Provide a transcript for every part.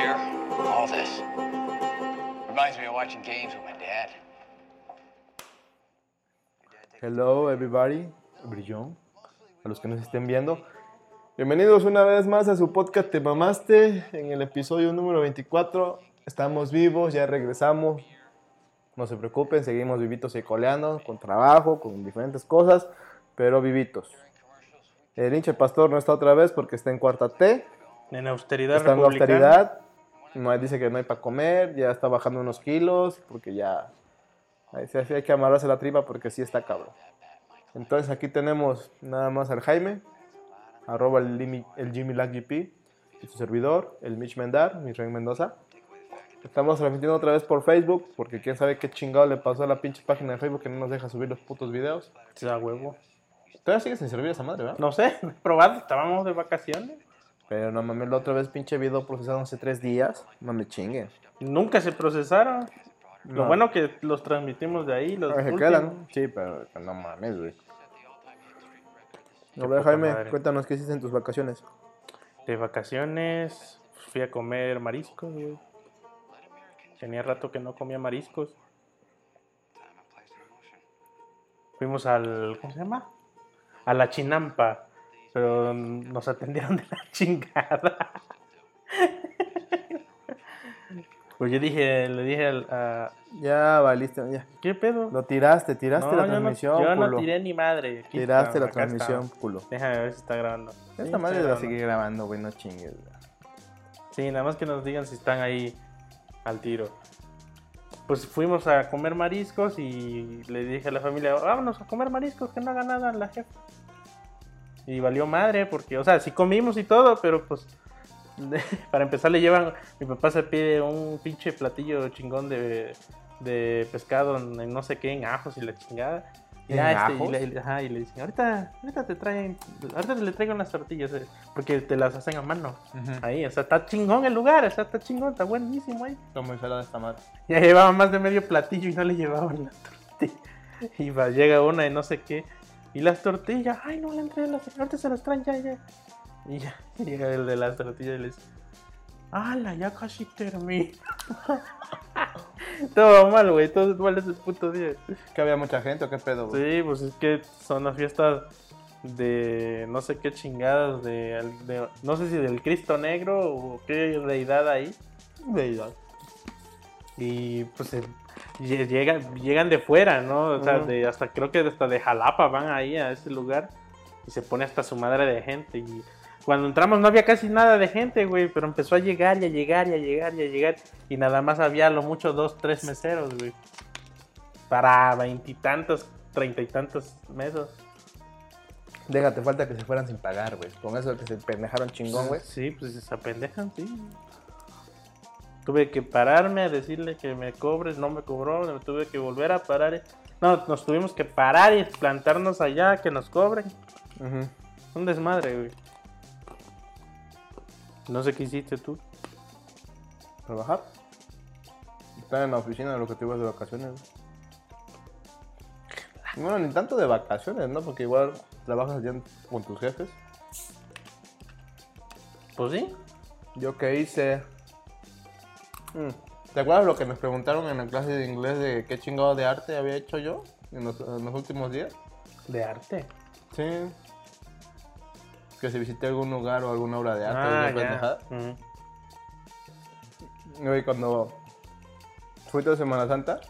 here, all this. Reminds me of watching games with my dad. Hello everybody, brillón, a los que nos estén viendo. Bienvenidos una vez más a su podcast Te Mamaste, en el episodio número 24. Estamos vivos, ya regresamos. No se preocupen, seguimos vivitos y coleando, con trabajo, con diferentes cosas, pero vivitos. El hinche pastor no está otra vez porque está en cuarta T, En austeridad está en republicana. No, dice que no hay para comer, ya está bajando unos kilos, porque ya hay que amarrarse la tripa porque sí está cabrón. Entonces aquí tenemos nada más al Jaime, arroba el, Limi- el Jimmy Lack GP, y su servidor, el Mitch Mendar, mi Rey Mendoza. Estamos transmitiendo otra vez por Facebook, porque quién sabe qué chingado le pasó a la pinche página de Facebook que no nos deja subir los putos videos. Sí, a huevo. Todavía sigue sin servir esa madre, ¿verdad? No sé, probado, estábamos de vacaciones. Pero no mames, la otra vez pinche video procesado hace tres días. No me chinguen. Nunca se procesaron. Lo No. bueno que los transmitimos de ahí, los Ay, se quedan. Sí, pero no mames, güey. A ver, Jaime, madre. cuéntanos qué hiciste en tus vacaciones. De vacaciones, fui a comer mariscos, güey. Tenía rato que no comía mariscos. Fuimos al, ¿cómo se llama? A la chinampa, pero nos atendieron de la chingada. Pues yo dije, le dije al, a, Ya valiste, ya. ¿qué pedo? Lo tiraste, tiraste No, la yo no- transmisión, Yo no, tiré ni madre. Aquí Tiraste está, la transmisión, culo. Déjame ver si está grabando. Esta Sí, madre la sigue grabando, güey, no chingues. Sí, nada más que nos digan si están ahí al tiro. Pues fuimos a comer mariscos y le dije a la familia, vámonos a comer mariscos, que no haga nada la jefa. Y valió madre, porque, o sea, sí comimos y todo, pero pues, para empezar le llevan, mi papá se pide un pinche platillo chingón de, de pescado en, no sé qué, en ajos y la chingada. Y, ¿En este, y le, ajá, y le dicen, ahorita, ahorita te traen, ahorita le traigo unas tortillas, eh, porque te las hacen a mano. Ahí, o sea, está chingón el lugar, o sea, está chingón, está buenísimo ahí. Como ensalada esta madre. Ya llevaba más de medio platillo y no le llevaban la tortilla. Y va, llega una y no sé qué. Y las tortillas, ay, no la señora, ahorita se las traen ya, ya. Y ya llega el de las tortillas y le dice, ¡Hala, ya casi termino! todo mal, güey, todo mal ese puto día. ¿Que había mucha gente o qué pedo, güey? Sí, pues es que son las fiestas de no sé qué chingadas, de, de- no sé si del Cristo Negro o qué deidad ahí. Deidad. Y pues llegan, llegan de fuera, ¿no? O sea, de, hasta creo que hasta de Jalapa van ahí a ese lugar y se pone hasta su madre de gente. Y cuando entramos no había casi nada de gente, güey, pero empezó a llegar y a llegar y a llegar y a llegar. Y nada más había a lo mucho dos, tres meseros, güey. Para veintitantos, treinta y tantos meses. Déjate, falta que se fueran sin pagar, güey. Con eso que se pendejaron chingón, güey. Sí, pues se apendejan, sí. Tuve que pararme a decirle que me cobres, no me cobró, me tuve que volver a parar. No, nos tuvimos que parar y plantarnos allá, que nos cobren. Un desmadre, güey. No sé qué hiciste tú. ¿Trabajar? Estar en la oficina de lo que te ibas de vacaciones. Bueno, ni tanto de vacaciones, ¿no? Porque igual trabajas allá con tus jefes. Pues sí. Yo qué hice. Mm, ¿Te acuerdas lo que nos preguntaron en la clase de inglés de qué chingado de arte había hecho yo en los, en los últimos días? De arte. Sí. Que si visité algún lugar o alguna obra de arte, Ah, alguna pendejada. Güey, cuando fui toda Semana Santa,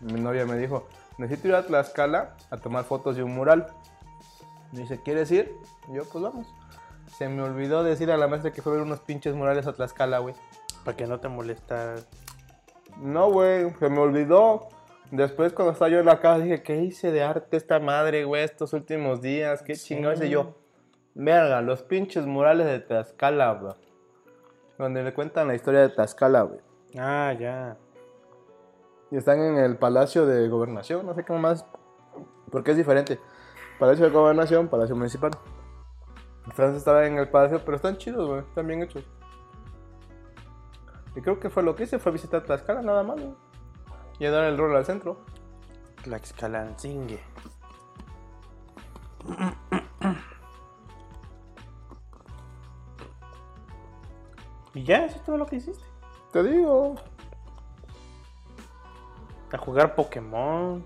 mi novia me dijo, necesito ir a Tlaxcala a tomar fotos de un mural. Me dice, ¿quieres ir? Y yo, pues vamos. Se me olvidó decir a la maestra que fue a ver unos pinches murales a Tlaxcala, güey. Para que no te molestas. No, güey, se me olvidó. Después cuando estaba yo en la casa dije, ¿qué hice de arte esta madre, güey, estos últimos días? ¿Qué Sí. chingado hice yo? Verga, los pinches murales de Tlaxcala, güey. Donde le cuentan la historia de Tlaxcala, güey. Ah, ya. Y están en el Palacio de Gobernación, no sé cómo más. Porque es diferente. Palacio de Gobernación, Palacio Municipal. Entonces estaba en el palacio, pero están chidos, güey. Están bien hechos. Y creo que fue lo que hice, fue visitar Tlaxcala nada más, güey. Y a dar el rol al centro. Tlaxcalancingue. ¿Y ya? ¿Eso es todo lo que hiciste? Te digo. A jugar Pokémon.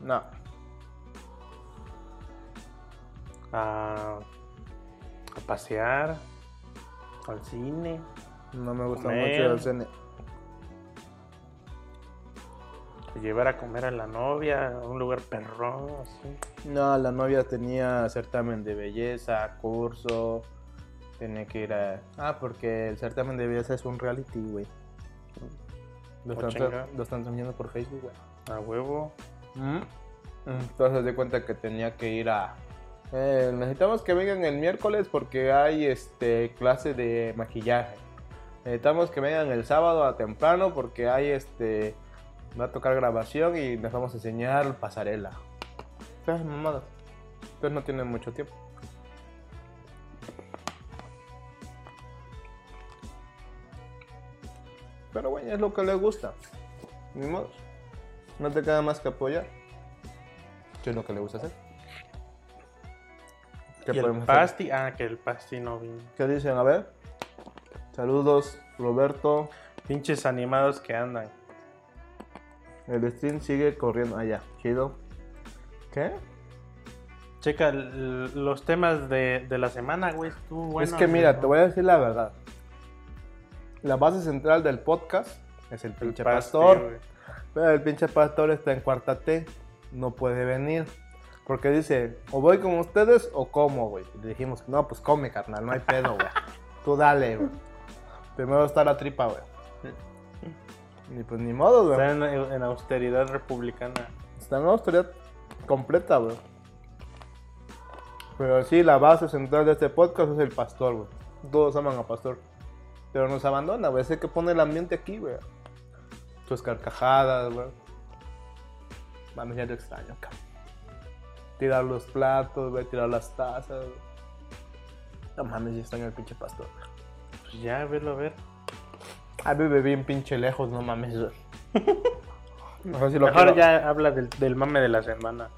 No. A, a pasear. Al cine. No me gusta Comer. mucho el cine. A llevar a comer a la novia a un lugar perrón. Así. No, la novia tenía certamen de belleza, curso. Tenía que ir a. Ah, porque el certamen de belleza es un reality, güey. Lo, Oh, lo están transmitiendo por Facebook, güey. A huevo. Entonces de cuenta que tenía que ir a. Eh, necesitamos que vengan el miércoles porque hay este clase de maquillaje. Necesitamos que vengan el sábado a temprano porque hay este. Va a tocar grabación y les vamos a enseñar pasarela. Esas mamadas. Entonces no tienen mucho tiempo. Pero bueno, es lo que les gusta. Ni modo. No te queda más que apoyar. ¿Qué es lo que le gusta hacer? ¿Qué Y el hacer? pasti. Ah, que el pasti no vino. ¿Qué dicen? A ver. Saludos, Roberto. Pinches animados que andan. El stream sigue corriendo. Allá, chido. ¿Qué? Checa los temas de, de la semana, güey. Estuvo bueno. es que mira, te voy a decir la verdad. La base central del podcast es el pinche pastor. güey. Pero el pinche pastor está en cuarta T. No puede venir. Porque dice, o voy con ustedes o como, güey. Y le dijimos, no, pues come, carnal, no hay pedo, güey. Tú dale, güey. Primero está la tripa, güey. Y pues ni modo, güey. Está en, en austeridad republicana. Está en austeridad completa, güey. Pero sí, la base central de este podcast es el pastor, güey. Todos aman a pastor. Pero nos abandona, güey. Es el que pone el ambiente aquí, güey. Sus carcajadas, güey. Mames, ya te extraño, cabrón. Tirar los platos, güey. Tirar las tazas, güey. No mames, ya extraño al pinche pastor. Pues ya, verlo a ver. Ah, vive bien pinche lejos, no mames. No sé si lo Mejor quiero- ya habla del, del mame de la semana.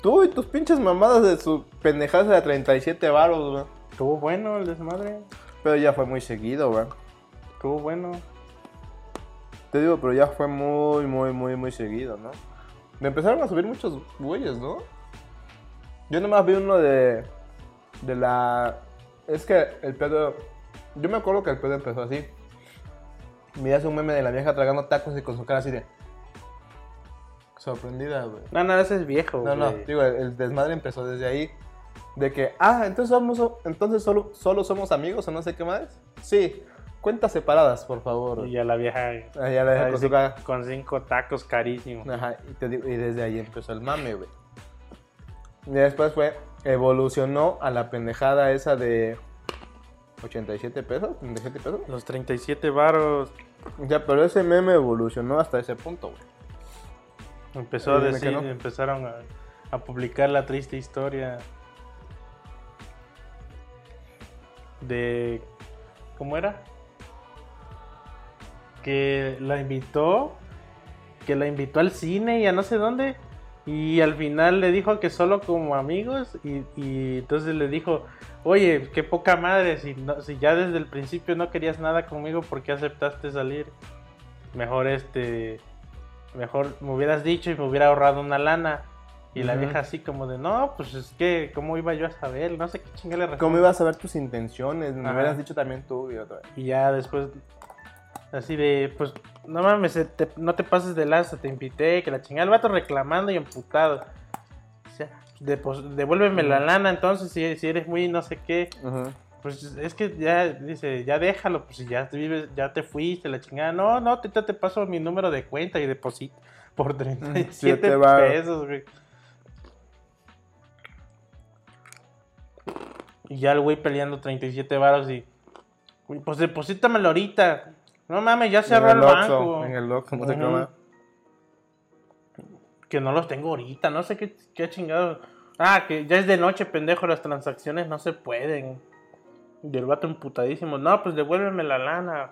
Tú y tus pinches mamadas de su pendejadas de 37 varos, güey. Estuvo bueno el desmadre. Pero ya fue muy seguido, güey. Estuvo bueno. Te digo, pero ya fue muy, muy, muy, muy seguido, ¿no? Me empezaron a subir muchos güeyes, ¿no? Yo nomás vi uno de. De la. Es que el pedo. Yo me acuerdo que el pedo empezó así. Miras un meme de la vieja tragando tacos y con su cara así de. Sorprendida, güey. No, no, ese es viejo, No, no, digo, el, el desmadre empezó desde ahí. De que, ah, entonces, somos, entonces solo, solo somos amigos o no sé qué más. Sí, cuentas separadas, por favor. Y ya la vieja Ah, ya la ahí con sí, su cara. con cinco tacos carísimos. Ajá, y, te digo, y desde ahí empezó el mame, güey. Y después fue, evolucionó a la pendejada esa de 87 pesos, 37 pesos. Los 37 varos. Ya, pero ese meme evolucionó hasta ese punto, güey. Empezó a decir, no. empezaron a, a publicar la triste historia de ¿cómo era? Que la invitó, que la invitó al cine y a no sé dónde y al final le dijo que solo como amigos y, y entonces le dijo, oye, qué poca madre, si, no- si ya desde el principio no querías nada conmigo, ¿por qué aceptaste salir? Mejor este, mejor me hubieras dicho y me hubiera ahorrado una lana. Y la Ujú. vieja así como de, no, pues es que, ¿cómo iba yo a saber? No sé qué chingada le ¿Cómo ibas a ver tus intenciones? Me Ajá. hubieras dicho también tú y otra vez. Y ya después, así de, pues, no mames, te- no te pases de lazo, te invité, que la chingada, el vato reclamando y emputado. O sea, de- pues, devuélveme la lana entonces, si, si eres muy no sé qué. Pues es que ya, dice, ya déjalo, pues si ya te vives, ya te fuiste, la chingada. No, no, te, te paso mi número de cuenta y deposito por 37 Siete varos. pesos, güey. Y ya el güey peleando 37 varos y... "Güey, Pues deposítamelo ahorita. No mames, ya cerró el, el banco. En el Oxxo, no sé qué. Que no los tengo ahorita, no sé qué, qué chingados. Ah, que ya es de noche, pendejo, las transacciones no se pueden. Y el vato emputadísimo. No, pues devuélveme la lana.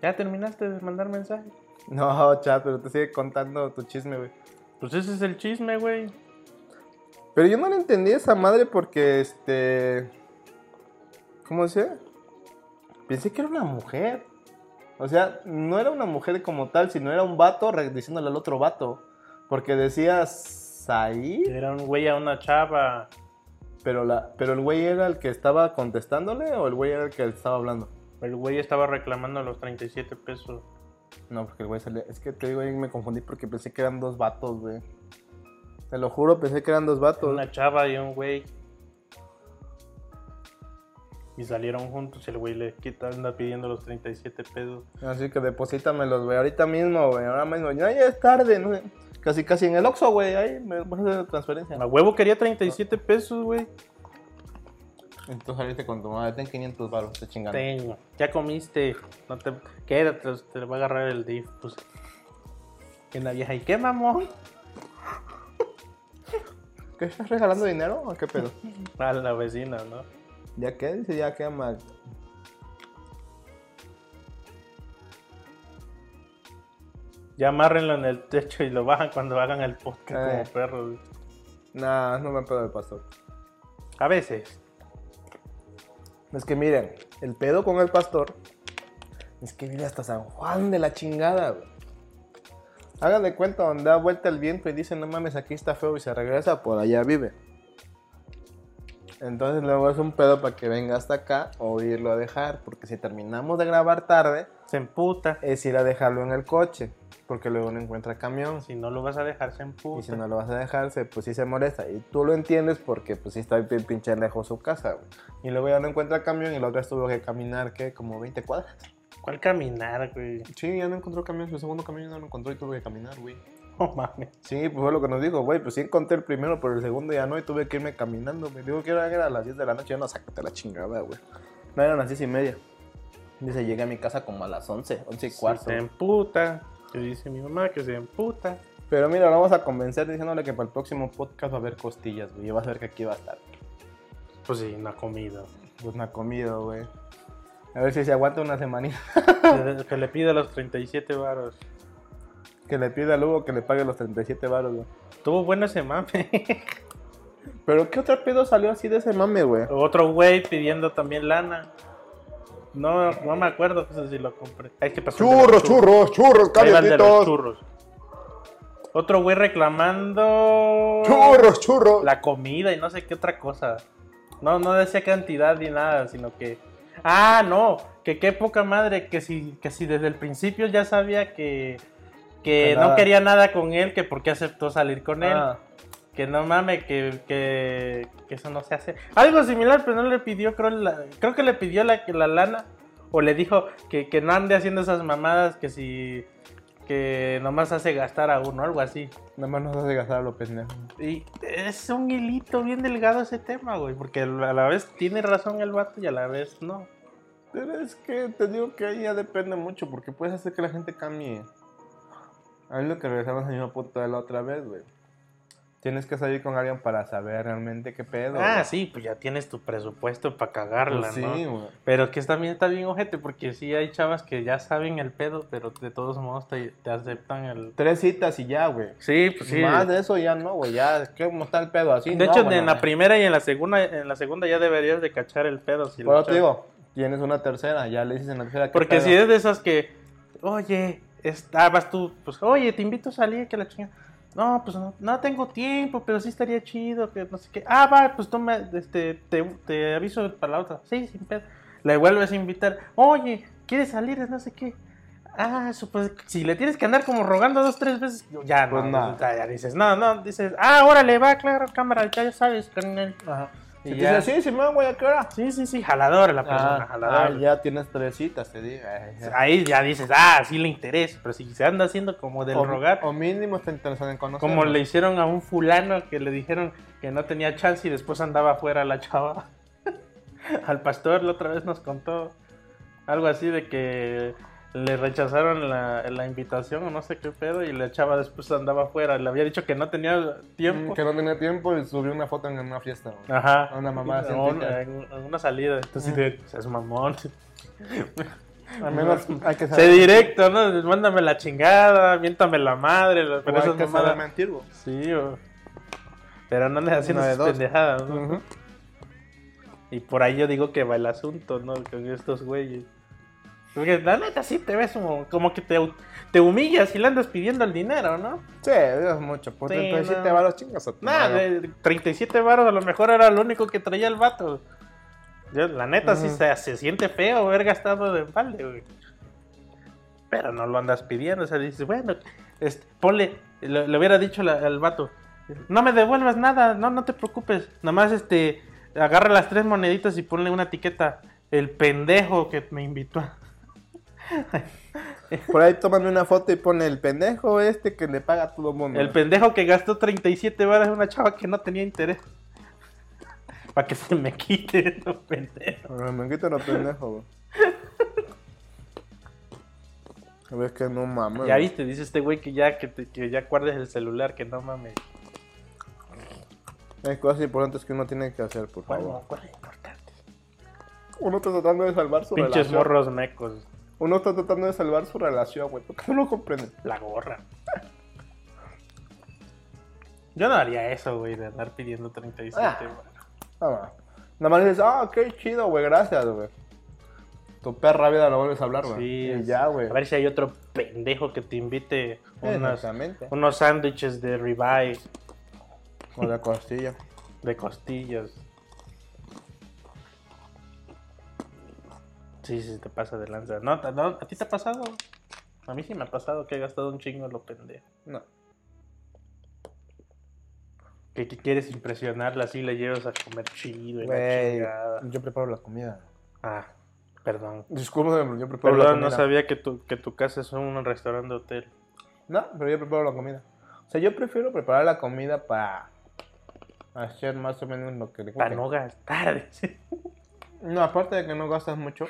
¿Ya terminaste de mandar mensaje? No, chat, pero te sigue contando tu chisme, güey. Pues ese es el chisme, güey. Pero yo no le entendí esa madre porque, este... ¿Cómo se? Pensé que era una mujer. O sea, no era una mujer como tal, sino era un vato diciéndole al otro vato. Porque decía Said, Era un güey a una chava. pero, la, pero el güey era el que estaba contestándole o el güey era el que estaba hablando. El güey estaba reclamando los 37 pesos. No, porque el güey salía. Es que te digo, ahí me confundí porque pensé que eran dos vatos, güey. Te lo juro, pensé que eran dos vatos. Una chava y un güey. Y salieron juntos y el güey le quita, anda pidiendo los 37 pesos. Así que deposítamelos, güey. Ahorita mismo, güey. Ahora mismo. Ya, ya es tarde, ¿no? Casi, casi en el Oxxo, güey. Ahí me vas a hacer la transferencia. A huevo quería 37 pesos, güey. Entonces saliste con tu madre. Ten 500 baros, te chingando. Tengo. Ya comiste. No te... Quédate, te va a agarrar el DIF. Pues. Y la vieja, ¿y qué, mamón? ¿Qué estás regalando dinero o qué pedo? A la vecina, ¿no? ¿Ya qué? Dice, ya qué mal. Ya amárrenlo en el techo y lo bajan cuando hagan el podcast Eh. como perros. Nah, no me pedo el pastor. A veces. Es que miren, el pedo con el pastor es que vive hasta San Juan de la chingada, güey. Hagan de cuenta donde da vuelta el viento y dicen, no mames, aquí está feo y se regresa, por allá vive. Entonces luego es un pedo para que venga hasta acá o irlo a dejar, porque si terminamos de grabar tarde, Se emputa. es ir a dejarlo en el coche, porque luego no encuentra camión. Si no lo vas a dejar, se emputa. Y si no lo vas a dejar, se- pues sí se molesta. Y tú lo entiendes porque pues sí está bien pinche lejos su casa, güey. Y luego ya no encuentra camión y la otra vez tuvo que caminar, ¿qué? Como 20 cuadras. ¿Cuál caminar, güey? Sí, ya no encontró camión, su segundo camión ya no lo encontró y tuve que caminar, güey. No mames. Sí, pues fue lo que nos dijo, güey, pues sí encontré el primero, pero el segundo ya no y tuve que irme caminando. Me dijo que era, era a las 10 de la noche, ya no, sácate la chingada, güey. No, eran las 10 y media. Dice, llegué a mi casa como a las 11, 11 y cuarto. Se emputa. Que dice mi mamá que se emputa. Pero mira, lo vamos a convencer diciéndole que para el próximo podcast va a haber costillas, güey. Y vas a ver que aquí va a estar. Pues sí, no ha comido. Pues no ha comido, güey. A ver si se aguanta una semanita. Que- que le pida los 37 varos. que le pida a Lugo que le pague los 37 baros, güey. Tuvo bueno ese mame. Pero ¿qué otro pedo salió así de ese mame, güey? Otro güey pidiendo también lana. No, no me acuerdo no sé si lo compré. Ay, ¿qué pasó? Churros, churros, churros, calientitos. churros. Otro güey reclamando Churros, churros. la comida y no sé qué otra cosa. No, no decía cantidad ni nada, sino que. Ah, no, que qué poca madre, que si, que si desde el principio ya sabía que, que no nada. quería nada con él, que por qué aceptó salir con él. Ah, Que no mames, que, que, que eso no se hace. Algo similar, pero no le pidió, creo, la- creo que le pidió la, la lana. O le dijo que, que no ande haciendo esas mamadas, que si. Que nomás hace gastar a uno, algo así. nada más nos hace gastar a lo pendejo. Y es un hilito bien delgado ese tema, güey. Porque a la vez tiene razón el vato y a la vez no. Pero es que te digo que ahí ya depende mucho, porque puedes hacer que la gente cambie. Ahí lo que regresamos al mismo punto de la otra vez, güey. Tienes que salir con alguien para saber realmente qué pedo. Ah, güey. sí, pues ya tienes tu presupuesto para cagarla, Pues sí, ¿no? güey. Pero que también está bien ojete, porque sí hay chavas que ya saben el pedo, pero de todos modos te, te aceptan el... Tres citas y ya, güey. Sí, pues sí. Más de eso ya no, güey. Ya, ¿cómo está el pedo así? de No, hecho, en la primera y en la segunda, en la segunda ya deberías de cachar el pedo. Si eso te digo, tienes una tercera, ya le dices en la tercera. ¿qué Porque pedo? si es de esas que, oye, está, vas tú, pues, oye, te invito a salir, que la chingada. No, pues no, no tengo tiempo, pero sí estaría chido, que no sé qué. Ah, va, pues tú me, este, te, te aviso para la otra. Sí, sin pedo. Le vuelves a invitar, oye, ¿quieres salir? No sé qué. Ah, eso, pues, si le tienes que andar como rogando dos, tres veces, ya no, Pues no. ya, ya dices, no, no, dices, ah, órale, va, claro, cámara, ya sabes, carnal. Ajá. Y te ya. dice, sí, sí, me güey, ¿a qué hora? Sí, sí, sí, jaladora la persona, Ah, jaladora. ah, ya tienes tres citas, te digo. Ay, ya. Ahí ya dices, ah, sí le interesa, pero si se anda haciendo como del o, rogar, o mínimo está interesado en conocer. como le hicieron a un fulano que le dijeron que no tenía chance y después andaba afuera la chava. Al pastor la otra vez nos contó algo así de que le rechazaron la, la invitación o no sé qué pedo y la chava después andaba afuera. Le había dicho que no tenía tiempo. Mm, Que no tenía tiempo y subió una foto en una fiesta. güey. Ajá. Una mamá en una- en, en una salida. Entonces, de, es mamón. Al menos hay que Sé saber. directo, ¿no? Mándame la chingada, miéntame la madre, pero hay que mamadas- saber mentir, güey. Sí, Pero no andes haciendo esas dos. pendejadas, ¿no? Y por ahí yo digo que va el asunto, ¿no? Con estos güeyes. Porque la neta sí te ves como, como que te, te humillas y le andas pidiendo el dinero, ¿no? Sí, es mucho. Por Sí, 37 no. varos chingas a tu Nada, de 37 baros a lo mejor era lo único que traía el vato. La neta sí Ujú. se, se siente feo haber gastado de balde, güey. Pero no lo andas pidiendo, o sea, dices, bueno, este, ponle, le, le hubiera dicho la- al vato, no me devuelvas nada, no, no te preocupes, nomás este, agarra las tres moneditas y ponle una etiqueta, el pendejo que me invitó. Por ahí tómame una foto y pone el pendejo este que le paga a todo mundo. El pendejo que gastó 37 baros es una chava que no tenía interés. Para que se me quite, no pendejo. Pero me quito los pendejos, güey. Ves que no mames. Ya viste, dice este güey que ya, que, te- que ya guardes el celular, que no mames. Hay cosas importantes que uno tiene que hacer, por favor. Bueno, ¿cuál es importante? Uno está tratando de salvar su Pinches relación. morros mecos. Uno está tratando de salvar su relación, güey. ¿Por qué no lo comprenden? La gorra. Yo no haría eso, güey, de andar pidiendo 37 Ah. Nada más. Nada más dices, ah, qué chido, güey, gracias, güey. Tu perra vida lo vuelves a hablar, güey. Sí, y ya, güey. A ver si hay otro pendejo que te invite unos, Exactamente. unos sándwiches de ribeye, O la costilla. de costillas. Sí, sí, te pasa de lanza. No, no, ¿A ti te ha pasado? A mí sí me ha pasado que he gastado un chingo lo pendejo. No. Que, que quieres impresionarla así, le llevas a comer chido y la Güey, chingada. yo preparo la comida. Ah, perdón. Disculpe, yo preparo la Perdón, comida. no sabía que tu, que tu casa es un restaurante hotel. No, pero yo preparo la comida. O sea, yo prefiero preparar la comida para hacer más o menos lo que le Para no gastar. No, aparte de que no gastas mucho,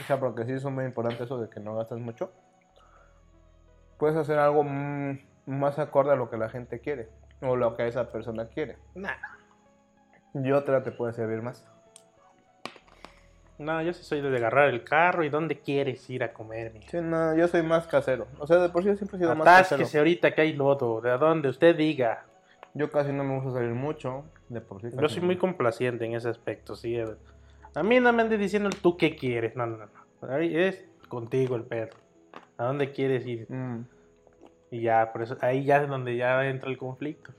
o sea, porque sí es muy importante eso de que no gastas mucho, puedes hacer algo más acorde a lo que la gente quiere o lo que esa persona quiere. Nah. Y otra te puede servir más. No, yo sí soy de agarrar el carro y dónde quieres ir a comer, mija. Sí, no, yo soy más casero. O sea, de por sí yo siempre he sido más casero. Atásquese ahorita que hay lodo, de donde usted diga. Yo casi no me gusta salir mucho, de por sí. Yo soy no. muy complaciente en ese aspecto, sí. A mí no me andes diciendo tú qué quieres, no, no, no. Ahí es contigo el perro. ¿A dónde quieres ir? Mm. Y ya, por eso, ahí ya es donde ya entra el conflicto.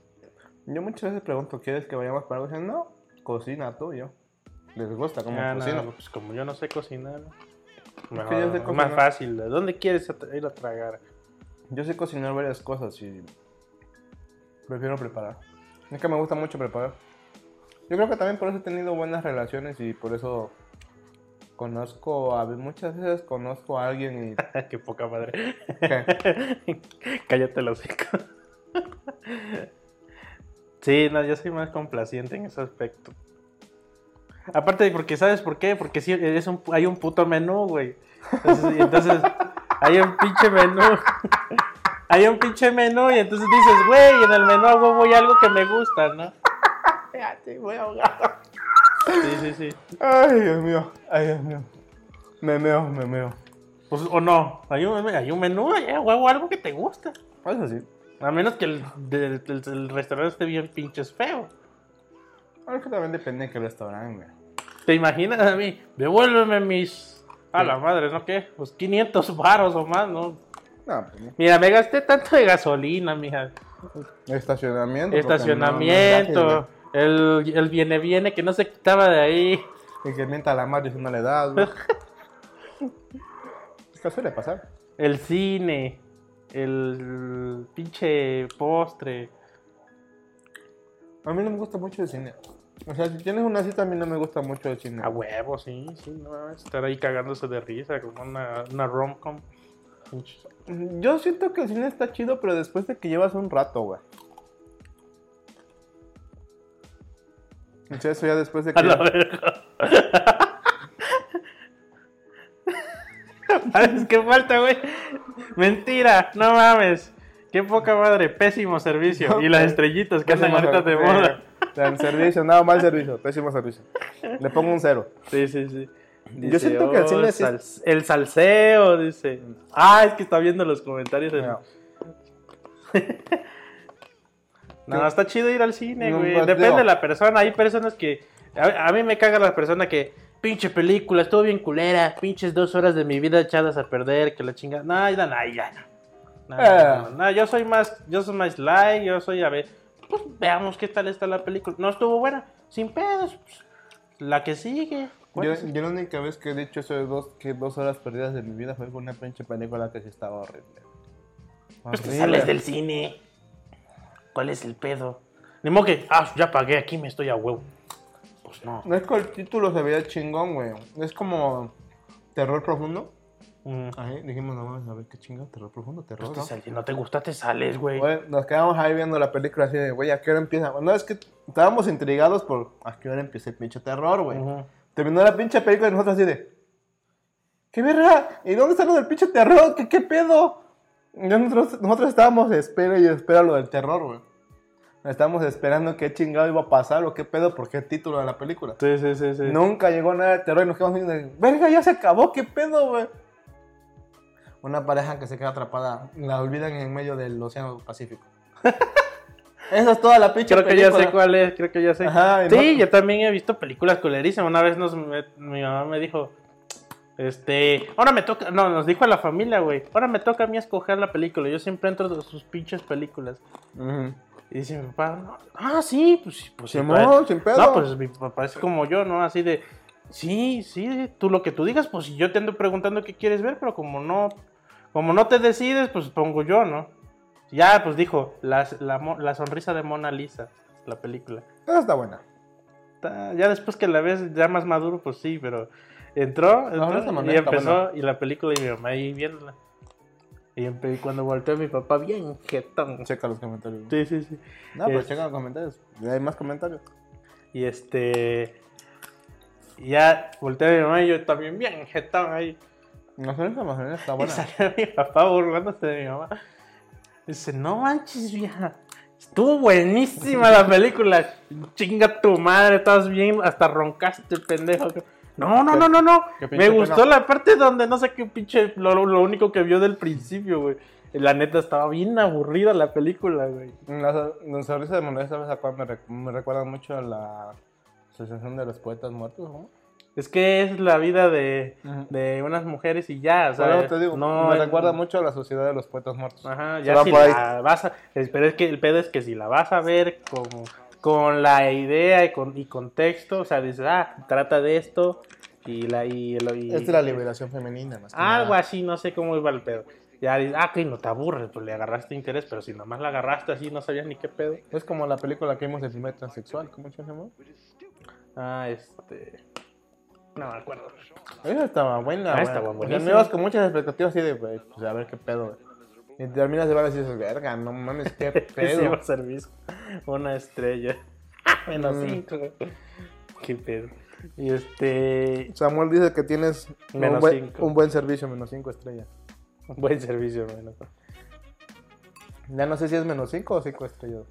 Yo muchas veces pregunto, ¿quieres que vayamos para algo? Dicen, no, cocina tú, yo. Les gusta como Ah, no, pues como yo no sé cocinar, mejor, que es más fácil. ¿De dónde quieres ir a tragar? Yo sé cocinar varias cosas y prefiero preparar. Es que me gusta mucho preparar. Yo creo que también por eso he tenido buenas relaciones y por eso conozco a muchas veces conozco a alguien y Qué poca madre. Cállate los hocico. Sí, no, yo soy más complaciente en ese aspecto. Aparte, porque ¿sabes por qué? Porque sí, es un, hay un puto menú, güey. Entonces, y entonces hay un pinche menú. Hay un pinche menú y entonces dices, güey, en el menú huevo hay algo que me gusta, ¿no? Fíjate, voy ahogado. Sí, sí, sí. Ay, Dios mío, ay, Dios mío. Me meo, me meo. Pues, o no, hay un, hay un menú, hay huevo algo que te gusta. Eso sí. A menos que el, el restaurante esté bien pinches feo. Ahora que también depende de qué restaurante. ¿Te imaginas a mí? Devuélveme mis... A la madre, ¿no qué? Pues 500 varos o más, ¿no? No, pues no. Mira, me gasté tanto de gasolina, mija. Estacionamiento. Estacionamiento. El, el viene viene que no se quitaba de ahí. Y que mienta la madre si no le das, güey. es que suele pasar. El cine. El pinche postre. A mí no me gusta mucho el cine. O sea, si tienes una cita, a mí no me gusta mucho el cine. A huevo, sí, sí, no. Estar ahí cagándose de risa como una, una rom-com. Yo siento que el cine está chido, pero después de que llevas un rato, güey. Sea, eso ya después de que... A la verga. ¿Sabes qué falta, güey? Mentira, no mames. Qué poca madre, pésimo servicio. Y las estrellitas que andan ahorita de moda. El servicio, nada, mal servicio, pésimo servicio. Le pongo un cero. Sí, sí, sí. Yo siento que el cine sal- El salseo, dice. Ah, es que está viendo los comentarios. en- No. No, está chido ir al cine, güey. Depende de la persona. Hay personas que. A, a mí me caga la persona que. Pinche película, estuvo bien culera. Pinches dos horas de mi vida echadas a perder. Que la chinga. No, ya, no, ya, no. Eh. no, no, yo soy más. Yo soy más light. Yo soy, a ver. Pues veamos qué tal está la película. No estuvo buena. Sin pedos. pues, la que sigue. ¿Cuál Yo, la única vez que he dicho eso de dos, que dos horas perdidas de mi vida fue con una pinche película que sí estaba horrible. Pues te sales del cine. ¿Cuál es el pedo? Ni modo que, ah, ya pagué, aquí me estoy a huevo. Pues no. No es que el título se veía chingón, güey. Es como terror profundo. Mm. Ahí dijimos, no vamos a ver qué chingón, terror profundo, terror. Pues ¿no? sal- si no te gusta, te sales, güey. Nos quedamos ahí viendo la película así de, güey, ¿a qué hora empieza? No, es que estábamos intrigados por a qué hora empieza el pinche terror, güey. Terminó la pinche película y nosotros así de, ¿qué verga? ¿Y dónde está lo del pinche terror? ¿Qué, qué pedo? Nosotros, nosotros estábamos espera y espera lo del terror, güey. Estábamos esperando qué chingado iba a pasar o qué pedo, por qué título de la película. Sí, sí, sí, sí. Nunca llegó nada de terror y nos quedamos diciendo, verga, ya se acabó, qué pedo, güey. Una pareja que se queda atrapada, la olvidan en medio del Océano Pacífico. Esa es toda la pinche Creo que ya película. sé cuál es, creo que ya sé. Ajá, sí, no- yo también he visto películas culerísimas. Una vez nos, me- mi mamá me dijo, este, ahora me toca, no, nos dijo a la familia, güey, ahora me toca a mí escoger la película. Yo siempre entro de sus pinches películas. Y dice mi papá, "No, ah, sí, pues pues sí. Pues- sin pedo. No, pues mi papá es como yo, ¿no? Así de, sí, sí, tú lo que tú digas, pues si yo te ando preguntando qué quieres ver, pero como no, como no te decides, pues pongo yo, ¿no? Ya, pues dijo, la, la, sonrisa de Mona Lisa, la película. Está buena. Está- Ya después que la ves ya más maduro, pues sí, pero entró, entró y empezó, y la película y mi mamá ahí viéndola. Y cuando volteó mi papá, bien jetón. Checa los comentarios. Sí, sí, sí. No, pero Es- checa los comentarios. Ya hay más comentarios. Y este. y Ya volteé a mi mamá y yo también bien jetón ahí. No sé, esa manera está Y buena. salió mi papá burlándose de mi mamá. Dice, no manches, vieja. Estuvo buenísima la película. Chinga tu madre, estás bien, hasta roncaste, pendejo. No, no, no, no, no. Me gustó pena. la parte donde no sé qué pinche, lo, lo único que vio del principio, güey. La neta estaba bien aburrida la película, güey. La, la sonrisa de Moneda, ¿sabes a cuál me, rec- me recuerda mucho a la Asociación de los Poetas Muertos? ¿no? Es que es la vida de, de unas mujeres y ya, o sea, eso te digo, no, me recuerda mucho a la Sociedad de los Poetas Muertos. Ajá, ya si la vas a... Pero es que el pedo es que si la vas a ver con, con la idea y, con, y contexto, o sea, dices, ah, trata de esto y la... Y, y- es la liberación femenina, más que Algo nada. así, no sé cómo iba el pedo. Ya dices, ah, que no te aburres, pues le agarraste interés, pero si nomás la agarraste así, no sabías ni qué pedo. Es como la película que vimos del primer transexual, ¿cómo se llama? Ah, este... No me acuerdo. Esa estaba buena, Ah, estaba O sea, buenísima. me ibas con muchas expectativas así de, pues a ver qué pedo. Y terminas de ver y dices, verga, no mames, qué Sí, pedo. a servicio. Una estrella. Menos Mm. cinco. Qué pedo. Y este... Samuel dice que tienes un Menos buen, cinco. un buen servicio, menos 5 estrellas. Buen servicio, menos. Ya no sé si es menos 5 o 5 estrellas.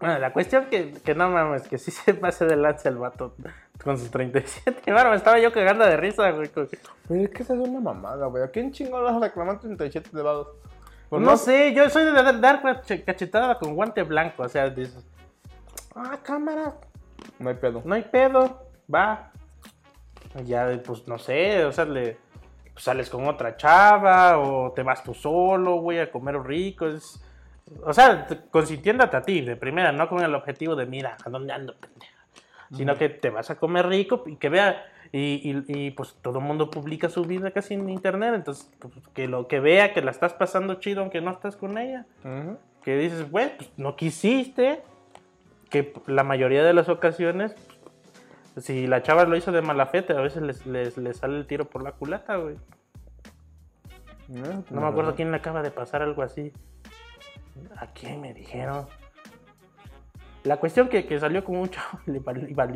Bueno, la cuestión que, que no mames, que sí se pase de lanza el vato con sus 37. Bueno, me estaba yo cagando de risa, güey. Pero es que esa es una mamada, güey. ¿A quién chingón vas a reclamar 37 de vados? Pues no, sé, yo soy de dar dar cache- cachetada con guante blanco. O sea, dices, ah, cámara, No hay pedo. no hay pedo, va. Ya, pues no sé, o sea, le pues, sales con otra chava o te vas tú solo, güey, a comer rico. es- o sea, te- consintiéndote a ti de primera, no con el objetivo de, mira, ¿a dónde ando, pendeja? Sino que te vas a comer rico y que vea, y, y- y, pues todo el mundo publica su vida casi en internet, entonces pues, que lo que vea que la estás pasando chido aunque no estás con ella que dices, güey, pues no quisiste, que la mayoría de las ocasiones, pues, si la chava lo hizo de mala fe, a veces les, les- les sale el tiro por la culata, güey. No me acuerdo quién le acaba de pasar algo así. ¿A quién me dijeron? La cuestión que, que salió como un chavo, le,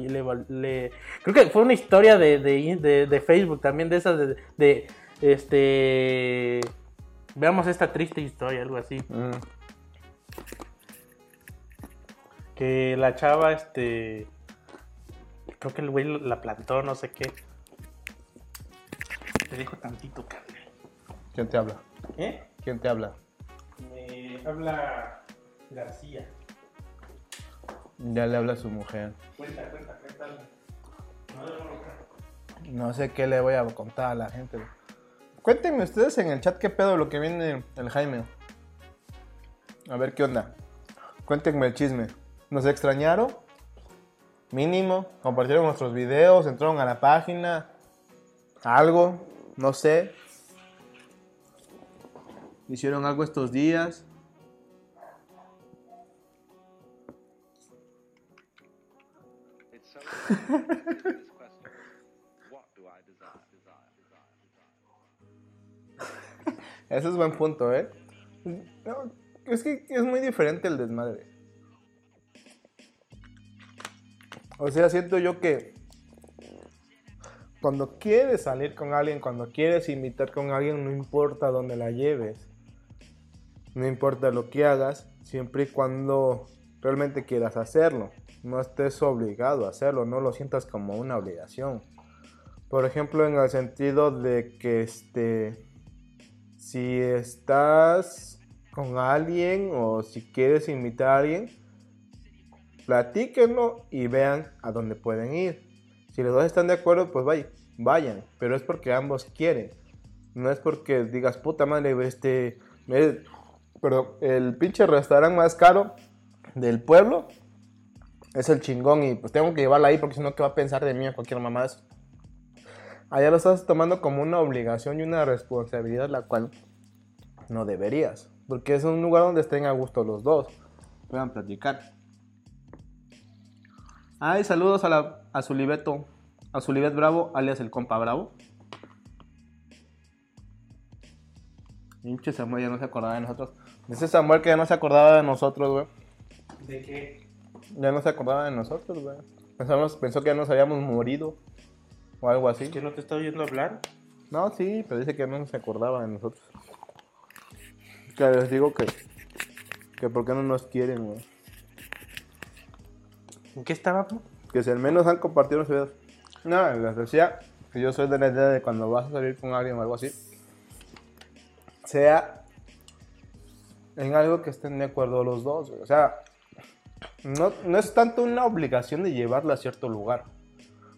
le val- le- creo que fue una historia de, de, de- de Facebook también, de esas de, este, veamos esta triste historia, algo así. Mm. Que la chava, este. Creo que el güey la plantó, no sé qué. Te dejo tantito, carne. ¿Quién te habla? ¿Eh? ¿Quién te habla? Me habla García. Ya le habla a su mujer. Cuenta, cuenta, cuenta. No sé qué le voy a contar a la gente. Cuéntenme ustedes en el chat qué pedo lo que viene el Jaime. A ver qué onda. Cuéntenme el chisme. ¿Nos extrañaron? Mínimo. Compartieron nuestros videos, entraron a la página. Algo, no sé. Hicieron algo estos días. Ese es buen punto, ¿eh? Es que es muy diferente el desmadre. O sea, siento yo que cuando quieres salir con alguien, cuando quieres invitar con alguien, no importa dónde la lleves. No importa lo que hagas, siempre y cuando realmente quieras hacerlo. No estés obligado a hacerlo, no lo sientas como una obligación. Por ejemplo, en el sentido de que este si estás con alguien o si quieres invitar a alguien, platíquenlo y vean a dónde pueden ir. Si los dos están de acuerdo, pues vayan, vayan, pero es porque ambos quieren. No es porque digas, puta madre, este, me- pero el pinche restaurante más caro del pueblo es el chingón y pues tengo que llevarla ahí porque si no, ¿qué va a pensar de mí a cualquier mamá? Allá lo estás tomando como una obligación y una responsabilidad la cual no deberías. Porque es un lugar donde estén a gusto los dos. Puedan platicar. Ay, saludos a, la, a Zulibeto. A Zulibet Bravo, alias el compa Bravo. Pinche Samuel ya no se acordaba de nosotros. Dice Samuel que ya no se acordaba de nosotros, güey. ¿De qué? Ya no se acordaba de nosotros, güey. Pensamos, pensó que ya nos habíamos morido. O algo así. ¿Que no te está oyendo hablar? No, sí, pero dice que no se acordaba de nosotros. Que les digo que. Que por qué no nos quieren, güey. ¿En qué estábamos? Que si al menos han compartido los videos. No, les decía que yo soy de la idea de cuando vas a salir con alguien o algo así. Sea en algo que estén de acuerdo los dos, güey. O sea, no, no es tanto una obligación de llevarla a cierto lugar.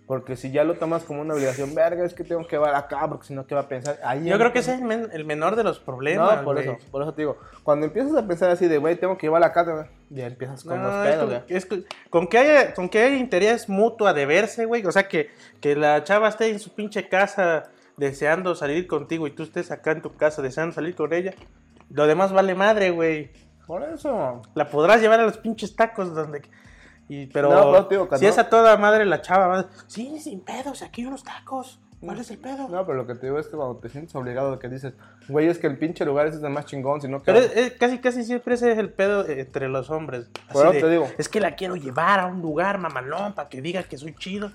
Porque si ya lo tomas como una obligación, verga, es que tengo que llevar acá, porque si no, ¿qué va a pensar? Ahí Yo creo que ese es el, men- el menor de los problemas. no, por eso, por eso te digo. Cuando empiezas a pensar así de, güey, tengo que llevar acá, ya empiezas con No, los pedos, es con, con que haya, con que haya interés mutuo de verse, güey. O sea, que, que la chava esté en su pinche casa deseando salir contigo y tú estés acá en tu casa deseando salir con ella. Lo demás vale madre, güey. Por eso. La podrás llevar a los pinches tacos donde... Y, pero No, si no. es a toda madre la chava, va a decir, sí, sin pedos, aquí hay unos tacos. ¿Cuál es el pedo? No, pero lo que te digo es que cuando te sientes obligado, que dices, güey, es que el pinche lugar ese es el más chingón, sino que. Pero es- es- casi, casi siempre ese es el pedo entre los hombres. Así Por eso de, te digo. Es que la quiero llevar a un lugar mamalón para que diga que soy chido.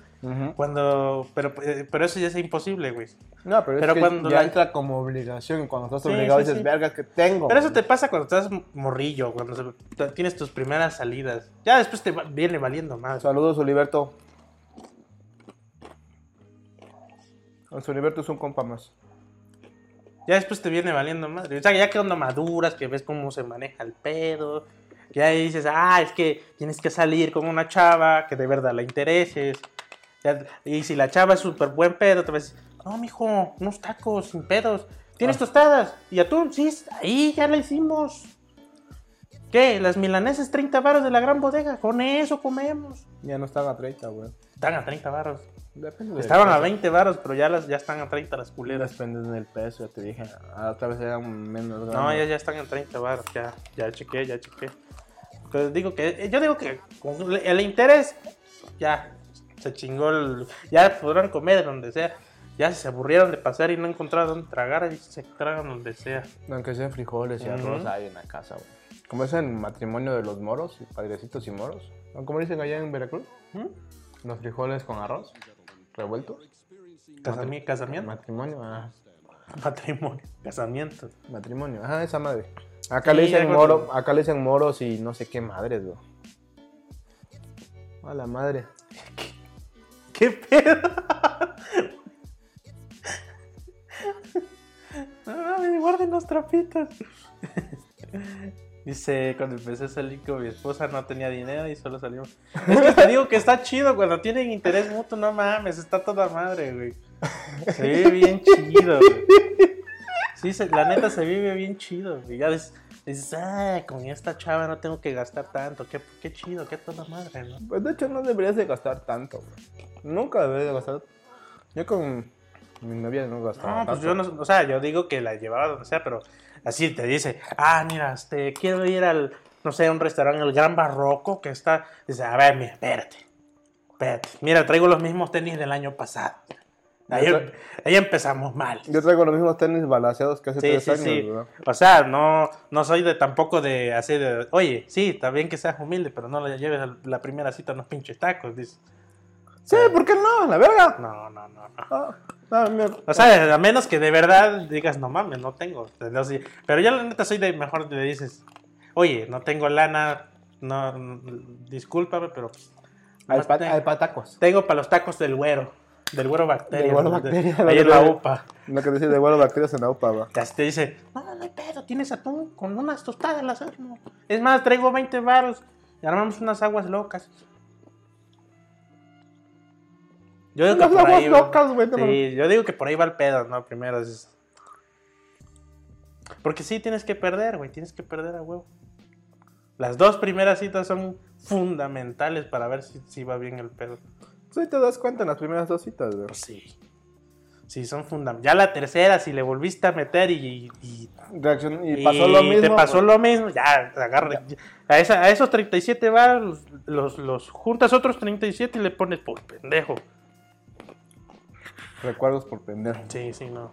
Cuando. Pero, eh, pero eso ya es imposible, güey. No, pero, Pero es que cuando ya la- entra como obligación. y Cuando estás obligado sí, dices, sí. verga, que tengo. Pero eso te pasa cuando estás morrillo, cuando tienes tus primeras salidas. Ya después te va- viene valiendo más. Saludos, Oliverto. Oliverto es un compa más. Ya después te viene valiendo más. O sea, ya que cuando maduras, que ves cómo se maneja el pedo. Que ahí dices, ah, es que tienes que salir con una chava que de verdad la intereses. Ya- y si la chava es súper buen pedo, te vas a decir, no, mijo, unos tacos sin pedos. ¿Tienes Ah. tostadas? ¿Y atún? Sí, ahí ya la hicimos. ¿Qué? Las milanesas 30 varos de la gran bodega. Con eso comemos. Ya no están a 30, güey. Están a 30 varos. Depende Estaban a peso. 20 varos, pero ya, las, ya están a 30 las culeras. Depende del peso, ya te dije. Ah, Otra vez eran menos No, grandes. ya, ya están en 30 baros, ya, ya chequé, ya chequé. Pero digo que, yo digo que con el interés, ya, se chingó el, ya podrán comer donde sea. Ya se aburrieron de pasar y no encontraron dónde tragar, y se tragan donde sea. Aunque sean frijoles y arroz Ujú. hay en la casa, güey. Como es en matrimonio de los moros, padrecitos y moros. ¿no? ¿Cómo dicen allá en Veracruz? ¿Mm? Los frijoles con arroz revueltos. Casami- casamiento, Matrimonio, ah, matrimonio, casamiento. matrimonio. Ajá, esa madre. Acá le dicen moro, acá le dicen moros y no sé qué madres, güey. A la madre. ¿Qué pedo? No mames, guarden los trapitos. Dice, cuando empecé a salir con mi esposa no tenía dinero y solo salimos. Es que te digo que está chido cuando tienen interés mutuo, no mames, está toda madre, güey. Se vive bien chido, güey. Sí, se- la neta se vive bien chido, güey. Ya dices, dices, ah, con esta chava no tengo que gastar tanto, qué, qué chido, qué toda madre, ¿no? Pues de hecho no deberías de gastar tanto, güey. Nunca deberías de gastar. Yo con mi novia no gastaba No, pues tanto. yo no, o sea, yo digo que la llevaba donde sea, pero así te dice, ah, mira, este, quiero ir al, no sé, a un restaurante, el Gran Barroco, que está, dice, a ver, mira, espérate, espérate, mira, traigo los mismos tenis del año pasado. Ahí, ahí empezamos mal. Yo traigo los mismos tenis balanceados que hace Sí, tres sí, años, sí. ¿verdad? O sea, no, no soy de tampoco de así de, oye, sí, está bien que seas humilde, pero no le lleves la primera cita a unos pinches tacos, dice. Sí, ¿por qué no? La verga. No, no, no, no. Ah, ah. O sea, a menos que de verdad digas, no mames, no tengo. Pero yo la neta soy de mejor le dices, oye, no tengo lana, no, no, discúlpame, pero pues, Hay, nomás pa- tengo, patacos. tengo para los tacos del güero, del güero bacteria. Del güero ¿no? bacteria, ahí la en la. UPA. Lo que decía de vuelo bacterias en la UPA, va. Ya te dice, no, no hay pedo, tienes atún con unas tostadas, las armo. Es más, traigo 20 varos y armamos unas aguas locas. Yo digo que por ahí va- locas, güey, Sí, yo digo que por ahí va el pedo, ¿no? Primero es... Porque sí, tienes que perder, güey, tienes que perder a huevo. Las dos primeras citas son fundamentales para ver si, si va bien el pedo. Sí, te das cuenta en las primeras dos citas, güey. Pues sí. Sí, son fundamentales. Ya la tercera, si le volviste a meter y, y Reacción- y pasó lo mismo. Te pasó pues, lo mismo, ya, agarra. A, esa- a esos 37 varos los, los, los juntas otros 37 y le pones por pendejo. Recuerdos por pendejo. Sí, sí, no.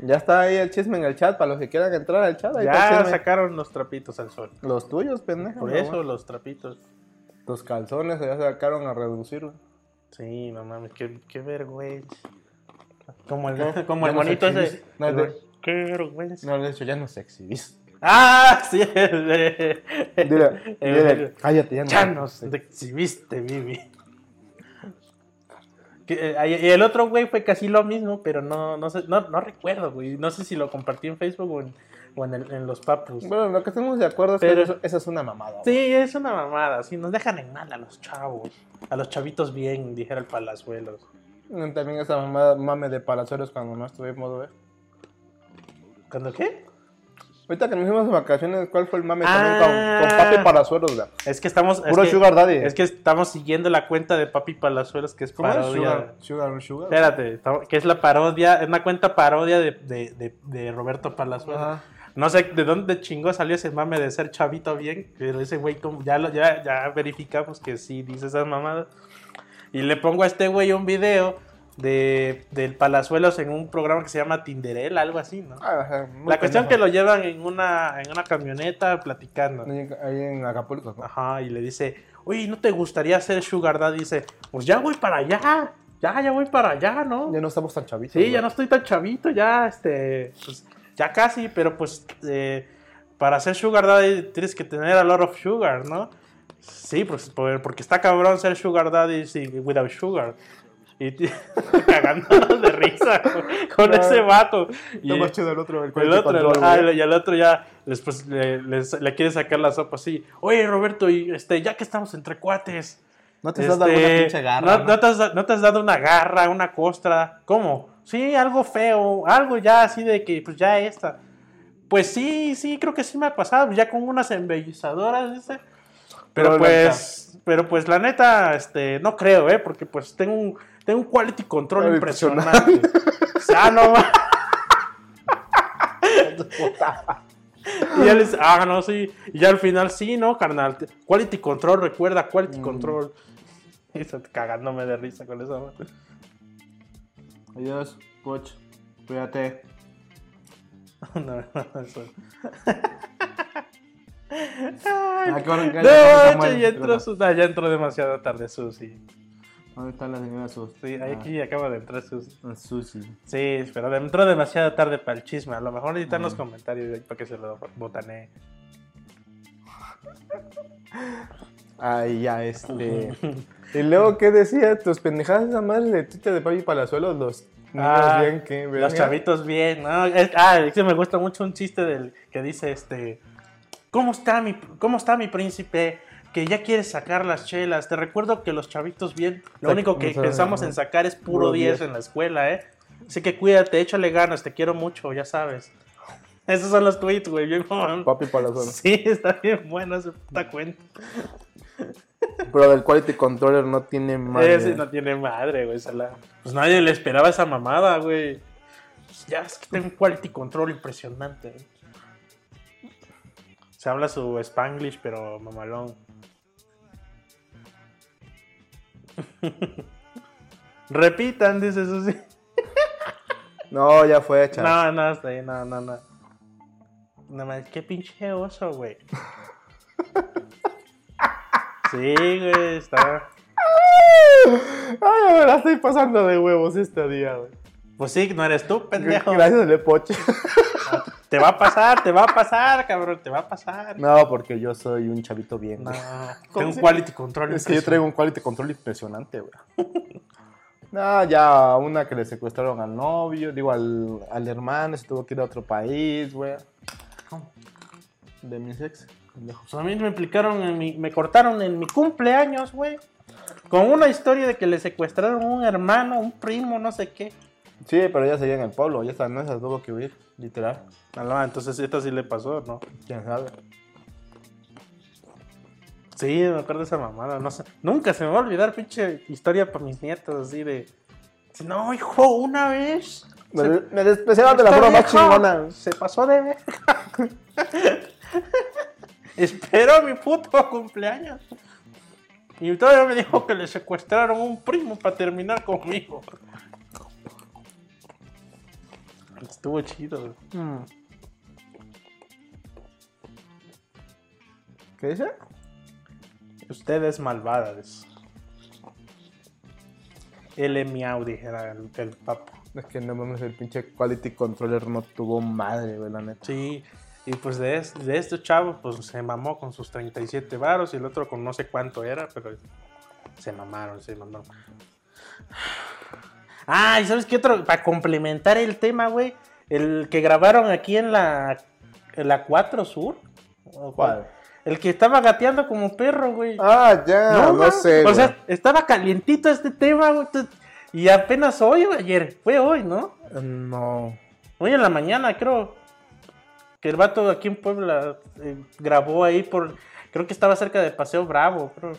Ya está ahí el chisme en el chat, para los que quieran entrar al chat. Ahí Ya sacaron los trapitos al sol. Los tuyos, pendejo. Por no, eso los trapitos. Los calzones ya sacaron a reducir, güey. Sí, no mames, qué, qué vergüenza. Como el, No, como el no monito se ese. No, el- de- Qué vergüenza. No, de hecho, ya no se exhibiste. Ah, sí. Dile, dile, cállate, ya no. Ya nos te exhibiste, Vivi. Eh, y el otro güey fue casi lo mismo, pero no, no, sé, no, no recuerdo, güey. No sé si lo compartí en Facebook o en, o en, el- en los papus. Bueno, lo que estamos de acuerdo es Pero- que eso, esa es una mamada. güey. Sí, es una mamada. Sí, nos dejan en mal a los chavos. A los chavitos bien, dijera el Palazuelos. También esa mamada, mame de palazuelos cuando no estuvimos, güey. ¿Cuándo qué? Ahorita que nos fuimos de vacaciones, ¿cuál fue el mame Ah. también con, con papi palazuelos, güey? Es que estamos. es Puro que- sugar daddy. Es que estamos siguiendo la cuenta de Papi Palazuelos, que es ¿Cómo es? parodia. Sugar, sugar, sugar. Espérate, que es la parodia, es una cuenta parodia de, de, de, de Roberto Palazuelos. Ajá. No sé de dónde chingó salió ese mame de ser chavito bien, pero ese güey ya, lo, ya, ya verificamos que sí dice esas mamadas. Y le pongo a este güey un video de, del Palazuelos en un programa que se llama Tinderel, algo así, ¿no? Ah, ajá, La cuestión que pendejo. lo llevan en una, en una camioneta platicando. Ahí, en- ahí en Acapulco, ¿no? Ajá, y le dice, oye, ¿no te gustaría ser Sugar Daddy? Dice, pues ya voy para allá, ya, ya voy para allá, ¿no? Ya no estamos tan chavitos. Sí, ya no estoy tan chavito, ya, este, pues, ya casi, pero pues, eh, para ser Sugar Daddy tienes que tener a lot of sugar, ¿no? Sí, pues, por- porque está cabrón ser Sugar Daddy sin- without sugar. Y cagándonos de risa con, ese vato. Y Está más chido el otro, el el quality otro, control, ah, güey. y al otro ya después le, quiere sacar la sopa así. Oye, Roberto, y este, ya que estamos entre cuates, No te dando este, una pinche garra. no, te has, no te has dado una garra, una costra. ¿Cómo? Sí, algo feo, algo ya así de que, pues ya esta. Pues sí, sí, creo que sí me ha pasado, ya con unas embellizadoras, dice. Pero, Pero pues, pero pues la neta, este, no creo, ¿eh? Porque pues tengo un, tengo un quality control impresionante. o sea, no ma- Y ya les, ah, no, sí. Y ya al final, sí, no, carnal. Quality control, recuerda, quality Mm. control. Y se- cagándome de risa con eso. Adiós, Poch. Cuídate. No, no, eso. Ah, No, entró, ya entró demasiado tarde Susi. ¿Dónde está la señora Sus? Sí, aquí acaba de entrar Susi. Ah, Susi. Sí, pero entró demasiado tarde para el chisme. A lo mejor necesitan los Mm. comentarios para que se lo botanee. Ay, ya, este. y luego, ¿qué decía? Tus pendejadas esa madre de Twitter de Papi Palazuelos, los Ah, bien, ¿qué? Los chavitos bien, ¿no? Es- ah, es que me gusta mucho un chiste del que dice este, ¿cómo está mi, cómo está mi príncipe? Que ya quiere sacar las chelas. Te recuerdo que los chavitos bien, lo Sac- único que o sea, pensamos en sacar es puro puro 10 10. en la escuela, ¿eh? Así que cuídate, échale ganas, te quiero mucho, ya sabes. Esos son los tweets, güey, bien como- Papi para la zona. Sí, está bien bueno ese puta cuenta. Pero del quality controller no tiene madre. Ese no tiene madre, güey. la- Pues nadie le esperaba esa mamada, güey. Pues ya es que tengo un quality control impresionante. güey. Se habla su spanglish, pero mamalón. Repitan, dice sí. No, ya fue hecha. No, no, está ahí, no, no, no. No más, qué pinche oso, güey. Sí, güey, está. Ay, me la estoy pasando de huevos este día, güey. Pues sí, no eres tú, pendejo. Gracias, Lepoche. Te va a pasar, te va a pasar, cabrón, te va a pasar. No, porque yo soy un chavito bien. No, tengo un quality control. Es que yo traigo un quality control impresionante, güey. No, ya una que le secuestraron al novio, digo, al, al hermano, se tuvo que ir a otro país, güey. De mis ex. pendejo. Pues a mí me implicaron en mi, me cortaron en mi cumpleaños, güey. Con una historia de que le secuestraron un hermano, un primo, no sé qué. Sí, pero ya seguía en el pueblo, ya está, en esa tuvo que huir, literal. Ah, no, entonces esta sí le pasó, ¿no? ¿Quién sabe? Sí, me acuerdo de esa mamada, no sé. Nunca se me va a olvidar, pinche historia para mis nietos, así de. No, hijo, una vez. Me, se- me de la forma más chingona. Se pasó de ver. Espero mi puto cumpleaños. Y todavía me dijo que le secuestraron un primo para terminar conmigo. Estuvo chido. Mm. ¿Qué dice? Ustedes malvadas. L miau, dijera el, el papo. Es que no mames, el pinche quality controller no tuvo madre, güey, la neta. Sí, y pues de, es- de este chavo, pues se mamó con sus 37 varos y el otro con no sé cuánto era, pero se mamaron, se mamaron. Ah, ¿y sabes qué otro? Para complementar el tema, güey, el que grabaron aquí en la, en la 4 Sur. ¿o ¿Cuál? El que estaba gateando como perro, güey. Ah, ya, no, sé. O güey. sea, estaba calientito este tema, güey. Y apenas hoy o ayer, fue hoy, ¿no? No. Hoy en la mañana, creo. Que el vato aquí en Puebla eh, grabó ahí por. Creo que estaba cerca del Paseo Bravo, creo.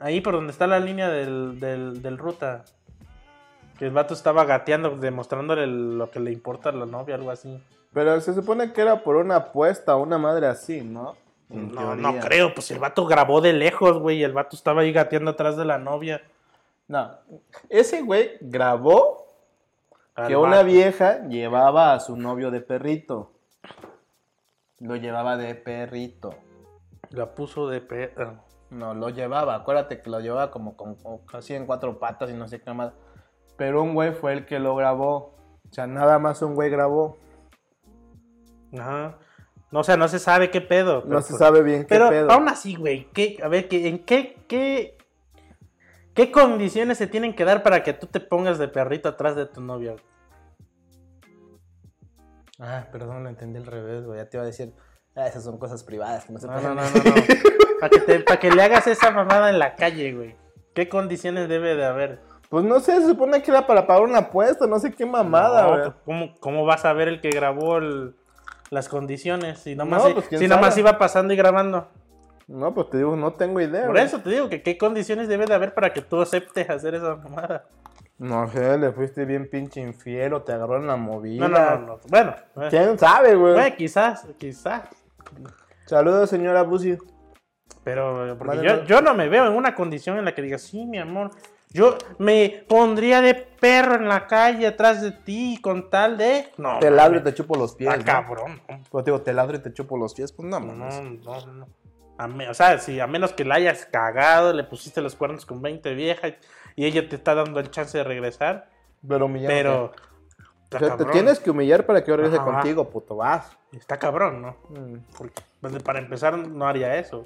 Ahí por donde está la línea del, del, del ruta. Que el vato estaba gateando, demostrándole lo que le importa a la novia, algo así. Pero se supone que era por una apuesta, una madre así, ¿no? En No, teoría. no creo, pues el vato grabó de lejos, güey. Y el vato estaba ahí gateando atrás de la novia. No. Ese güey grabó Al que una vieja llevaba a su novio de perrito. Lo llevaba de perrito. La puso de pe... No, lo llevaba. Acuérdate que lo llevaba como, con como casi en cuatro patas y no sé qué más. Pero un güey fue el que lo grabó. O sea, nada más un güey grabó. Ajá. No, o sea, no se sabe qué pedo. No pero, se pues, sabe bien qué Pero pedo. aún así, güey, ¿qué- a ver, ¿qué, ¿en qué, qué, qué condiciones se tienen que dar para que tú te pongas de perrito atrás de tu novia? Ah, perdón, lo entendí al revés, güey. Ya te iba a decir, ah, esas son cosas privadas que no se No, pueden no, no, no, no. Para que, te- pa' que le hagas esa mamada en la calle, güey. ¿Qué condiciones debe de haber? Pues no sé, se supone que era para pagar una apuesta, no sé qué mamada, No, güey. pues, ¿cómo, ¿Cómo vas a ver el que grabó el- las condiciones? Si nomás, No, pues, si nomás iba pasando y grabando. No, pues te digo, no tengo idea. Por güey. eso te digo que qué condiciones debe de haber para que tú aceptes hacer esa mamada. No sé, le fuiste bien pinche infiel o te agarró en la movida. No, no, no, no. Bueno, eh, ¿Quién sabe, güey? Güey, quizás, quizás. Saludos, señora Busi. Pero porque yo, yo no me veo en una condición en la que diga, sí, mi amor, yo me pondría de perro en la calle atrás de ti con tal de... No, Te ladro y te chupo los pies. está ¿no? cabrón. no. Pues te digo, te ladro y te chupo los pies. Pues no, No, mames. no, no. A me- o sea, si a menos que la hayas cagado, le pusiste los cuernos con 20 viejas y ella te está dando el chance de regresar, Pero humillar. pero... Está O sea, te tienes que humillar para que yo regrese Ajá. contigo, puto. Vas. Está cabrón, ¿no? Mm, Porque, pues, para empezar, no haría eso.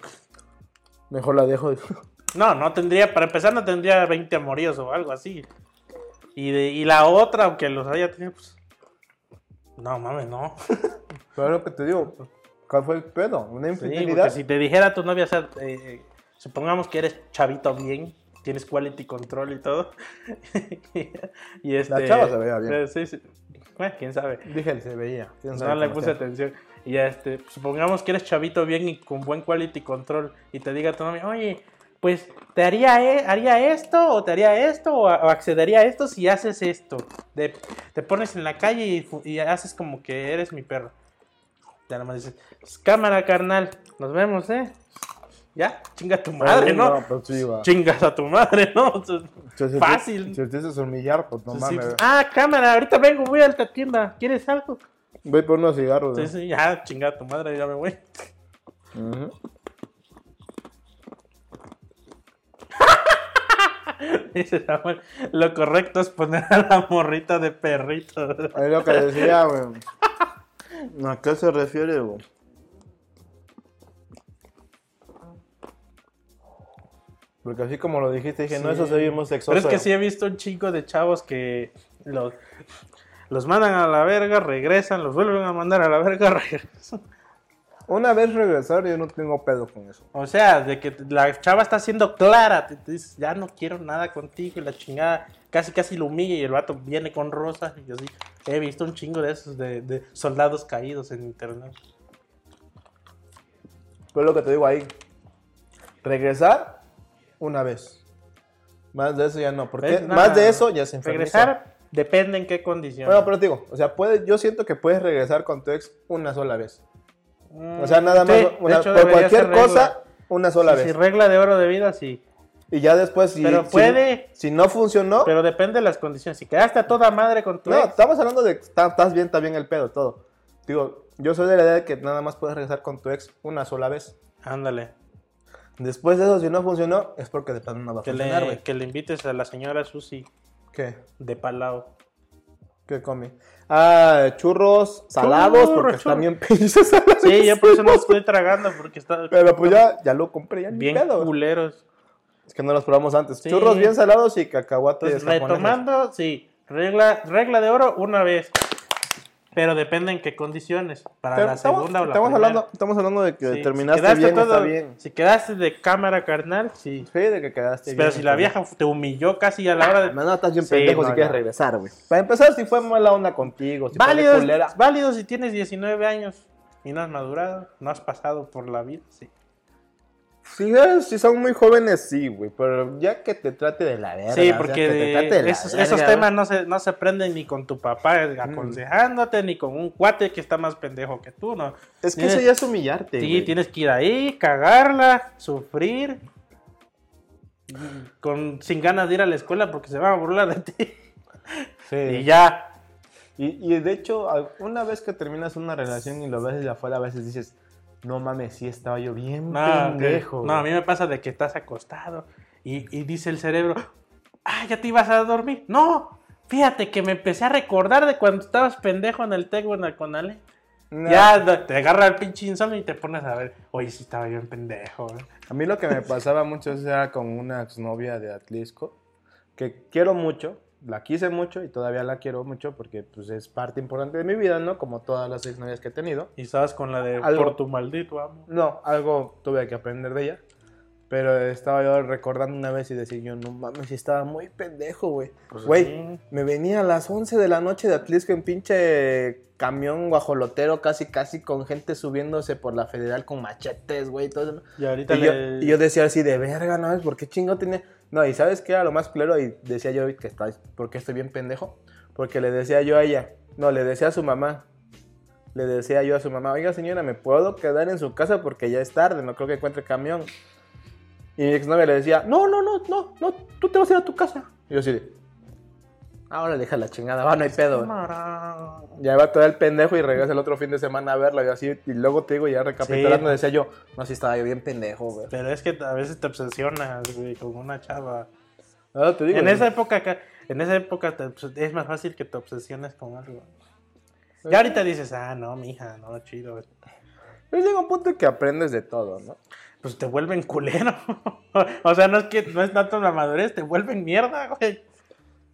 Mejor la dejo. No, no tendría, para empezar, no tendría 20 amoríos o algo así. Y, de, y la otra, aunque los haya tenido, pues. No mames, no. Pero lo que te digo, ¿cuál fue el pedo? ¿Una Sí, infidelidad? porque si te dijera tu novia, o sea, eh, supongamos que eres chavito bien, tienes quality control y todo. y este, La chava se veía bien. Sí, sí. Bueno, quién sabe. Dije, se veía. ¿Quién sabe No le puse sea? atención. Y ya este, supongamos que eres chavito bien y con buen quality control y te diga tu novia, oye, pues te haría, e- haría esto o te haría esto o, accedería a esto si haces esto. De- te pones en la calle y haces como que eres mi perro. Ya nada más dices, "Pues, cámara carnal, nos vemos, ¿eh? Ya, chinga tu madre, Ay, ¿no? pues sí. Chingas a tu madre, ¿no? Si- Fácil. Si te dices humillar, pues no mames. ah, cámara, ahorita vengo, voy a la tienda, ¿quieres algo? Voy por unos cigarros. Sí, ¿no? sí, ya, chinga a tu madre, ya me voy. Dice Samuel, lo correcto es poner a la morrita de perrito. Es lo que decía, güey. ¿A qué se refiere, güey? Porque así como lo dijiste, dije, no, eso se muy sexoso. Pero es que sí he visto un chico de chavos que los, los mandan a la verga, regresan, los vuelven a mandar a la verga, regresan. Una vez regresar, yo no tengo pedo con eso. O sea, de que la chava está siendo clara, te, te dices, ya no quiero nada contigo y la chingada casi casi lo humilla y el vato viene con rosas y así. He visto un chingo de esos de, de soldados caídos en internet. Pero lo que te digo ahí, regresar una vez. Más de eso ya no, porque más de eso ya se enfermiza. Regresar depende en qué condiciones. Bueno, pero te digo, o sea, puedes, yo siento que puedes regresar con tu ex una sola vez. Mm, O sea, nada más, sí, de una- hecho, por cualquier cosa, una sola Sí, vez. sí, regla de oro de vida, sí. Y ya después, si, Pero si- puede- si, no funcionó, Pero depende de las condiciones. Si quedaste a toda madre con tu no, ex, estamos hablando de estás bien, está bien el pedo, todo. Digo, yo soy de la idea de que nada más puedes regresar con tu ex una sola vez. ándale. Después de eso, si no funcionó, es porque de plano no va a Que funcionar, güey. que le invites a la señora Susi ¿Qué? de Palau. ¿Qué come? Ah, churros salados, porque están churros. bien pinches salados. Sí, yo por eso no estoy tragando, porque está Pero pues ya, ya lo compré, ya bien pedo. culeros. Es que no los probamos antes. Sí. Churros bien salados y cacahuates Entonces, retomando, sí, regla, regla de oro una vez. Pero depende en qué condiciones. Para Pero la estamos, segunda o la estamos primera. hablando, estamos hablando de que Sí, terminaste si bien, todo- está bien. Si quedaste de cámara carnal, sí. Sí, de que quedaste Pero bien, si está la vieja te humilló casi a la hora de... No, estás bien Sí, pendejo no, si quieres regresar, güey. Para empezar, si fue mala onda contigo, si Válido, válido si tienes 19 años y no has madurado, no has pasado por la vida, sí. Si, eres- si son muy jóvenes, sí, güey. Pero ya que te trate de la verga. Sí, porque de- de la esos, verga, esos güey. temas no se, no se aprenden ni con tu papá eh, aconsejándote, ni con un cuate que está más pendejo que tú, ¿no? Es que Tienes- eso ya es humillarte, Sí, güey. tienes que ir ahí, cagarla, sufrir, con, sin ganas de ir a la escuela porque se van a burlar de ti. Sí. Y ya. Y, y de hecho, una vez que terminas una relación y lo ves desde afuera, a veces dices, no mames, sí estaba yo bien No, pendejo. que- no, a mí me pasa de que estás acostado y, y dice el cerebro, ah, ya te ibas a dormir. No, fíjate que me empecé a recordar de cuando estabas pendejo en el TEC o en el Conale. No. Ya te agarra el pinche insomnio y te pones a ver, oye, sí estaba bien pendejo. ¿eh". A mí lo que me pasaba mucho era con una exnovia de Atlisco, que quiero mucho, la quise mucho y todavía la quiero mucho porque pues, es parte importante de mi vida, ¿no? Como todas las exnovias que he tenido. Y estabas con la de Algo. por tu maldito amo. No, algo tuve que aprender de ella. Pero estaba yo recordando una vez y decía yo, no mames, estaba muy pendejo, güey. Pues Güey, sí. me venía a las 11 de la noche de Atlisco en pinche camión guajolotero, casi casi con gente subiéndose por la federal con machetes, güey, y todo. Y ahorita Y yo, le- y yo decía así de verga, ¿no? ¿Por qué chingo tenía? No, y ¿sabes qué era lo más claro? Y decía yo que está, ¿por qué estoy bien pendejo? Porque le decía yo a ella, no, le decía a su mamá, le decía yo a su mamá, oiga señora, ¿me puedo quedar en su casa porque ya es tarde, no creo que encuentre camión? Y mi exnovia le decía, no, no, no, no, no, tú te vas a ir a tu casa. Y yo así de, ahora deja la chingada, va, no hay pedo. Ya va todo el pendejo y regresa el otro fin de semana a verla y así, y luego te digo, ya recapitulando, Sí. decía yo, no, sí estaba yo bien pendejo, güey. Pero es que a veces te obsesionas, güey, con una chava. No, te digo, En güey. esa época, en esa época te es más fácil que te obsesiones con algo. Ya ahorita dices, ah, no, mija, no, chido. Pero llega un punto que aprendes de todo, ¿no? Pues te vuelven culero. o sea, no es que no es tanto la madurez, te vuelven mierda, güey.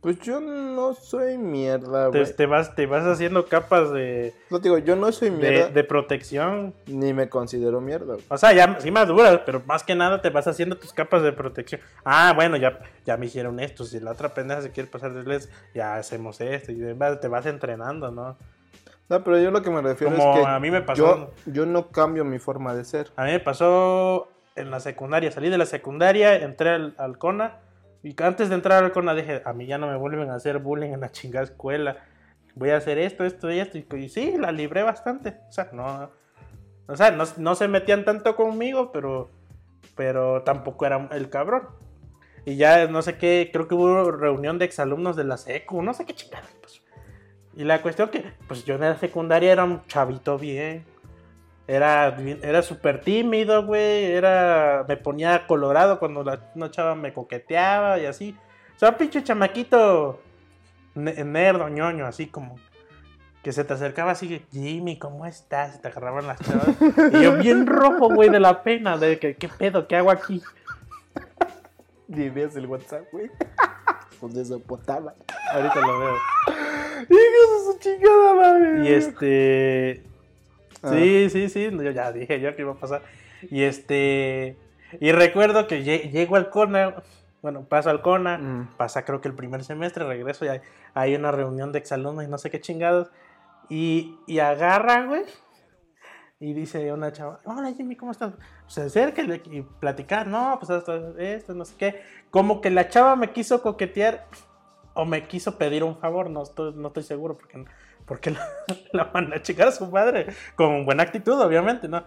Pues yo no soy mierda, Te, güey. te vas, te vas haciendo capas de, No te digo, yo no soy mierda, de protección. ni me considero mierda. güey. O sea, ya sí maduras, pero más que nada te vas haciendo tus capas de protección. Ah, bueno, ya, ya me hicieron esto. Si la otra pendeja se quiere pasar de les, ya hacemos esto. Y te vas entrenando, ¿no? No, pero yo lo que me refiero Como es que a mí me pasó. yo, yo no cambio mi forma de ser. A mí me pasó en la secundaria. Salí de la secundaria, entré al, al CONA. Y antes de entrar al CONA dije, a mí ya no me vuelven a hacer bullying en la chingada escuela. Voy a hacer esto, esto y esto. Y, y sí, la libré bastante. O sea, no, o sea, no, no se metían tanto conmigo, pero, pero tampoco era el cabrón. Y ya no sé qué, creo que hubo reunión de exalumnos de la secu, no sé qué chingada. Pues. Y la cuestión que, pues yo en la secundaria era un chavito bien. Era, era súper tímido, güey. Era, me ponía colorado cuando la, una chava me coqueteaba y así. O sea, un pinche chamaquito ne- nerdo, ñoño, así como que se te acercaba así, Jimmy, ¿cómo estás? Y te agarraban las chavas. Y yo bien rojo, güey, de la pena, de que, ¿qué pedo? ¿Qué hago aquí? Ni ves el WhatsApp, güey. Eso potaba. Ahorita lo veo. Hijos de su chingada madre. Y este. Ah. Sí, sí, sí. Yo ya dije yo que iba a pasar. Y este. Y recuerdo que lle- llego al CONA. Bueno, paso al CONA. Mm. Pasa creo que el primer semestre. Regreso y hay, hay una reunión de exalumnos y no sé qué chingados. Y, y agarran, güey. Y dice una chava, hola Jimmy, ¿cómo estás? Se acerca y, platicar, no, pues esto, esto, no sé qué. Como que la chava me quiso coquetear o me quiso pedir un favor, no estoy, no estoy seguro porque, porque la, la mandó a checar a su madre con buena actitud, obviamente, ¿no?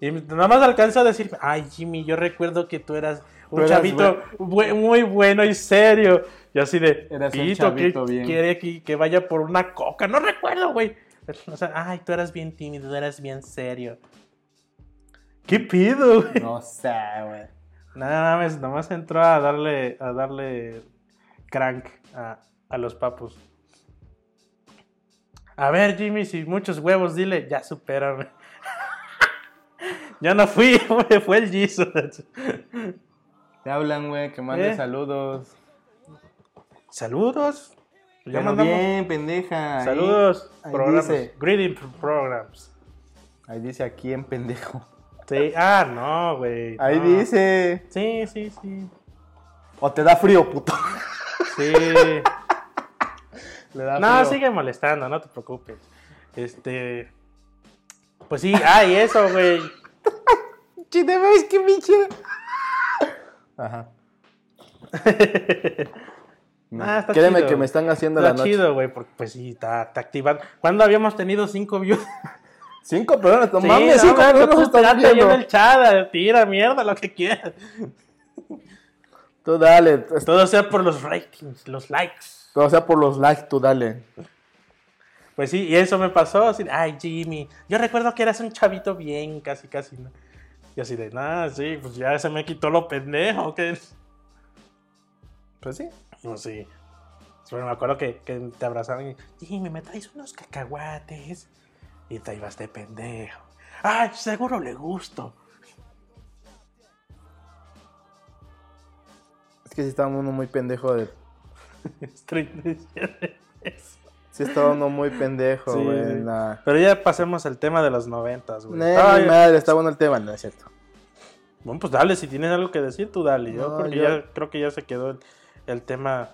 Y nada más alcanza a decir, ay Jimmy, yo recuerdo que tú eras un Tú eras chavito bu- muy bueno y serio. Y así de, Eras un "Pito, chavito que bien". quiere que, que vaya por una coca, no recuerdo, güey. O sea, ay, tú eras bien tímido, tú eras bien serio. ¿Qué pido, güey? No sé, güey. Nada más, nada más entró a darle, a darle crank a, a los papus. A ver, Jimmy, si muchos huevos, dile, ya supérame. ya no fui, güey, fue el Jesus. Te hablan, güey, que mandes ¿Eh? saludos. Saludos. Ya mandamos. bien, pendeja. Saludos. ahí dice. Greeting programs. Ahí dice aquí en pendejo. Sí. Ah, no, güey. Ahí no. dice. Sí, sí, sí. O te da frío, puto. Sí. Le da No, frío. sigue molestando, no te preocupes. Este. Pues sí, ay, eso, güey. Chiste, ¿ves qué pinche? Ajá. Ah, está Créeme chido. que me están haciendo Está la noche. chido, güey, porque pues sí, está, está activando. ¿Cuándo habíamos tenido cinco views? Cinco personas, no Sí, mames, no, cinco mames, personas están ahí en el chat, tira mierda, lo que quieras. Tú dale. pues, Todo sea por los ratings, los likes. O sea, por los likes, tú dale. Pues sí, y eso me pasó, así, ay, Jimmy, yo recuerdo que eras un chavito bien, casi, casi, ¿no? Y así de, nada, sí, pues ya se me quitó lo pendejo, que Pues sí. No, sí. Bueno, me acuerdo que, que te abrazaban y, Jimmy, me traes unos cacahuates. Y te ibas de pendejo. Ay, seguro le gusto. Es que sí estaba uno muy pendejo de... Sí estaba uno muy pendejo, Sí, güey. sí. en la- Pero ya pasemos al tema de los noventas, güey. No, Ay, madre, está bueno el tema, no es cierto. Bueno, pues dale, si tienes algo que decir, tú dale. Yo porque yo- ya creo que ya se quedó el, el tema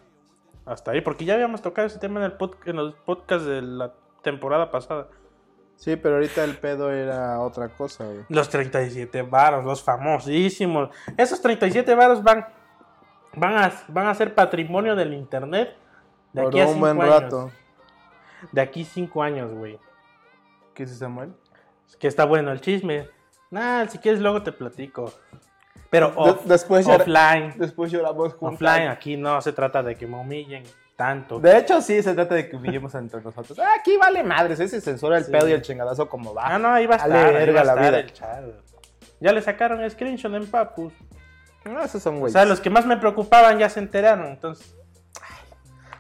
hasta ahí. Porque ya habíamos tocado ese tema en el pod- en los podcasts de la temporada pasada. Sí, pero ahorita el pedo era otra cosa, güey. Los 37 varos, los famosísimos. Esos 37 varos van, van, a, van a ser patrimonio del internet de Por aquí a un 5 buen años. rato. De aquí 5 años, güey. ¿Qué dice Samuel? Que está bueno el chisme. Nah, si quieres luego te platico. Pero off- después offline. Después lloramos juntos. Offline, aquí no se trata de que me humillen tanto. De hecho, sí, se trata de que vivimos entre nosotros. Ah, Aquí vale madres, ese censura el Sí. pedo y el chingadazo como va. Ah, no, ahí va a Dale estar, ahí verga va a la estar vida. el chat. Ya le sacaron screenshot en Papus. No, esos son O güeyes. sea, los que más me preocupaban ya se enteraron, entonces...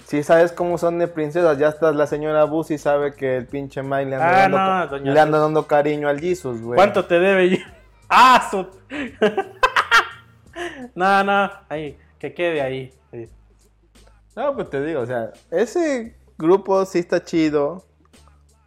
Sí, sabes cómo son de princesas. Ya está la señora Busi sabe que el pinche Mike le anda, Ah, dando, no, le anda dando cariño al Jesus, güey. ¿Cuánto te debe yo? ¡Ah! su- no, no, ahí, que quede ahí. No, pues te digo, o sea, ese grupo sí está chido,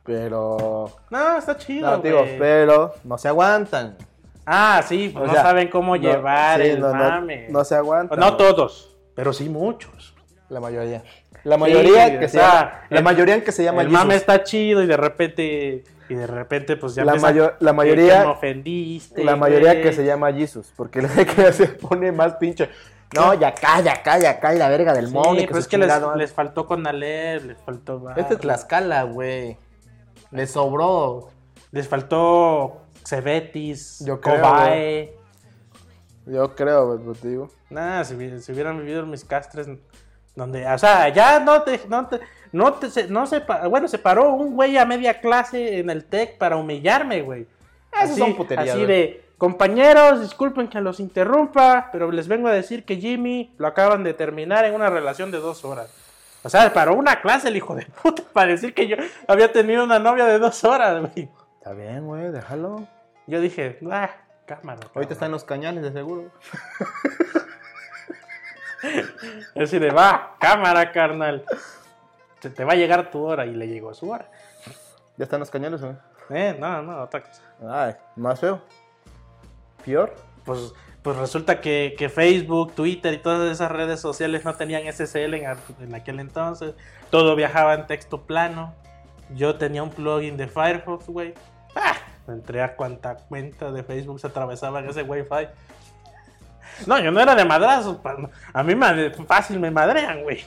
pero... No, está chido, No, digo, güey. pero no se aguantan. Ah, sí, pues O no sea, saben cómo no- llevar sí, el no, no- mame. No, se aguantan. no todos, pero sí muchos. La mayoría. La mayoría que o se sea, llama, la el- mayoría que se llama el Jesus. mame está chido y de repente y de repente pues ya La empiezan mayo- la mayoría- que me ofendiste. La mayoría que se llama Jesus, porque la que se pone más pinche. No, ya calla, calla, calla, la verga del Sí, mono. pero es que les, les faltó con Alep, les faltó Este es Tlaxcala, güey. Le sobró. les faltó Cebetis, Yo creo, Cobae. Yo creo, güey, pues te digo. Nada, si, hubi- si hubieran vivido mis castres, donde, o sea, ya no te, no te, no te, se- no se, bueno, se paró un güey a media clase en el TEC para humillarme, güey. Ah, Esas son puterías, Así de, compañeros, disculpen que los interrumpa, pero les vengo a decir que Jimmy lo acaban de terminar en una relación de dos horas. O sea, paró una clase el hijo de puta para decir que yo había tenido una novia de dos horas, güey. Está bien, güey, déjalo. Yo dije, ah, cámara. Ahorita cámara". está en los cañales, de seguro. Así de, va, cámara, carnal. Se te va a llegar tu hora y le llegó su hora. Ya están los cañales, güey. Eh, no, no, otra cosa. Ay, más feo. Peor. Pues, pues resulta que, que Facebook, Twitter y todas esas redes sociales no tenían SSL en, aquel entonces. Todo viajaba en texto plano. Yo tenía un plugin de Firefox, güey. ¡Ah! Entré a cuanta cuenta de Facebook se atravesaba en ese Wi-Fi. No, yo no era de madrazos. A mí me, fácil me madrean, güey.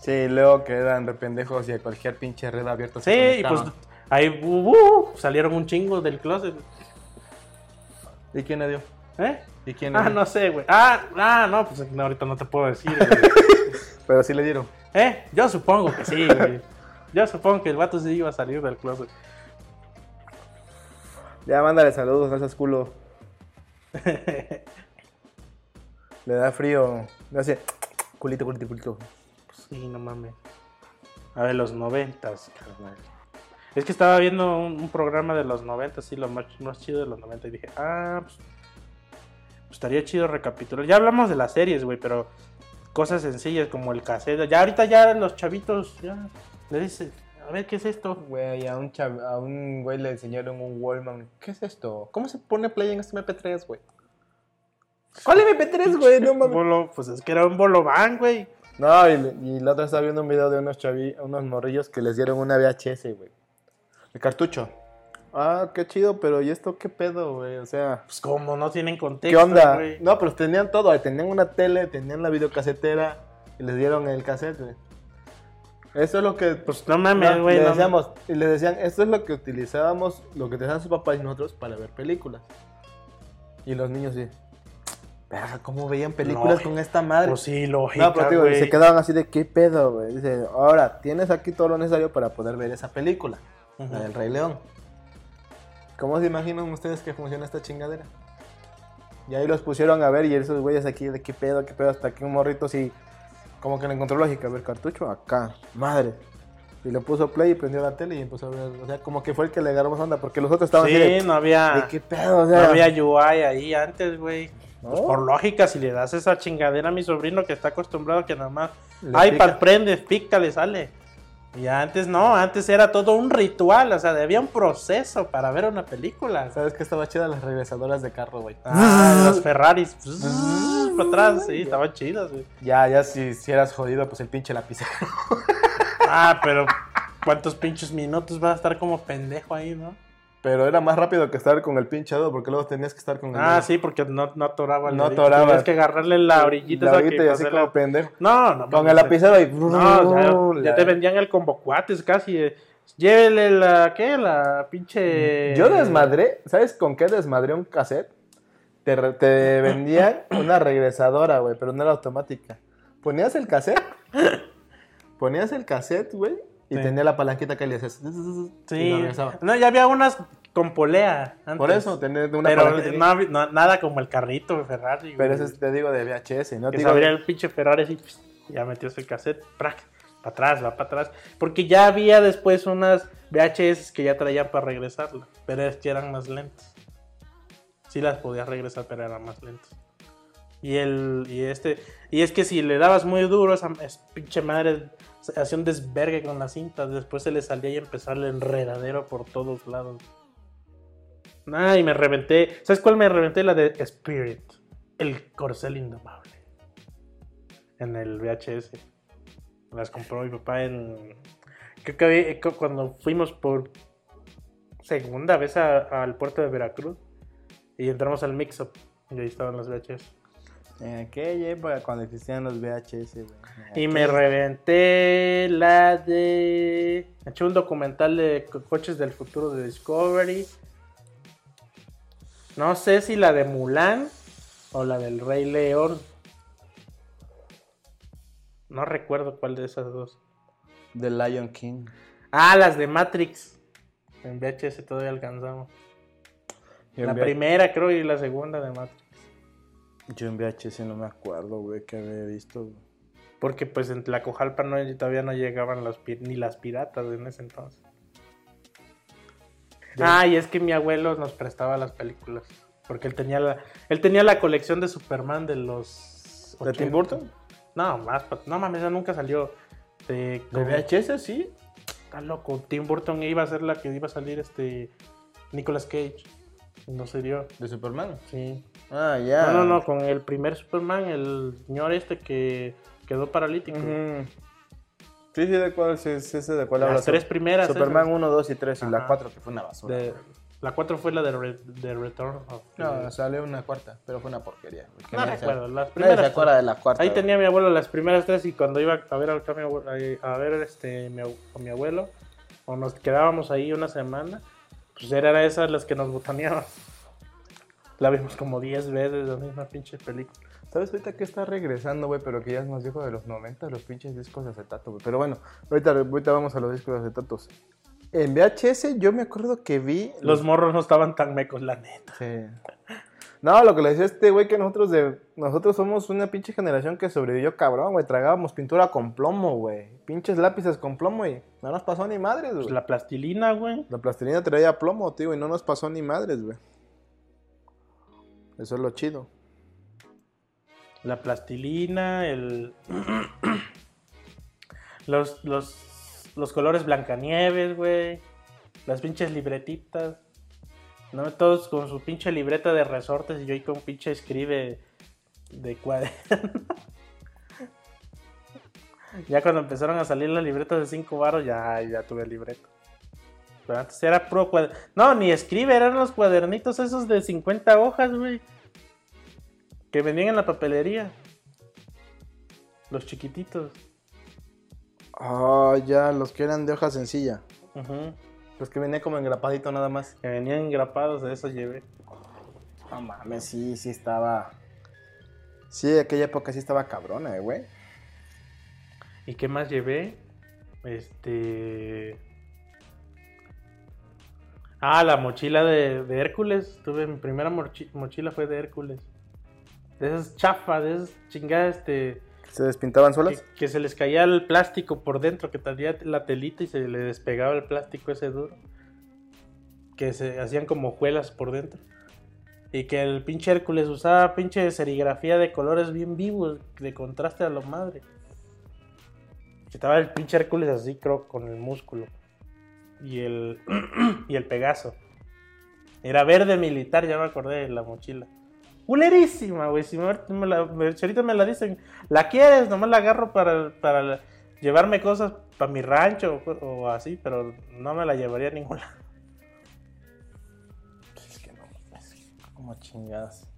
Sí, luego quedan de pendejos y a cualquier pinche red abierta se Sí, y pues ahí uh, uh, salieron un chingo del closet. ¿Y quién le dio? ¿Eh? ¿Y quién le Ah, dio? no sé, güey. Ah, ah, no, pues no, ahorita no te puedo decir. güey. Pero sí le dieron. ¿Eh? Yo supongo que sí, güey. Yo supongo que el vato sí iba a salir del closet. Ya mándale saludos, seas culo. Le da frío. Le hace culito, culito, culito. Sí, no mames. A ver, los noventas, carnal. Es que estaba viendo un, un programa de los noventas, sí, lo más, más chido de los noventas. Y dije, ah, pues, pues estaría chido recapitular. Ya hablamos de las series, güey, pero cosas sencillas como el cassette. Ya ahorita ya los chavitos, ya le dicen, a ver, ¿qué es esto? Güey, a un, chav- a un güey le enseñaron un Wallman. ¿Qué es esto? ¿Cómo se pone play en este MP3, güey? ¿Cuál MP3, güey? No mames. Bolo, pues es que era un bolobán, güey. No, y la otra estaba viendo un video de unos chavi, unos morrillos que les dieron una VHS, güey. De cartucho. Ah, qué chido, pero ¿y esto qué pedo, güey? O sea, Pues como no tienen ¿qué contexto, onda? güey. No, pero tenían todo. Tenían una tele, tenían la videocasetera y les dieron el cassette, güey. Eso es lo que. Pues no mames, güey. no y les decían, esto es lo que utilizábamos, lo que utilizaban sus papás y nosotros para ver películas. Y los niños sí. Verga, ¿cómo veían películas con esta madre? Pues sí, lógica, No, pero digo, se quedaban así de qué pedo, güey. Dice, ahora tienes aquí todo lo necesario para poder ver esa película, La del Rey León. ¿Cómo se imaginan ustedes que funciona esta chingadera? Y ahí los pusieron a ver y esos güeyes aquí de qué pedo, qué pedo, hasta que un morrito así, como que le encontró lógica, a ver, cartucho acá, madre. Y le puso play y prendió la tele y empezó a ver, o sea, como que fue el que le agarró más onda, porque los otros estaban así Sí, de, no había, de qué pedo, o no sea. había UI ahí antes, güey. Pues No. por lógica, si le das esa chingadera a mi sobrino que está acostumbrado que nada más Le iPad pica. prende, pica, le sale. Y antes no, antes era todo un ritual, o sea, había un proceso para ver una película. ¿Sabes qué estaba chida? Las regresadoras de carro, güey. Ah, los Ferraris, para atrás, sí, estaban chidas, güey. Ya, ya si, si eras jodido, pues el pinche lapicero. Ah, pero ¿cuántos pinches minutos vas a estar como pendejo ahí, no? Pero era más rápido que estar con el pinche dedo, porque luego tenías que estar con el Ah, dedo. sí, porque no, no atoraba el No dedito, atoraba. Tenías que agarrarle la orillita La orillita y así como pendejo. No, no. Con el lapicero y... No, ya, ya te vendían el combocuates casi. eh. Llévele la, ¿qué? La pinche... Yo desmadré, ¿sabes con qué desmadré un cassette? Te, te vendían una regresadora, güey, pero no era automática. Ponías el cassette, ponías el cassette, güey, y Sí. tenía la palanquita que le hacías. Sí. No, ya había unas con polea antes. Por eso, tenía una Pero no no- nada como el carrito de Ferrari. Pero eso es, te digo de VHS, ¿no? Que Digo, se abría el pinche Ferrari así, pss, ya metías el cassette, para atrás, va para atrás. Porque ya había después unas VHS que ya traían para regresarla, pero es que eran más lentas. Sí las podías regresar, pero eran más lentas. Y el y este y es que si le dabas muy duro esa es pinche madre hacía un desvergue con las cintas, después se le salía y empezaba el enredadero por todos lados. Ay, me reventé. ¿Sabes cuál me reventé? La de Spirit, el corcel indomable. En el VHS. Las compró mi papá en creo que cu- cuando fuimos por segunda vez al puerto de Veracruz y entramos al mix-up y ahí estaban los VHS. En aquella época cuando existían los VHS, güey. Y me reventé la de. Me eché un documental de co- coches del futuro de Discovery. No sé si la de Mulan o la del Rey León. No recuerdo cuál de esas dos. The Lion King. Ah, las de Matrix. En VHS todavía alcanzamos. La primera, creo, y la segunda de Matrix. Yo en VHS no me acuerdo, güey, que había visto. güey. Porque pues en Tlacojalpa no, todavía no llegaban ni las piratas en ese entonces. Ah, y es que mi abuelo nos prestaba las películas. Porque él tenía la, él tenía la colección de Superman de los... ¿De 80. Tim Burton? No, más, pa- no mames, esa nunca salió. De, ¿De VHS, sí? Está loco. Tim Burton iba a ser la que iba a salir este... Nicolas Cage. No se dio. ¿De Superman? Sí. Ah, ya. No, no, no, con el primer Superman, el señor este que quedó paralítico. Ujú. Sí, sí, de cuál es es ese de cuál Las hablas. tres primeras. Superman esas. 1, 2 y 3 y la Ajá. 4 que fue una basura. De- la 4 fue la de, Re- de Return of the- No, salió una cuarta, pero fue una porquería. No recuerdo, las Nadie se primeras. acuerda de la cuarta. Ahí güey. tenía mi abuelo las primeras tres y cuando iba a ver a mi abuelo, ahí- a ver este mi, a mi abuelo o nos quedábamos ahí una semana, pues eran esas las que nos botaneaban. La vimos como 10 veces la misma pinche película. ¿Sabes ahorita que está regresando, güey? Pero que ya es más viejo de los 90, los pinches discos de acetato, güey. Pero bueno, ahorita, ahorita vamos a los discos de acetatos. En VHS yo me acuerdo que vi... Los morros no estaban tan mecos, la neta. Sí. No, lo que le decía este güey que nosotros de nosotros somos una pinche generación que sobrevivió cabrón, güey. Tragábamos pintura con plomo, güey. Pinches lápices con plomo y no nos pasó ni madres, güey. Pues la plastilina, güey. La plastilina traía plomo, tío, y no nos pasó ni madres, güey. Eso es lo chido. La plastilina, el. los, los, los colores Blancanieves, güey. Las pinches libretitas. ¿No? Todos con su pinche libreta de resortes y yo ahí con pinche escribe de cuaderno. ya cuando empezaron a salir las libretas de 5 baros, ya, ya tuve libreta. Pero antes era pro cuad- No, ni escribe, eran los cuadernitos esos de 50 hojas, güey. Que vendían en la papelería. Los chiquititos. Ah, ya, los que eran de hoja sencilla. Ujú. Los que venían como engrapadito nada más. Que venían engrapados, de eso llevé. No mames, sí, sí estaba. Sí, aquella época sí estaba cabrona, eh, güey. ¿Y qué más llevé? Este. Ah, la mochila de, de Hércules. Tuve mi primera mochi- mochila fue de Hércules. De esas chafas, de esas chingadas, este. ¿Se despintaban solas? que se les caía el plástico por dentro, que tenía la telita y se le despegaba el plástico ese duro. Que se hacían como juelas por dentro. Y que el pinche Hércules usaba pinche serigrafía de colores bien vivos, de contraste a lo madre. Que Estaba el pinche Hércules así, creo, con el músculo. Y el, y el Pegaso. Era verde militar, ya me acordé de la mochila. Culerísima, güey. Si, me, me la, me- ahorita me la dicen, ¿la quieres? Nomás la agarro para, para llevarme cosas para mi rancho o, o así, pero no me la llevaría a ningún lado. Es que no, es como chingadas.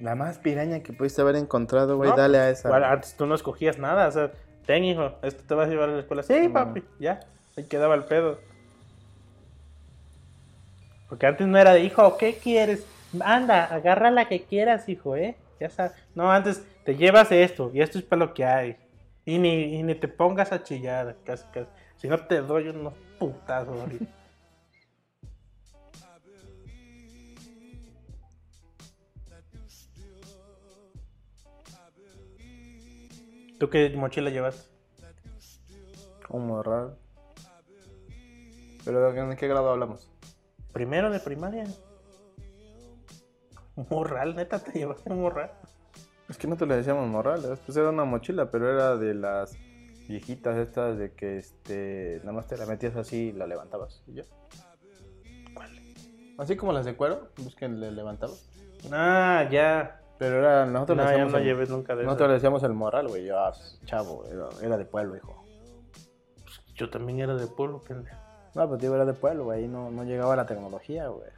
La más piraña que pudiste haber encontrado, güey, No, dale a esa. Igual, antes tú no escogías nada, o sea, ten hijo, esto te vas a llevar a la escuela. Sí, papi, ya, ahí quedaba el pedo. Porque antes no era de hijo, ¿qué quieres? Anda, agarra la que quieras, hijo, ¿eh? Ya sabes. No, antes te llevas esto, y esto es para lo que hay. Y ni, y ni te pongas a chillar, casi, casi. Si no te doy unos putazos ahorita. ¿Tú qué mochila llevas? Como raro. Pero ¿en qué grado hablamos? Primero de primaria. Morral, neta, te llevaste un morral. Es que nosotros le decíamos morrales, pues era una mochila, pero era de las viejitas estas de que este nada más te la metías así y la levantabas y ya. Así como las de cuero, pues que le levantabas. Ah, ya. Pero era, nosotros No, le ya decíamos no el- llevé nunca de Nosotros eso. le decíamos el morral, güey. Yo, ah, chavo, era, era de pueblo, hijo. Yo también era de pueblo, pendejo. No, pues digo, era de pueblo, güey. Ahí no, no llegaba la tecnología, güey.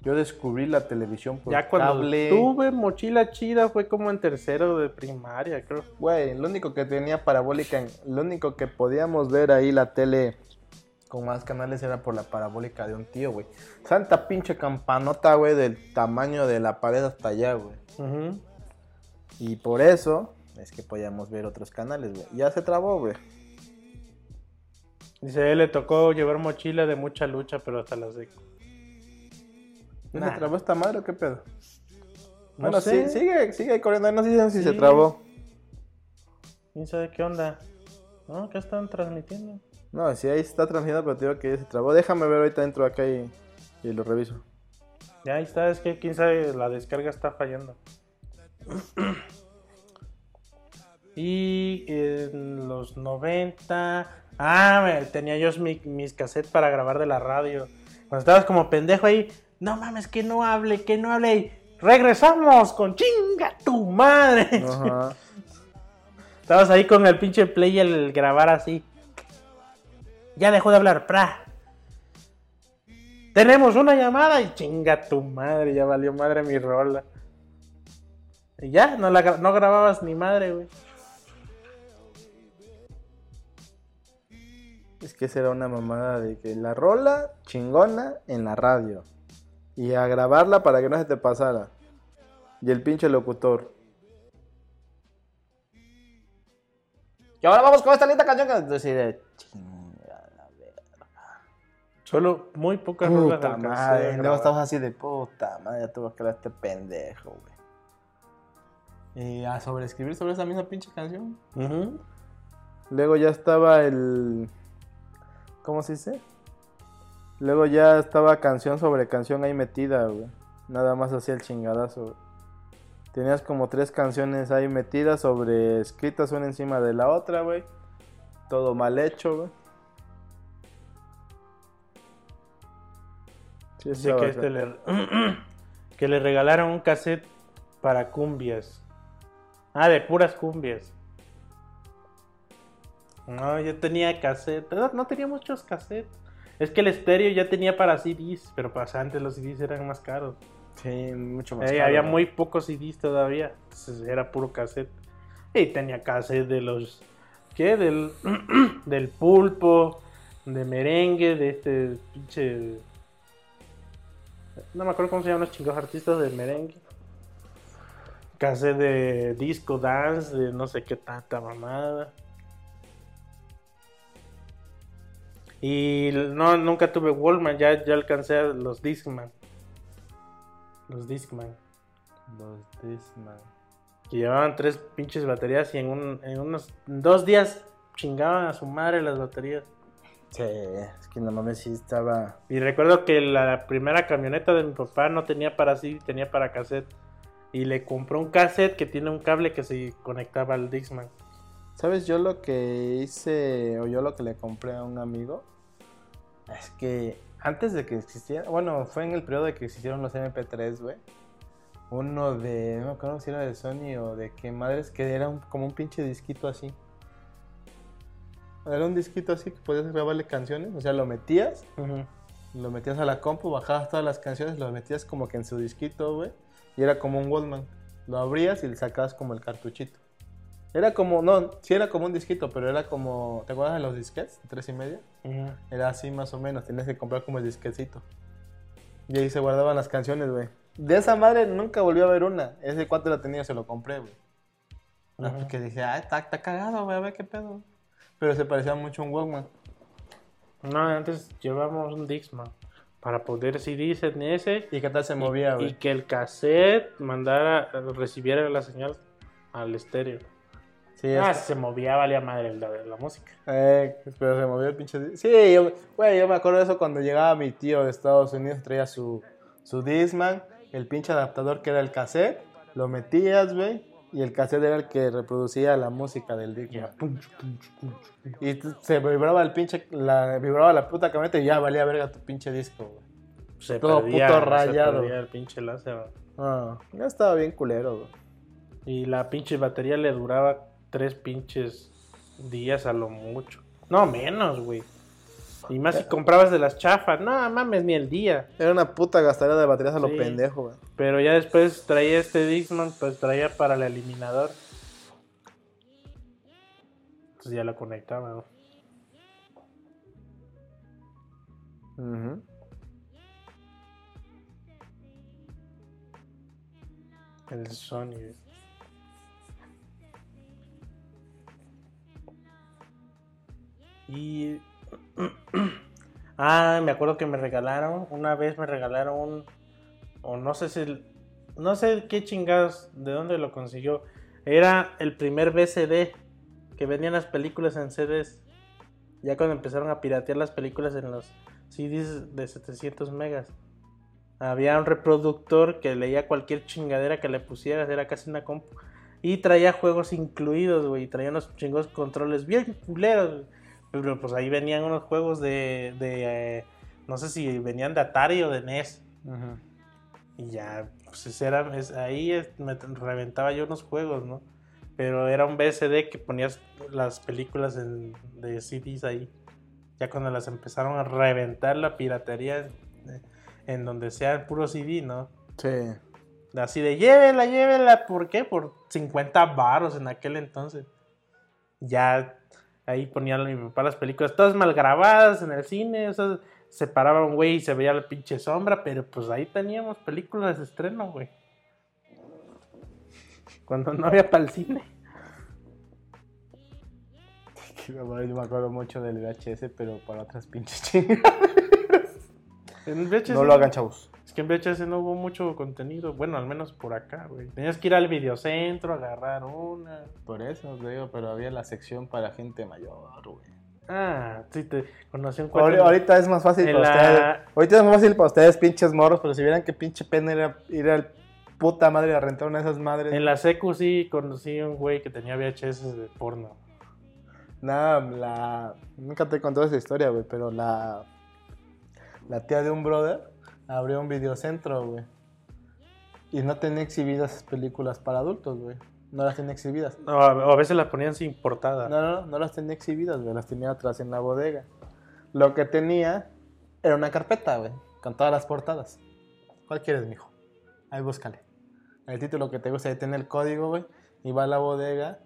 Yo descubrí la televisión por Ya cuando cable. tuve mochila chida fue como en tercero de primaria, creo. Güey, lo único que tenía parabólica, lo único que podíamos ver ahí la tele con más canales era por la parabólica de un tío, güey. Santa pinche campanota, güey, del tamaño de la pared hasta allá, güey. Y por eso es que podíamos ver otros canales, güey. Ya se trabó, güey. Dice, él le tocó llevar mochila de mucha lucha, pero hasta las de... ¿Ya Nah. se trabó esta madre o qué pedo? No bueno, sé. sí, sigue, sigue ahí corriendo. No sé si se trabó. ¿Quién sabe qué onda? No, ¿qué están transmitiendo? No, sí, ahí está transmitiendo, pero te digo que ya se trabó. Déjame ver ahorita dentro acá y, y lo reviso. Ya ahí está, es que quién sabe, la descarga está fallando. y en los 90... Ah, me- tenía yo mi- mis cassettes para grabar de la radio. Cuando estabas como pendejo ahí, no mames, que no hable, que no hable. y Regresamos con chinga tu madre. Ajá. Estabas ahí con el pinche play y el grabar así. Ya dejó de hablar, pra. Tenemos una llamada y chinga tu madre, ya valió madre mi rola. Y ya, no, la, no grababas ni madre, güey. Es que esa era una mamada de que la rola chingona en la radio. Y a grabarla para que no se te pasara. Y el pinche locutor. Y ahora vamos con esta linda canción que decide. Chinga la verga. Solo muy pocas rolas Puta madre. Luego grabar. estabas así de puta madre. Ya tuvo que crear este pendejo, güey. Y a sobreescribir sobre esa misma pinche canción. Luego ya estaba el. ¿Cómo se dice? Luego ya estaba canción sobre canción ahí metida, güey. Nada más hacía el chingadazo. güey. Tenías como tres canciones ahí metidas sobre escritas una encima de la otra, güey. Todo mal hecho, güey. Sí, Dice que, este le, que le regalaron un cassette para cumbias. Ah, de puras cumbias. No, yo tenía cassette. No, no tenía muchos cassettes. Es que el estéreo ya tenía para CDs, pero pues antes los CDs eran más caros. Sí, mucho más. Eh, caro, había muy pocos CDs todavía. Entonces era puro cassette. Y tenía cassette de los. ¿Qué? Del, del pulpo, de merengue, de este pinche. No me acuerdo cómo se llaman los chingos artistas de merengue. Cassette de disco dance, de no sé qué tanta mamada. Y no, nunca tuve Wallman, ya, ya alcancé a los Discman. Los Discman. Los Discman. Que llevaban tres pinches baterías y en, un, en unos en dos días chingaban a su madre las baterías. Sí, es que no mames, sí estaba. Y recuerdo que la primera camioneta de mi papá no tenía para CD, tenía para cassette. Y le compró un cassette que tiene un cable que se conectaba al Dixman. ¿Sabes yo lo que hice o yo lo que le compré a un amigo? Es que antes de que existiera, bueno, fue en el periodo de que existieron los MP3, güey. Uno de, no me acuerdo si era de Sony o de qué madres, que era un- como un pinche disquito así. Era un disquito así que podías grabarle canciones, o sea, lo metías, lo metías a la compu, bajabas todas las canciones, lo metías como que en su disquito, güey. Y era como un Wallman. Lo abrías y le sacabas como el cartuchito. Era como, no, sí era como un disquito, pero era como, ¿te acuerdas de los disquets? Tres y media. Ujú. Era así más o menos, tenías que comprar como el disquetcito. Y ahí se guardaban las canciones, güey. De esa madre nunca volví a ver una. Ese cuánto la tenía, se lo compré, güey. Ujú. Porque dije, ah, está, está cagado, güey, a ver qué pedo. Pero se parecía mucho a un Walkman. No, antes llevábamos un Dixman para poder en ese ¿Y qué tal se movía, y güey? que el cassette mandara, recibiera la señal al estéreo. Sí, Ah, es- se movía, valía madre la, la música. Eh, pero se movió el pinche. Sí, yo, güey, yo me acuerdo de eso cuando llegaba mi tío de Estados Unidos, traía su, su Discman, el pinche adaptador que era el cassette, Lo metías, güey, y el cassette era el que reproducía la música del pum, pum. Y se vibraba el pinche, la, vibraba la puta camioneta y ya valía verga tu pinche disco, güey. Se Todo perdía, puto rayado. el pinche láser. Ah, ya estaba bien culero, güey. Y la pinche batería le duraba tres pinches días a lo mucho. No, menos, güey. Y más si comprabas de las chafas. No, mames, ni el día. Era una puta gastadera de baterías a lo Sí. pendejo, güey. Pero ya después traía este Dixman, pues traía para el eliminador. Entonces ya lo conectaba, ¿no? Ujú. El Sony. Y. ah, me acuerdo que me regalaron. Una vez me regalaron un. O no sé si. No sé qué chingados. De dónde lo consiguió. Era el primer VCD. Que vendían las películas en CDs. Ya cuando empezaron a piratear las películas en los CDs de 700 megas. Había un reproductor que leía cualquier chingadera que le pusieras, era casi una compu. Y traía juegos incluidos, güey. Traía unos chingos controles bien culeros. güey. Pero pues ahí venían unos juegos de. de eh, no sé si venían de Atari o de NES. Y ya, pues era, ahí me reventaba yo unos juegos, ¿no? Pero era un VCD que ponías las películas en- de CDs ahí. Ya cuando las empezaron a reventar la piratería eh, en donde sea el puro CD, ¿no? Sí. Así de llévela, llévela, ¿por qué? Por 50 baros en aquel entonces. Ya ahí ponía mi papá las películas todas mal grabadas en el cine, o sea, se paraba un güey y se veía la pinche sombra, pero pues ahí teníamos películas de estreno, güey. Cuando no había para el cine. Yo me acuerdo mucho del VHS, pero para otras pinches chingas. En VHS, No lo hagan, chavos. Es que en VHS no hubo mucho contenido, bueno, al menos por acá, güey. Tenías que ir al videocentro, agarrar una. Por eso te digo, pero había la sección para gente mayor, güey. Ah, sí, te conocí un cuate- Ahorita es más fácil para la- ustedes. Ahorita es más fácil para ustedes, pinches morros, pero si vieran qué pinche pena era ir al puta madre a rentar una de esas madres. En la secu sí conocí un güey que tenía VHS de porno. Nada, la. Nunca te he contado esa historia, güey, pero la. La tía de un brother abrió un videocentro, güey. Y no tenía exhibidas películas para adultos, güey. No las tenía exhibidas. No, a veces las ponían sin portada. No, no, no las tenía exhibidas, güey. Las tenía atrás en la bodega. Lo que tenía era una carpeta, güey. Con todas las portadas. ¿Cuál quieres, mijo? Ahí búscale. El título que te gusta, ahí tiene el código, güey. Iba a la bodega,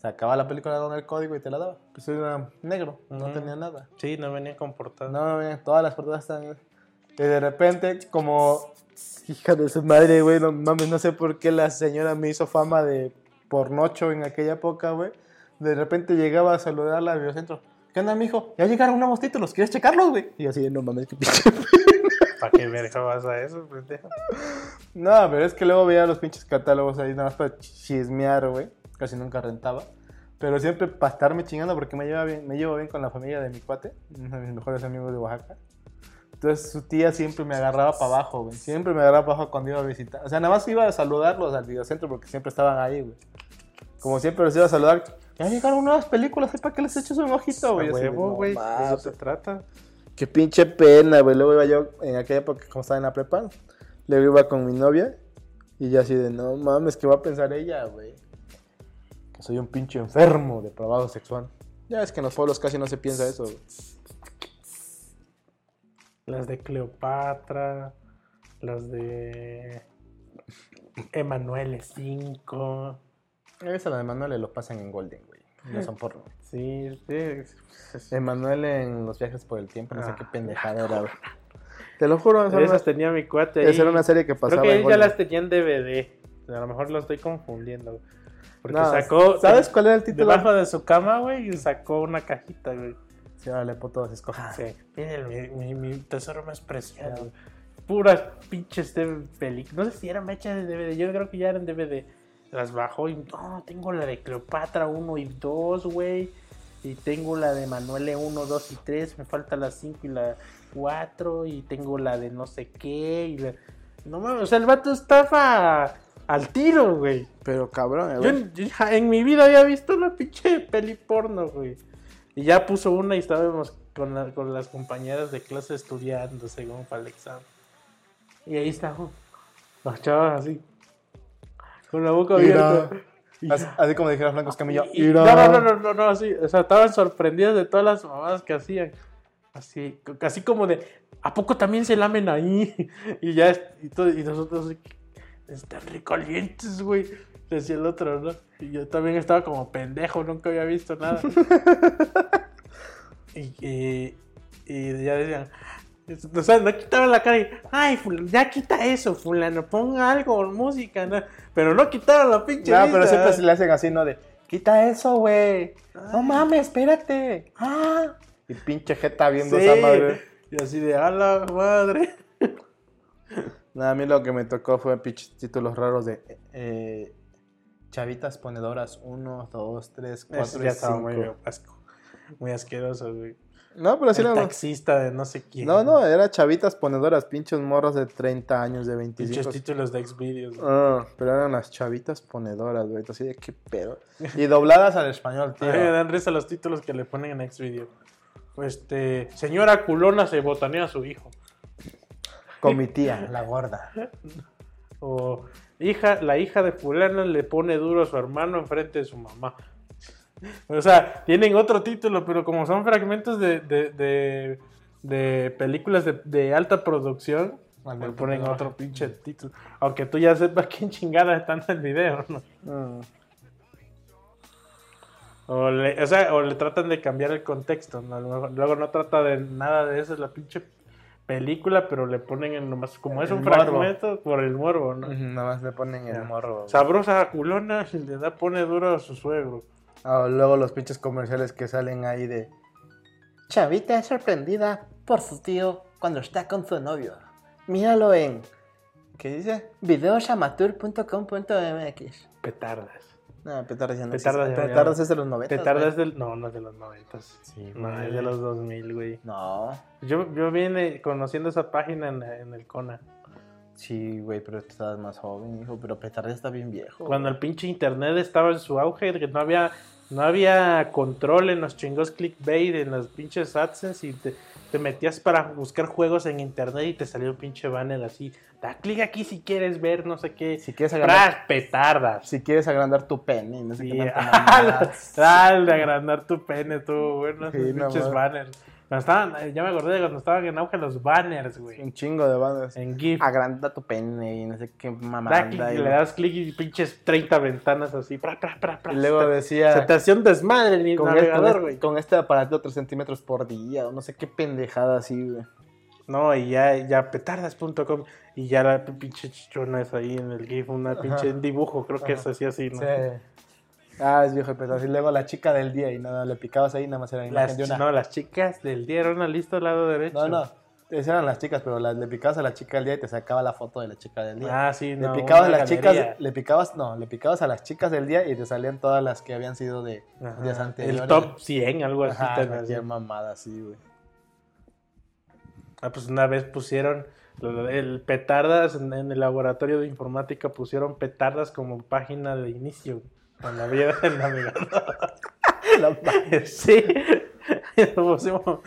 sacaba la película con el código y te la daba. Pues era negro, no tenía nada. Sí, no venían con portada. No, güey, todas las portadas están. Y de repente, como. Hija de su madre, güey. No mames, no sé por qué la señora me hizo fama de pornocho en aquella época, güey. De repente llegaba a saludarla al videocentro. ¿Qué onda, mijo? Ya llegaron nuevos títulos, ¿quieres checarlos, güey? Y yo así, no mames, qué pinche. ¿Para qué verga vas a eso, pendejo? No, pero es que luego veía los pinches catálogos ahí nada más para chismear, güey. Casi nunca rentaba. Pero siempre para estarme chingando porque me lleva bien, me llevo bien con la familia de mi cuate, uno de mis mejores amigos de Oaxaca. Entonces su tía siempre me agarraba para abajo, güey. Siempre me agarraba para abajo cuando iba a visitar. O sea, nada más iba a saludarlos al videocentro porque siempre estaban ahí, güey. Como siempre los iba a saludar. Ya llegaron nuevas películas, ¿para que les eches un ojito, güey? Huevo, "No güey. de mames". eso se trata. Qué pinche pena, güey. Luego iba yo, en aquella época, como estaba en la prepa, luego iba con mi novia. Y yo así de, no mames, ¿qué va a pensar ella, güey? Que soy un pinche enfermo, depravado sexual. Ya es que en los pueblos casi no se piensa eso, güey. Las de Cleopatra, las de Emanuele 5. Esa la de Manuel lo pasan en Golden, güey. No son porno. Sí, sí. Emanuel en los viajes por el tiempo, no sé Ah, qué pendejada era, güey. Te lo juro, Esas una, tenía mi cuate ahí. esa era una serie que pasaba Creo que en ya las tenía en DVD. A lo mejor lo estoy confundiendo. Porque No, sacó. ¿Sabes cuál era el título? Debajo de su cama, güey, y sacó una cajita, güey. Sí, órale, puto, escoja. Sí. Miren, mi, mi, mi tesoro más preciado. Puras pinches de películas. No sé si eran hechas de DVD. Yo creo que ya eran DVD. Las bajó y. No, tengo la de Cleopatra 1 y 2, güey. Y tengo la de Manuele 1, 2 y 3. Me falta la 5 y la 4. Y tengo la de no sé qué. Y la... No mames, o sea, el vato estaba Al tiro, güey. Pero cabrón, Yo, güey. yo en mi vida había visto una pinche peli porno, güey. Y ya puso una y estábamos con, la- con las compañeras de clase estudiando según para el examen. Y ahí estaban las chavas así, con la boca abierta. Y Así, así como dijera Franco Escamillo. y- no, no, no, no, no, no, así. O sea, estaban sorprendidas de todas las mamadas que hacían. Así, así como de, ¿a poco también se lamen ahí? Y ya, y, todo- y nosotros, así, están recalientes, güey. Decía el otro, ¿no? Y yo también estaba como pendejo, nunca había visto nada. y, y, y ya decían, o sea, no quitaban la cara y, ay, fulano, ya quita eso, fulano, ponga algo, música, ¿no? Pero no quitaron la pinche No, pero vista. siempre se le hacen así, ¿no? De, quita eso, güey. No mames, espérate. Ah. Y pinche jeta viendo Sí. esa madre. Y así de, a la madre. Nada, a mí lo que me tocó fue pinches títulos raros de eh, chavitas ponedoras 1, 2, 3, 4 Eso y ya estaba muy 5. asco. Muy asqueroso, güey. No, pero sí el era... taxista de no sé quién. No, no, era chavitas ponedoras, pinches morros de 30 años, de Pinches 25. títulos de Xvideos. Ah, pero eran las chavitas ponedoras, güey. Así de qué pedo. Y dobladas al español, me tío. dan risa los títulos que le ponen en Xvideo. Este, señora culona se botanea a su hijo. Con mi tía, la gorda. O hija, la hija de fulana le pone duro a su hermano enfrente de su mamá. O sea, tienen otro título, pero como son fragmentos de, de, de, de películas de, de alta producción, le ponen Pedro. otro pinche título. Aunque tú ya sepas quién chingada está en el video, ¿no? Mm. O le, o sea, o le tratan de cambiar el contexto, ¿no? Luego no trata de nada de eso, es la pinche película, pero le ponen en nomás, como es un morbo. fragmento, por el morbo, ¿no? Ujú, Nada más le ponen el Ya. morro. Sabrosa culona y le da pone duro a su suegro. Ah, luego los pinches comerciales que salen ahí de. Chavita es sorprendida por su tío cuando está con su novio. Míralo en. ¿Qué dice? videosamateur.com.mx. Petardas. No, petardas ya no Petardas existe. ya- Petardas es de los 90. Petardas es del. No, no es de los 90. Sí, no, güey. es de los 2000, güey. No. Yo, yo vine conociendo esa página en, en el Kona. Sí, güey, pero tú estabas más joven, hijo. Pero petardas está bien viejo. Cuando el pinche internet estaba en su auge, que no había, no había control en los chingos clickbait, en los pinches AdSense y te, te metías para buscar juegos en internet y te salió un pinche banner así. Da clic aquí si quieres ver no sé qué. Si quieres agrandar. Petardas. si quieres agrandar tu pene, no sé Sí, qué. Dale, agrandar tu pene, tú, bueno, Sí, pinches banners. Cuando estaban, eh, ya me acordé de cuando estaban en auge los banners, güey. Un chingo de bandas. En GIF. Agranda tu pene y no sé qué Da mamada. y- le das clic y pinches 30 ventanas así. Pra, pra, pra, pra. Y luego Se decía. Se te hacía un desmadre el con, este, navegador, güey. este- con este aparato de 3 centímetros por día, o no sé qué pendejada así, güey. No, y ya, ya petardas.com y ya la pinche chichona es ahí en el GIF, una pinche dibujo, creo que es así, así, ¿no? Ah, es viejo el pedazo. Y luego la chica del día y nada, le picabas ahí, nada más era la imagen Las, de una. No, las chicas del día era una lista al lado derecho. No, no, esas eran las chicas, pero le picabas a la chica del día y te sacaba la foto de la chica del día. Ah, sí, le no. picabas a las chicas, galería. le picabas, no, le picabas a las chicas del día y te salían todas las que habían sido de Ajá. días anteriores. El top 100, algo así. Ajá, cualquier mamada así, güey. Ah, pues una vez pusieron el petardas en, en el laboratorio de informática, pusieron petardas como página de inicio. Cuando había el navegador. La madre. Sí. Y pusimos,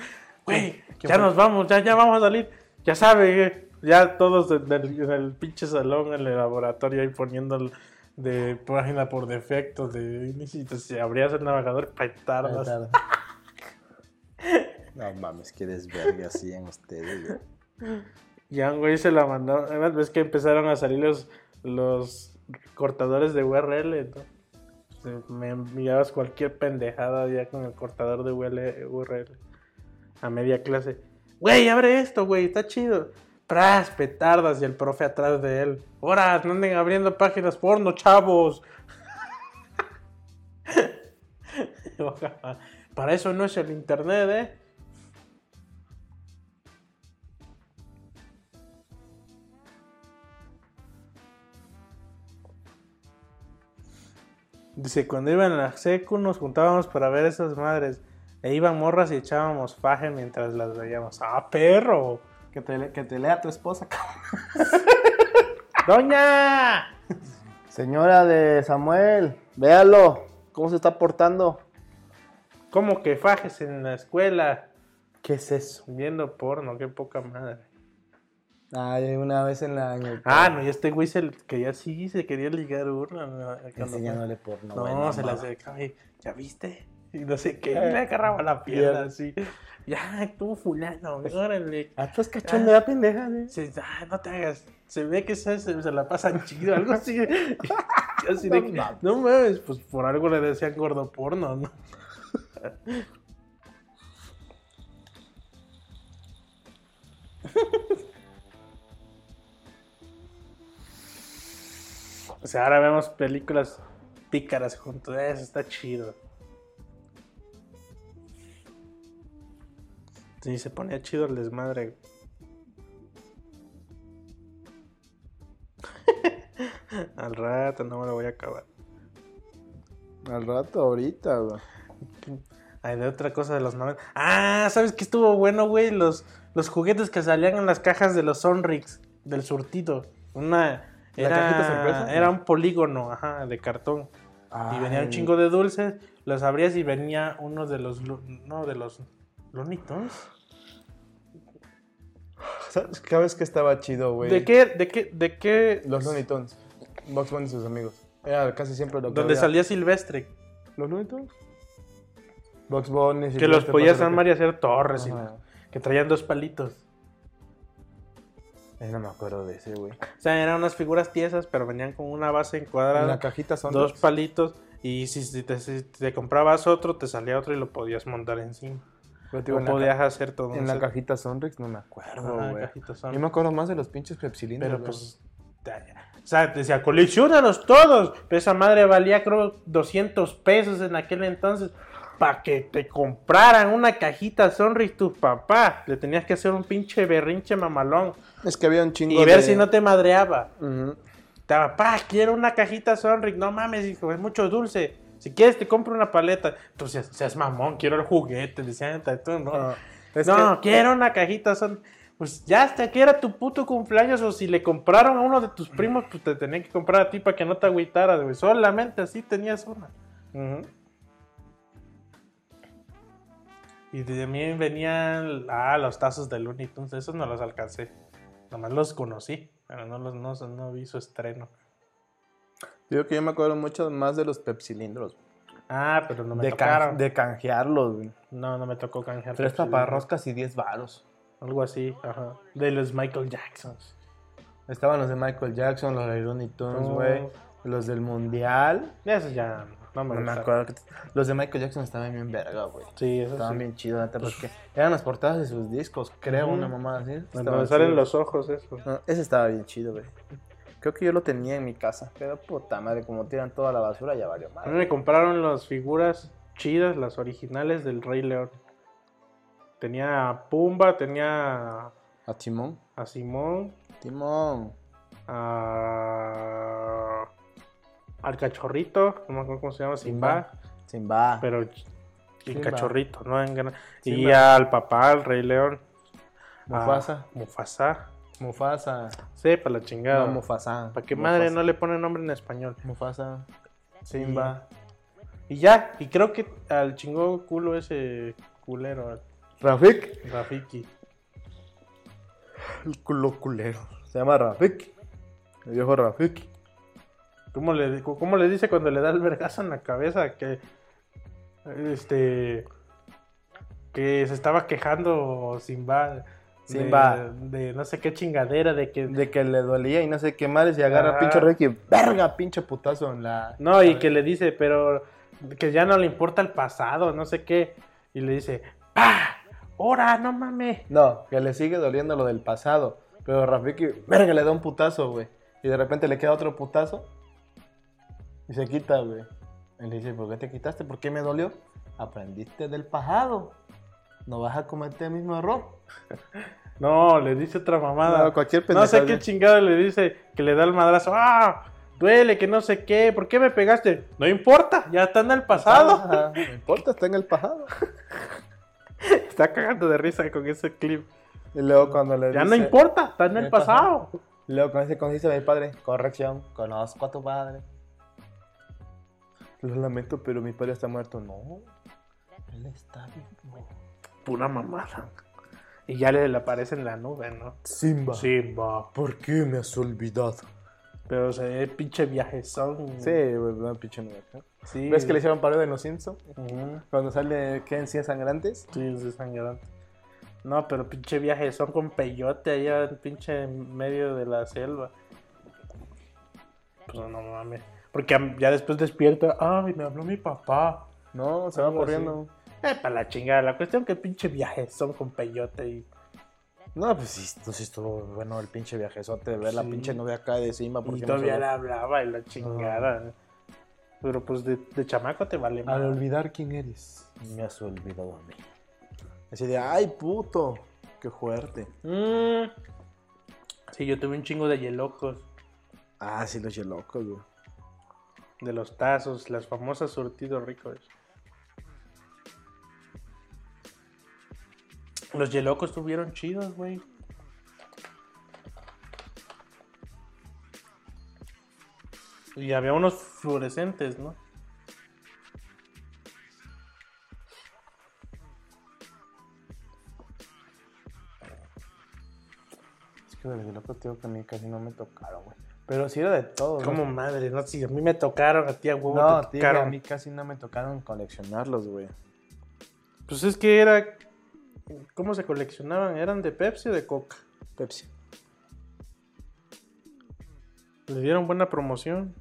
Güey, ¿Qué ya nos vamos, ya, ya vamos a salir. Ya sabe, eh, ya todos en el, en el pinche salón, en el laboratorio, ahí poniendo de página por defecto de te- abrías el navegador, petardas. No mames, qué desvergue hacían ustedes, güey. Ya un güey se la mandó. Además, ves que empezaron a salir los, los cortadores de URL, ¿no? Me enviabas cualquier pendejada ya con el cortador de URL, URL a media clase. Güey, abre esto, güey, está chido. Pras, petardas y el profe atrás de él. Ahora, no anden abriendo páginas porno, chavos. Para eso no es el internet, ¿eh? Dice, cuando iba en la secu nos juntábamos para ver esas madres. E iban morras y echábamos faje mientras las veíamos. ¡Ah, perro! Que te, que te lea tu esposa, cabrón. ¡Doña! Señora de Samuel, véalo. ¿Cómo se está portando? ¿Cómo que fajes en la escuela? ¿Qué es eso? Viendo porno, qué poca madre. Ay, una vez en la. en el- Ah, no, y este güey se quería sí, se quería ligar una. Enseñándole porno. No, se la acercaba y, ¿ya viste? Y no sé qué, y le agarraba la pierna así. Ya, tú fulano, órale. Ah, estás cachondo, ya pendeja, ¿eh? Se, ah, no te hagas. Se ve que se, se, se la pasan chido, algo así. Así de que, no mames, pues por algo le decían gordo porno, ¿no? O sea, ahora vemos películas pícaras juntos. Eso está chido. Sí, se ponía chido el desmadre. Al rato no me lo voy a acabar. Al rato, ahorita, güey. Ay, de otra cosa de los 90. Ah, ¿sabes qué estuvo bueno, güey? Los, los juguetes que salían en las cajas de los Sonrix, del surtido. Una. ¿La Era, cajita sorpresa? era un polígono, ajá, de cartón. Y venía un chingo de dulces, los abrías y venía uno de los. No, de los. Tunes. ¿Sabes qué vez que estaba chido, güey? ¿De qué? ¿De qué? ¿De qué? Los Looney Tunes. Box Bunny y sus amigos. Era casi siempre lo que Donde había. salía Silvestre. ¿Los Looney Tunes? Box Bunny. Que los Silvestre, podías armar y hacer torres. y- que traían dos palitos. No me acuerdo de ese, güey. O sea, eran unas figuras tiesas, pero venían con una base encuadrada. En la cajita son dos palitos y si, si te, si te comprabas otro te salía otro y lo podías montar encima Pero, te digo, o en podías ca- hacer todo En un la set. cajita Sonrix no me acuerdo, Ajá, güey. Yo me acuerdo más de los pinches pepsilindros. pero pues o sea decía coleccionalos todos pero esa madre valía creo 200 pesos en aquel entonces para que te compraran una cajita Sonrix tus papás le tenías que hacer un pinche berrinche mamalón Es que había un chingo y ver de- si no te madreaba Ujú. Estaba, pa, quiero una cajita Sonrix. No mames, hijo, es mucho dulce. Si quieres, te compro una paleta. Entonces, seas mamón, quiero el juguete. Decían, tú no. Es no, que- quiero una cajita Sonrix. Pues ya hasta que era tu puto cumpleaños. O si le compraron a uno de tus primos, pues te tenían que comprar a ti para que no te agüitaras, güey. Solamente así tenías una. Y también venían, ah, los tazos de Looney Tunes. Esos no los alcancé. Nomás los conocí, pero no, los, no, no vi su estreno. Digo que yo me acuerdo mucho más de los pepsilindros. Ah, pero no me de, tocaron. can- de canjearlos, güey. No, no me tocó canjear. Tres Pepsi, paparroscas y 10 varos. Algo así, ajá. De los Michael Jacksons. Estaban los de Michael Jackson, los de Looney Tunes, Oh. güey. Los del Mundial. Eso ya no me No me acuerdo. que- Los de Michael Jackson estaban bien verga, güey. Sí, eso Estaban sí. bien chidos, porque eran las portadas de sus discos, creo, una mamada así. Cuando me salen los ojos, eso. No, ese estaba bien chido, güey. Creo que yo lo tenía en mi casa, pero puta madre, como tiran toda la basura, ya valió A mí madre. me compraron las figuras chidas, las originales del Rey León. Tenía a Pumba, tenía A Timón. a Simón, Timón. a... al cachorrito, no me acuerdo cómo se llama, Simba, Simba. pero en Simba. cachorrito, ¿no? En gran- Y al papá, al Rey León. a Mufasa. Mufasa. Mufasa. Sí, para la chingada. No, Mufasa. ¿Para qué Mufasa. madre no le pone nombre en español? Mufasa. Simba. Y ya, y creo que al chingó culo ese culero, Rafik. Rafiki. El culo culero. Se llama Rafik. El viejo Rafik. ¿Cómo le, ¿Cómo le dice cuando le da el vergazo en la cabeza que este que se estaba quejando Simba de- Simba. de, no sé qué chingadera de que De que le dolía y no sé qué madre. Y agarra Ajá. pinche Ricky. Verga, pinche putazo en la. no y que le dice pero que ya no le importa el pasado no sé qué y le dice pa ahora no mames No, que le sigue doliendo lo del pasado. Pero Rafiki, verga, le da un putazo, güey. Y de repente le queda otro putazo. Y se quita, güey. Le dice, ¿por qué te quitaste? ¿Por qué me dolió? Aprendiste del pasado. No vas a cometer el mismo error. no le dice otra mamada No, cualquier No sé qué chingado le dice que le da el madrazo. ¡Ah! Duele, que no sé qué. ¿Por qué me pegaste? No importa, ya está en el pasado. Ajá, No importa, está en el pasado. Está cagando de risa con ese clip. Y luego cuando le Ya dice... no importa, está en el pasado. Luego con ese consiste mi padre. Corrección, conozco a tu padre. Lo lamento, pero mi padre está muerto. No, él está vivo. Pura mamada. Y ya le, aparece en la nube, ¿no? Simba. Simba. ¿Por qué me has olvidado? Pero se ve pinche viajezón. Sí, güey, una pinche nube. sí. ¿Ves que le hicieron parodia en Los Simpsons? Cuando sale Ken Cien Sangrantes. Sí, es desangrante. No, pero pinche viajezón con peyote allá en pinche medio de la selva. Pues no mames. Porque ya después despierta. Ay, me habló mi papá. No, se va Algo corriendo. Eh, para la chingada. La cuestión que pinche viajezón con peyote y. No, pues sí, pues sí estuvo bueno el pinche viajezote de ver la pinche nube acá de Porque no todavía le lo- hablaba y la chingada. Pero pues de, de chamaco te vale Al olvidar quién eres, me has olvidado a mí. Así de, ay, puto, qué fuerte. Mm. Sí, yo tuve un chingo de yelocos. Ah, sí, los locos, güey. De los tazos, las famosas surtidos ricos. Los yelocos estuvieron chidos, güey. Y había unos fluorescentes, ¿no? Es que de los locos, tío, que a mí casi no me tocaron, güey. Pero sí era de todo. Como madre, no si a mí me tocaron, a ti a huevo No, te tío, a mí casi no me tocaron coleccionarlos, güey. Pues es que era. ¿Cómo se coleccionaban? ¿Eran de Pepsi o de Coca? Pepsi. Le dieron buena promoción.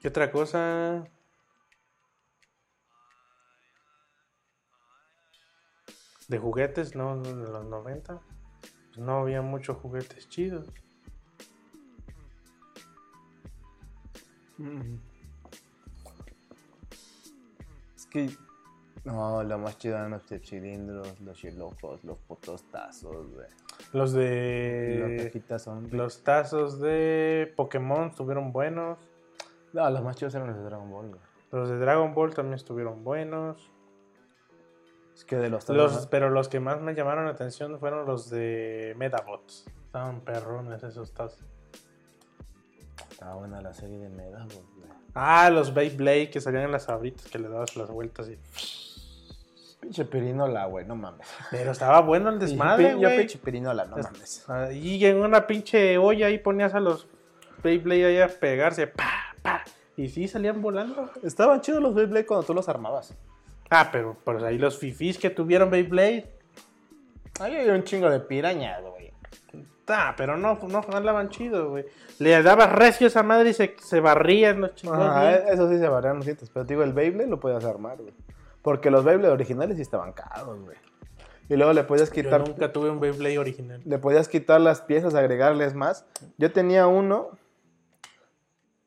¿Qué otra cosa? De juguetes, no, de los 90. No había muchos juguetes chidos. Es que. No, lo más chido eran los cilindros, los chilocos, los putos tazos, güey. Los de. son. Los tazos de Pokémon estuvieron buenos. No, los más chidos eran los de Dragon Ball, güey. Los de Dragon Ball también estuvieron buenos. Es que de los pero los que más me llamaron la atención fueron los de Medabots. Estaban perrones esos tazos. Estaba buena la serie de Medabot, güey. Ah, los Beyblade que salían en las abritas que le dabas las vueltas y. Pinche pirinola, güey, no mames. Pero estaba bueno el desmadre, Yo güey. pinche pirinola, no Es- mames. Ah, Y en una pinche olla ahí ponías a los Beyblade ahí a pegarse. Pa, pa. Y sí salían volando. Estaban chidos los Beyblade cuando tú los armabas. Ah, pero pues ahí los fifís que tuvieron Beyblade. Ahí había un chingo de pirañas, güey. Ah, pero no, no jalaban chido, güey. Le dabas recio a esa madre y se, se barrían los chingados. Ajá, bien. eso sí se varían los dientes. Pero te digo, el Beyblade lo podías armar, güey. Porque los Beyblade originales sí estaban caros, güey. Y luego le podías Yo quitar. nunca tuve un Beyblade original. Le podías quitar las piezas, agregarles más. Yo tenía uno.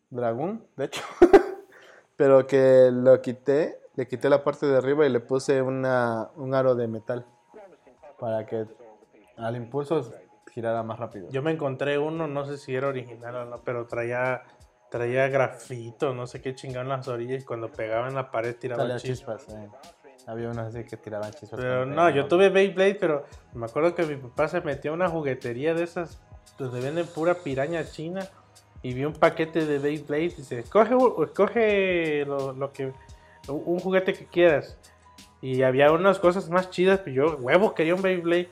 Dragón, de hecho. pero que lo quité. Le quité la parte de arriba y le puse una, un aro de metal. Para que al impulso girara más rápido. Yo me encontré uno, no sé si era original o no, pero traía traía grafito, no sé qué chingado en las orillas y cuando pegaba en la pared tiraba Salía chispas. chispas, eh. Había unas así que tiraban chispas. Pero no, yo pegaban. tuve Beyblade, pero me acuerdo que mi papá se metió a una juguetería de esas donde venden pura piraña china y vi un paquete de Beyblade y dice, escoge, escoge lo, lo que un juguete que quieras. Y había unas cosas más chidas, pero yo, huevo, quería un Beyblade.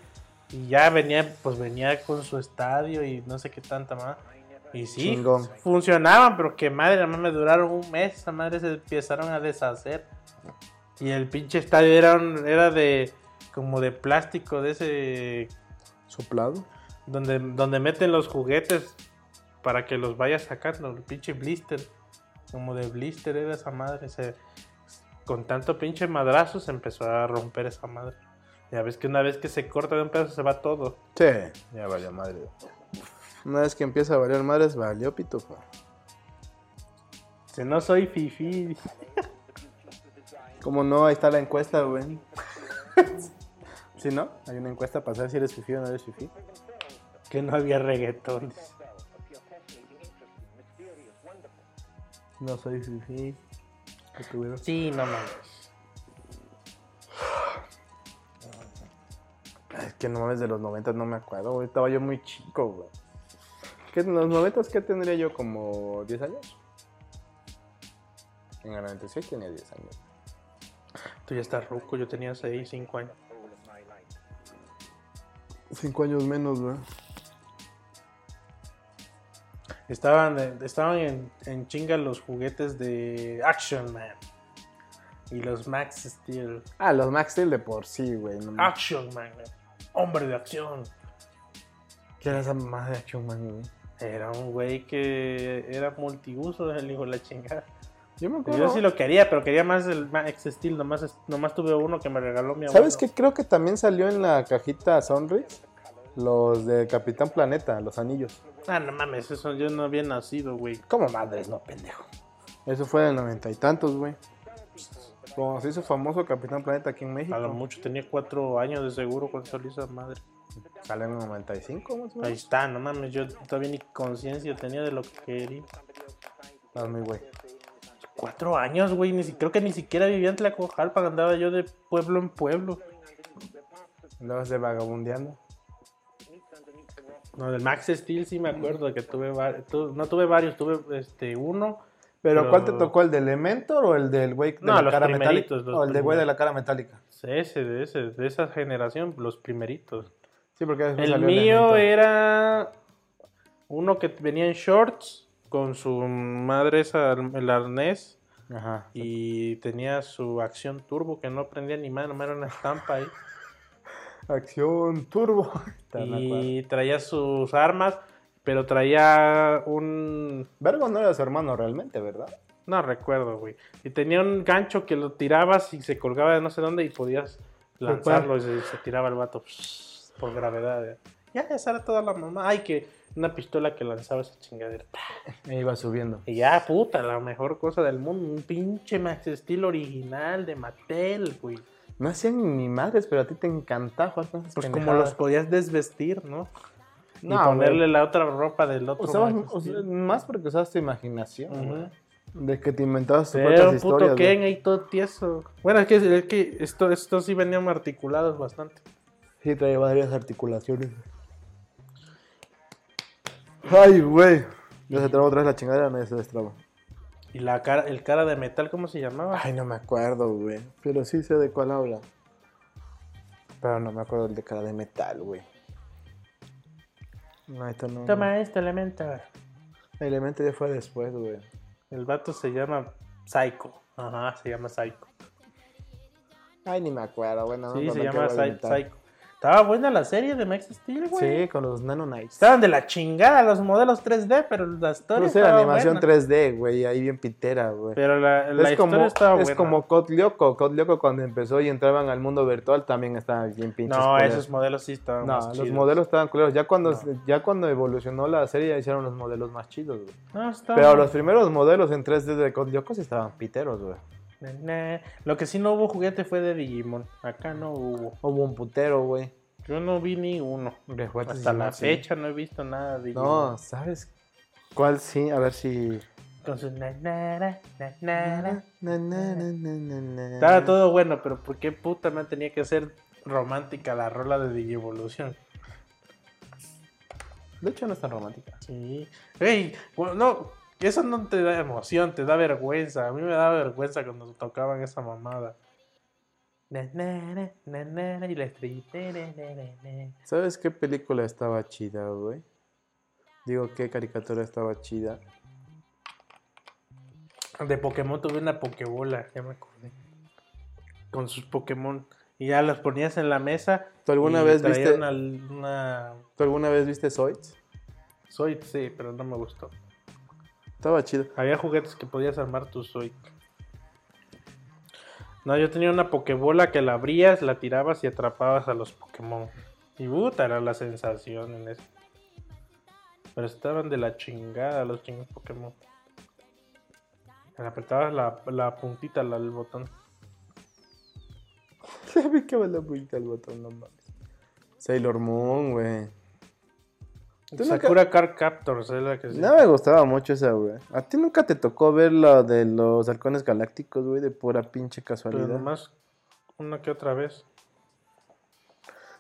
Y ya venía, pues venía con su estadio y no sé qué tanta más. Y sí, Chingón. funcionaban, pero que madre, nada más me duraron un mes. Esa madre se empezaron a deshacer. Y el pinche estadio era, un- era de como de plástico, de ese Soplado. donde, donde meten los juguetes para que los vayas sacando, el pinche blister. Como de blister era esa madre. Se, con tanto pinche madrazo se empezó a romper esa madre. Ya ves que una vez que se corta de un pedazo se va todo. Sí, ya valió madre. Una vez que empieza a variar madres, valió pitufa. Si no soy fifi. Como no, ahí está la encuesta, güey. ¿Sí, no? Hay una encuesta para saber si eres fifi o no eres fifi. Que no había reggaetón. No soy fifi. ¿Qué tuvieron? Sí, no mames. que no mames de los 90 no me acuerdo, güey. Estaba yo muy chico, güey. ¿Qué, en los 90 qué tendría yo? ¿Como 10 años? En el 96 tenía 10 años. Tú ya estás ruco, yo tenía 6, 5 años. 5 años menos, güey. Estaban, eh, estaban en, en chinga los juguetes de Action Man. Y los Max Steel. Ah, los Max Steel de por sí, güey. No. Action Man. Hombre de acción. ¿Qué era esa mamá de Action Man, güey? Era un güey que era multiuso, el hijo de la chingada. Yo me acuerdo. Yo sí lo quería, pero quería más el Max Steel. Nomás, nomás tuve uno que me regaló mi abuelo. ¿Sabes qué? Creo que también salió en la cajita Sonrix. Los de Capitán Planeta, los anillos. Ah, no mames, eso yo no había nacido, güey. ¿Cómo madres, no, pendejo? Eso fue en el noventa y tantos, güey. Como se hizo famoso Capitán Planeta aquí en México. A lo mucho tenía cuatro años de seguro cuando salió esa madre. Sale en el 95, más o Ahí menos. está, no mames, yo todavía ni conciencia tenía de lo que quería. Muy güey. Cuatro años, güey, ni si, creo que ni siquiera vivía en Tlacojalpa, andaba yo de pueblo en pueblo. Andabas de vagabundeando. No, del Max Steel sí me acuerdo de que tuve varios, no tuve varios, tuve este uno. ¿Pero, Pero- cuál te tocó? ¿El del Elementor o el del güey de No, la los cara metálica? primeritos, los O el del güey de la cara metálica. Ese, de ese, de esa generación, los primeritos. Sí, porque El salió mío era uno que venía en shorts con su madre esa, el arnés Ajá. y tenía su acción turbo que no prendía ni más, nomás era una estampa ahí. Acción Turbo. Me y traía sus armas, pero traía un... Vergo no era su hermano realmente, ¿verdad? No recuerdo, güey. Y tenía un gancho que lo tirabas y se colgaba de no sé dónde y podías lanzarlo y se, se tiraba el vato pss, por gravedad. eh. Ya, esa era toda la mamá. Ay, que una pistola que lanzaba esa chingadera. E iba subiendo. Y ya, puta, la mejor cosa del mundo. Un pinche Max Steel original de Mattel, güey. No hacían ni madres, pero a ti te encantaba jugar con esas Pues como los podías desvestir, ¿no? y No, ponerle güey. la otra ropa del otro Usabas, más porque usabas tu imaginación, güey. De que te inventabas tus Pero propias un puto historias. güey. Ken ahí todo tieso. Bueno, es que, es que esto- estos sí venían articulados bastante. Sí, traía varias articulaciones. Ay, güey. Ya se traba otra vez la chingadera, no ya se destraba. Y la cara, el cara de metal, ¿cómo se llamaba? Ay, no me acuerdo, güey. Pero sí sé de cuál habla. Pero no me acuerdo el de cara de metal, güey. No, esto no. Toma este elemento. Elemento ya fue después, güey. El vato se llama Psycho. Ajá, se llama Psycho. Ay, ni me acuerdo, no me sí, se llama. Psycho. Estaba buena la serie de Max Steel, güey. Sí, con los Nano Knights. Estaban de la chingada los modelos 3D, pero la historia No sé, la animación buena. 3D, güey, ahí bien pitera, güey. Pero la, la es historia como, estaba es buena. como Code Lyoko. Code Lyoko cuando empezó y entraban al mundo virtual también estaba bien pinches. No, culeros. esos modelos sí estaban No, más los chidos. modelos estaban culeros. Ya cuando, No. ya cuando evolucionó la serie ya hicieron los modelos más chidos, güey. No, Pero los primeros modelos en 3D de Code Lyoko sí estaban piteros, güey. Lo que sí no hubo juguete fue de Digimon. Acá no hubo. Hubo un putero, güey. Yo no vi ni uno. De juguetes Hasta la sí. fecha no he visto nada de Digimon. No, ¿sabes cuál sí? A ver si... Con su na, na, na, na, na, na. Na, na, na, na, na, na. Estaba todo bueno, pero ¿por qué puta me tenía que ser romántica la rola de Digievolución? De hecho no es tan romántica. Sí. Ey, bueno, eso no te da emoción, te da vergüenza. A mí me da vergüenza cuando tocaban esa mamada. Y la estrellita. ¿Sabes qué película estaba chida, güey? Digo, ¿qué caricatura estaba chida? De Pokémon tuve una Pokébola, ya me acordé. Con sus Pokémon. Y ya las ponías en la mesa. ¿Tú alguna y vez viste Una, una... ¿Tú alguna vez viste Zoids? Zoid, sí, pero no me gustó. Estaba chido. Había juguetes que podías armar tu Zoid. No, yo tenía una Pokébola que la abrías, la tirabas y atrapabas a los Pokémon. Y puta, era la sensación en eso. Pero estaban de la chingada los chingos Pokémon. Le apretabas la, la puntita la- el botón. ¿Sabes qué va la puñita el botón? No mames. Sailor Moon, güey. ¿Tú nunca- Sakura Card Captors es la que sí. No me gustaba mucho esa, güey. ¿A ti nunca te tocó ver lo de los halcones galácticos, güey? De pura pinche Pero casualidad. nomás una que otra vez.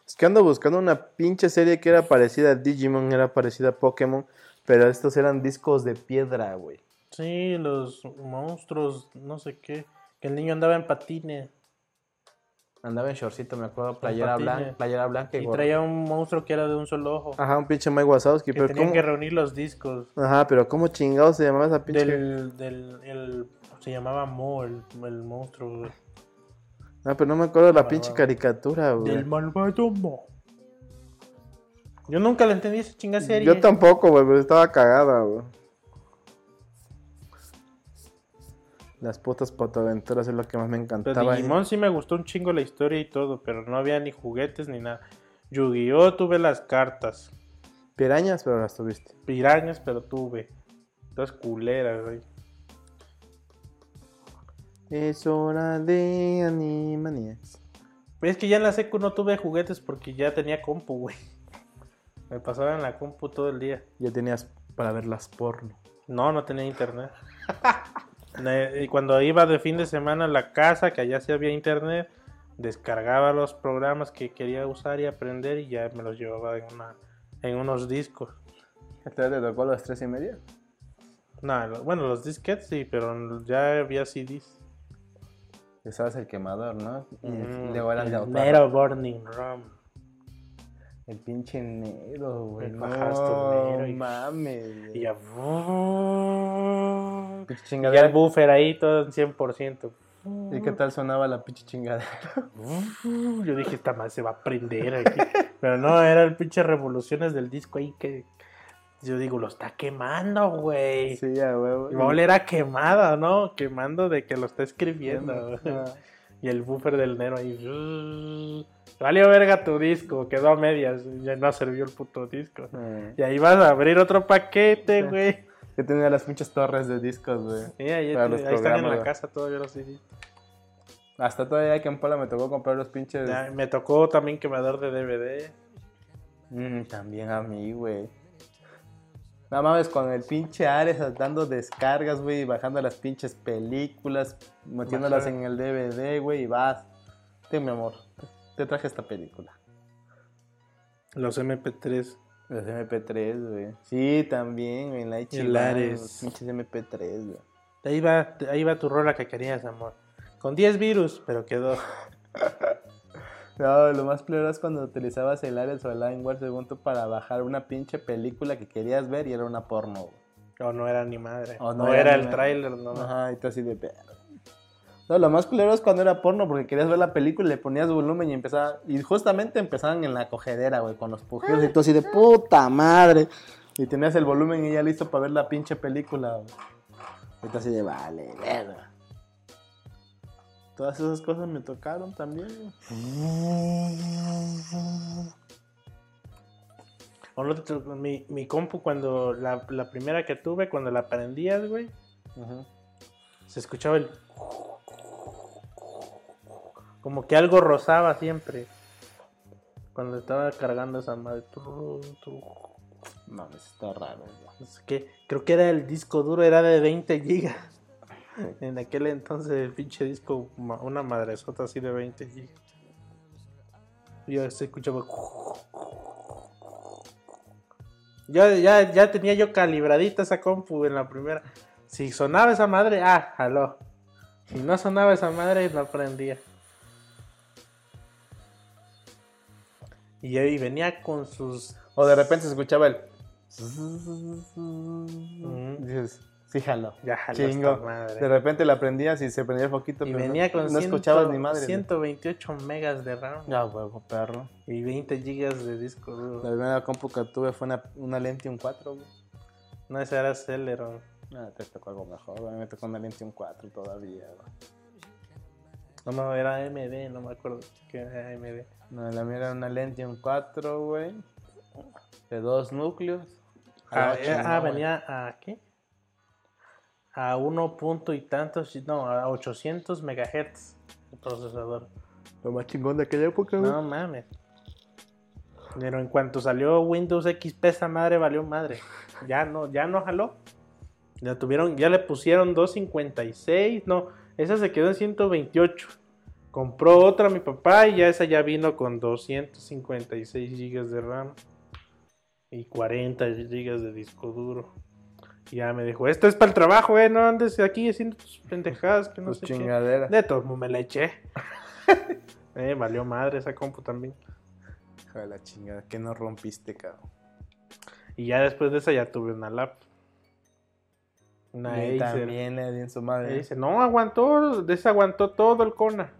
Es que ando buscando una pinche serie que era parecida a Digimon, era parecida a Pokémon, pero estos eran discos de piedra, güey. Sí, los monstruos, no sé qué. Que el niño andaba en patines. Andaba en shortcito, me acuerdo, playera, blanca, playera blanca y, traía un monstruo que era de un solo ojo. Ajá, un pinche Mike Wazowski, que pero tenían ¿cómo? que reunir los discos. Ajá, pero ¿cómo chingados se llamaba esa pinche? Del, del, el, se llamaba Mo, el, el monstruo. güey. Ah, pero no me acuerdo de la pinche caricatura, güey. Del malvado Mo. Yo nunca le entendí esa chinga serie. Yo tampoco, güey, pero estaba cagada, güey. Las putas potaventuras es lo que más me Pero encantaba. Digimon sí me gustó un chingo la historia y todo, pero no había ni juguetes ni nada. Yu-Gi-Oh! tuve las cartas. Pirañas, pero las tuviste. Pirañas, pero tuve. Todas culeras, güey. Es hora de Animaniacs. Pero es que ya en la secu no tuve juguetes porque ya tenía compu, güey. Me pasaba en la compu todo el día. Ya tenías para ver las porno. No, no tenía internet. Y cuando iba de fin de semana a la casa, que allá sí había internet, descargaba los programas que quería usar y aprender y ya me los llevaba en, una, en unos discos. ¿Este te tocó a las tres y media? No, lo- bueno, los disquetes sí, pero ya había CDs. Usabas el quemador, ¿no? Mm, luego eran de. Nero Burning Rum. El pinche negro, güey. El No negro y- mames. güey. Y ya. Pinche Y ya chingadera. el buffer ahí todo en 100%. ¿Y qué tal sonaba la pinche chingadera? Yo dije, esta más se va a prender aquí. Pero no, era el pinche revoluciones del disco ahí que. Yo digo, lo está quemando, güey. Sí, a huevo. Y va a oler a quemado, ¿no? Quemando de que lo está escribiendo. Y el buffer del Nero ahí. Valió verga tu disco, quedó a medias. Ya no sirvió el puto disco. Eh, Y ahí vas a abrir otro paquete, güey. Yo tenía las pinches torres de discos, güey. Sí, ahí, están en la casa todavía los CDs. Hasta todavía que en Puebla me tocó comprar los pinches. Ya, Me tocó también quemador de DVD. Mm, también a mí, güey. No mames, con el pinche Ares dando descargas, güey, bajando las pinches películas, metiéndolas en el DVD, güey, y vas. Ten, mi amor, te traje esta película. Los MP3. Los MP3, güey. Sí, también, güey, en la. Ares. Los pinches MP3, güey. Ahí va, ahí va tu rola que querías, amor. Con 10 virus, pero quedó. No, lo más peor es cuando utilizabas el Ares o el LimeWire, según tú, para bajar una pinche película que querías ver y era una porno. O no era ni madre. O no era el tráiler, no. Ajá, y tú así de perro. No, lo más culero es cuando era porno, porque querías ver la película y le ponías volumen y empezaba. Y justamente empezaban en la cogedera, güey, con los pujidos y tú así de puta madre. Y tenías el volumen y ya listo para ver la pinche película, güey. Y tú así de vale, verga. Todas esas cosas me tocaron también, no mi, mi compu, cuando la, la primera que tuve, cuando la prendías, güey, se escuchaba el. Como que algo rozaba siempre. Cuando estaba cargando esa madre. Mames, está raro. No sé qué. Creo que era el disco duro, era de 20 gigas. En aquel entonces el pinche disco, una madresota así de 20 gigas. Yo se escuchaba. Ya, ya, ya tenía yo calibradita esa compu en la primera. Si sonaba esa madre, ah, jaló. Si no sonaba esa madre, no prendía. Y ahí venía con sus. O de repente se escuchaba el. Mm. Dices, sí, jalo. Ya jaló Chingo. madre. De repente la prendías y se prendía el foquito. Y pero venía no, con no 100 escuchabas ni madre. güey. 128 megas de RAM Ya, huevo, perro. y 20 gigas de disco La duro. primera compu que tuve fue una, una Lentium 4, güey. No, ese era Celeron. Ah, te tocó algo mejor, güey. Me tocó una Lentium 4 todavía, güey. No, no, era AMD, no me acuerdo que era AMD. No, la mía era una Lentium 4, güey. De dos núcleos. Ah, eh, no, ah, venía a ¿qué? A 1 punto y tantos, no, a 800 megahertz el procesador. Lo más chingón de aquella época, güey. No mames. Pero en cuanto salió Windows XP, esa madre valió madre. Ya no, ya no jaló. Ya tuvieron, ya le pusieron 256. No, esa se quedó en 128. Compró otra mi papá y ya esa ya vino con 256 GB de RAM y 40 GB de disco duro. Y ya me dijo, esto es para el trabajo, eh, no andes aquí haciendo tus pendejadas, que no Tus sé qué". De todos modos me la eché. eh, valió madre esa compu también. Hijo de la chingada, que no rompiste, cabrón. Y ya después de esa ya tuve una lap. Una Y Acer. también le di en su madre. dice, no, aguantó, desaguantó todo el Kona.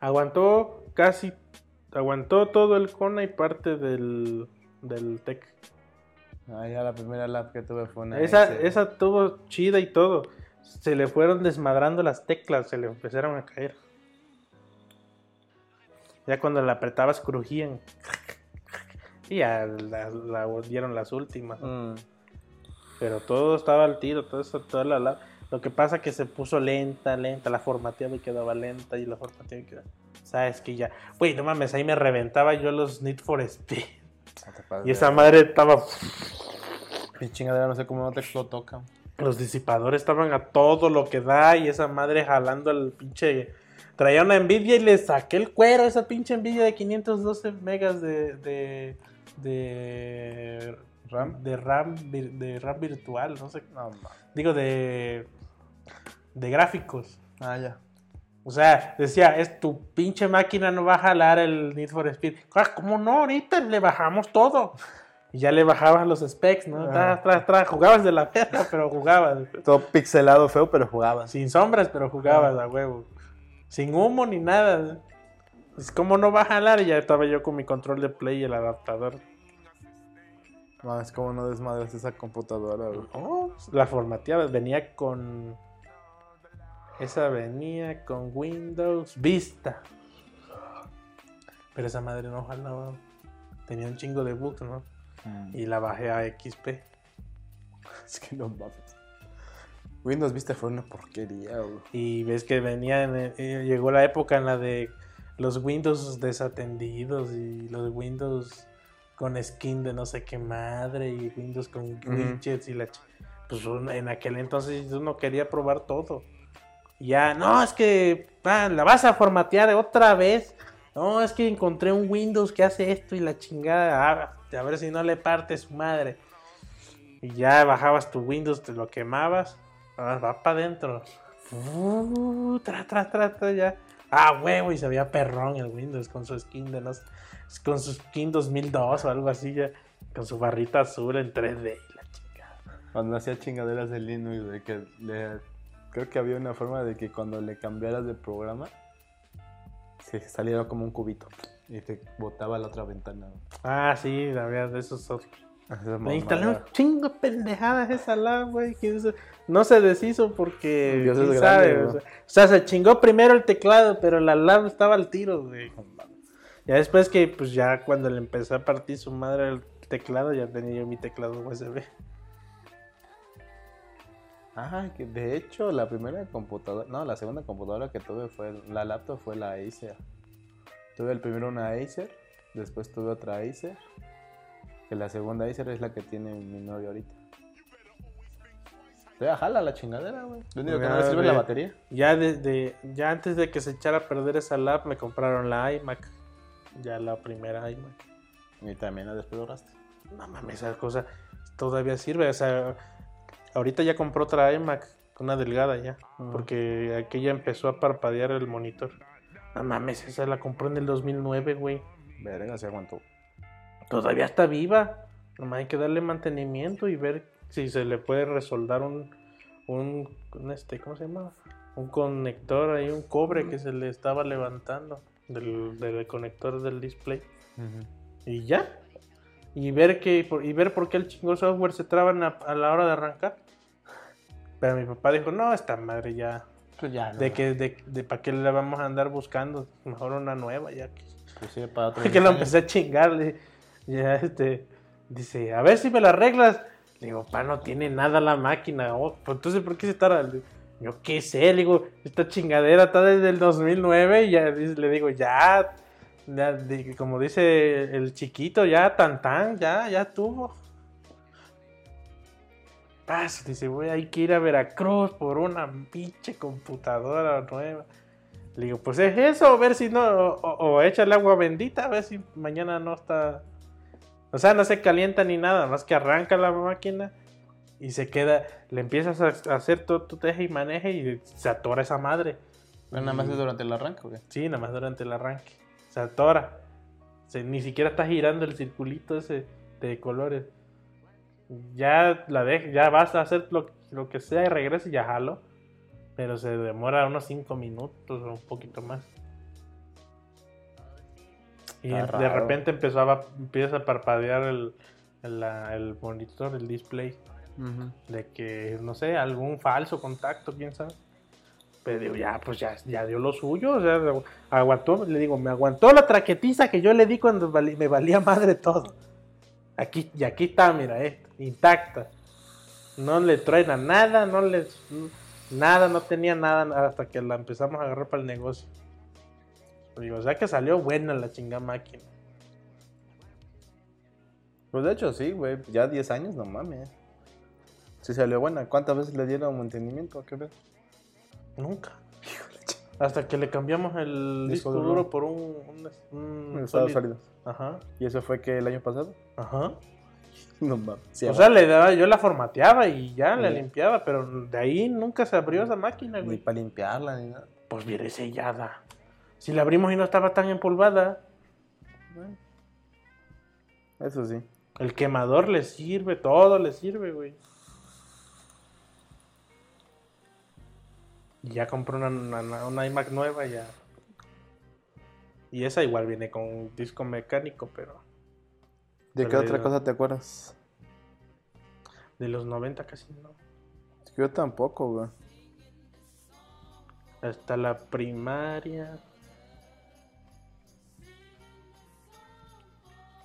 Aguantó casi, aguantó todo el Kona y parte del, del Tech. Ah, ya la primera lap que tuve fue una. Esa, esa tuvo chida y todo. Se le fueron desmadrando las teclas, se le empezaron a caer. Ya cuando la apretabas crujían. Y ya la, la dieron las últimas. Mm. Pero todo estaba al tiro, todo eso, toda la, la- Lo que pasa que se puso lenta, lenta, la formateaba y quedaba lenta y la formateaba y quedaba... Sabes que ya... Güey, no mames, ahí me reventaba yo los Need for Speed. No pases Y esa madre estaba... Mi chingadera no sé cómo no te explotó, cabrón. Los disipadores estaban a todo lo que da y esa madre jalando al pinche... Traía una Nvidia y le saqué el cuero a esa pinche Nvidia de 512 megas de... de, de ¿RAM? De RAM, de RAM virtual, no sé. No. Digo, de... De gráficos. Ah, ya. O sea, decía, es tu pinche máquina no va a jalar el Need for Speed. Ah, ¿Cómo no? Ahorita le bajamos todo. Y ya le bajabas los specs, ¿no? Tra, tra, tra. Jugabas de la verga, pero jugabas. Todo pixelado feo, pero jugabas. Sin sombras, pero jugabas a huevo. Sin humo ni nada. Es como no va a jalar y ya estaba yo con mi control de play y el adaptador. No, es como no desmadras esa computadora, güey. Oh, la formateaba, venía con. Esa venía con Windows Vista. Pero esa madre no jalaba. Tenía un chingo de bugs, ¿no? Y la bajé a XP. Es que no mames. Windows Vista fue una porquería, güey. Y ves que venía, en el- eh, llegó la época en la de los Windows desatendidos y los Windows con skin de no sé qué madre y Windows con widgets y la... ch- Pues en aquel entonces uno quería probar todo. Y Ya, no, es que ah, la vas a formatear otra vez. No, es que encontré un Windows que hace esto y la chingada. ah, a ver si no le parte su madre. Y ya bajabas tu Windows, te lo quemabas. ah, va para adentro. Uh, tra, tra, tra, tra, ya. Ah, huevo, y se veía perrón el Windows con su skin de no sé, con su skin 2002 o algo así ya. Con su barrita azul en 3D y la chingada. Cuando hacía chingaderas de Linux, de que. Creo que había una forma de que cuando le cambiaras de programa, se saliera como un cubito. Y te botaba a la otra ventana. Ah, sí, había de esos software. Esa Me un chingo de pendejadas esa lab, güey. eso- No se deshizo porque. Dios es grande, o, sea, o sea, se chingó primero el teclado, pero la lab estaba al tiro, güey. Ya después que, pues ya cuando le empecé a partir su madre el teclado, ya tenía yo mi teclado USB. Ah, que de hecho la primera computadora, no, la segunda computadora que tuve fue, la laptop fue la Acer. Tuve el primero una Acer, después tuve otra Acer, que la segunda Acer es la que tiene mi novio ahorita. Todavía jala la chingadera, güey. Lo único que no le Ya, sirve es la batería. Ya desde, ya antes de que se echara a perder esa lab, me compraron la iMac. Ya la primera iMac. Y también la desploraste. No mames, esa cosa todavía sirve. O sea, ahorita ya compró otra iMac, una delgada ya. Mm. Porque aquella empezó a parpadear el monitor. No mames, esa la compró en el 2009, güey. Verga, se aguantó. Todavía está viva. Nomás hay que darle mantenimiento y ver si se le puede resoldar un, un, un este, ¿cómo se llama? Un conector ahí, un cobre que se le estaba levantando del, del conector del display. Y ya. Y ver que y ver por qué el chingo software se traban a, a la hora de arrancar. Pero mi papá dijo, no, esta madre ya. Pues ya, De que, de, de para qué le vamos a andar buscando. Mejor una nueva ya que. Pues sí, para otro que lo empecé a chingarle. Ya este. Dice, a ver si me la arreglas. Le digo, pa, no tiene nada la máquina. Oh, pues entonces, ¿por qué se tarda? Yo qué sé, le digo, esta chingadera está desde el 2009 y ya le digo, ya, ya, como dice el chiquito, ya, tan tan, ya, ya tuvo. Dice, güey, hay que ir a Veracruz por una pinche computadora nueva. Le digo, pues es eso, a ver si no, o, o, o echa el agua bendita, a ver si mañana no está. O sea, no se calienta ni nada, más que arranca la máquina y se queda, le empiezas a hacer todo tu teje y maneje y se atora esa madre. Pero nada más es durante el arranque. Sí, nada más durante el arranque. Se atora. Se- ni siquiera está girando el circulito ese de colores. Ya la dejas, ya vas a hacer lo, lo que sea y regresa y ya jalo. Pero se demora unos 5 minutos o un poquito más. Y Está de raro. repente empezó a, empieza a parpadear el, el, el monitor, el display. De que, no sé, algún falso contacto, quién sabe. Pero digo, ya, pues ya, ya dio lo suyo. O sea, aguantó, le digo, me aguantó la traquetiza que yo le di cuando me valía madre todo. Aquí, y aquí está, mira, esto, intacta. No le truena nada, no le. Nada, no tenía nada hasta que la empezamos a agarrar para el negocio. Digo, o sea que salió buena la chingada máquina. Pues de hecho sí, güey. Ya 10 años, no mames. Sí salió buena. ¿Cuántas veces le dieron mantenimiento? ¿Qué ves? Nunca. Hasta que le cambiamos el Disco disco, duro. duro por un, un, un Estado sólido. Ajá, ¿Y eso fue que el año pasado? ajá. No mames. Sí, o sea, le daba, yo la formateaba y ya la limpiaba, pero de ahí nunca se abrió esa máquina, ni güey. para limpiarla ni nada. Pues viene sellada. Si la abrimos y no estaba tan empolvada, Eso sí. el quemador le sirve, todo le sirve, güey. Y ya compré una, una, una iMac nueva ya. Y esa igual viene con un disco mecánico, pero ¿De Pero qué otra cosa te acuerdas? de los 90 casi no. Yo tampoco, güey. Hasta la primaria.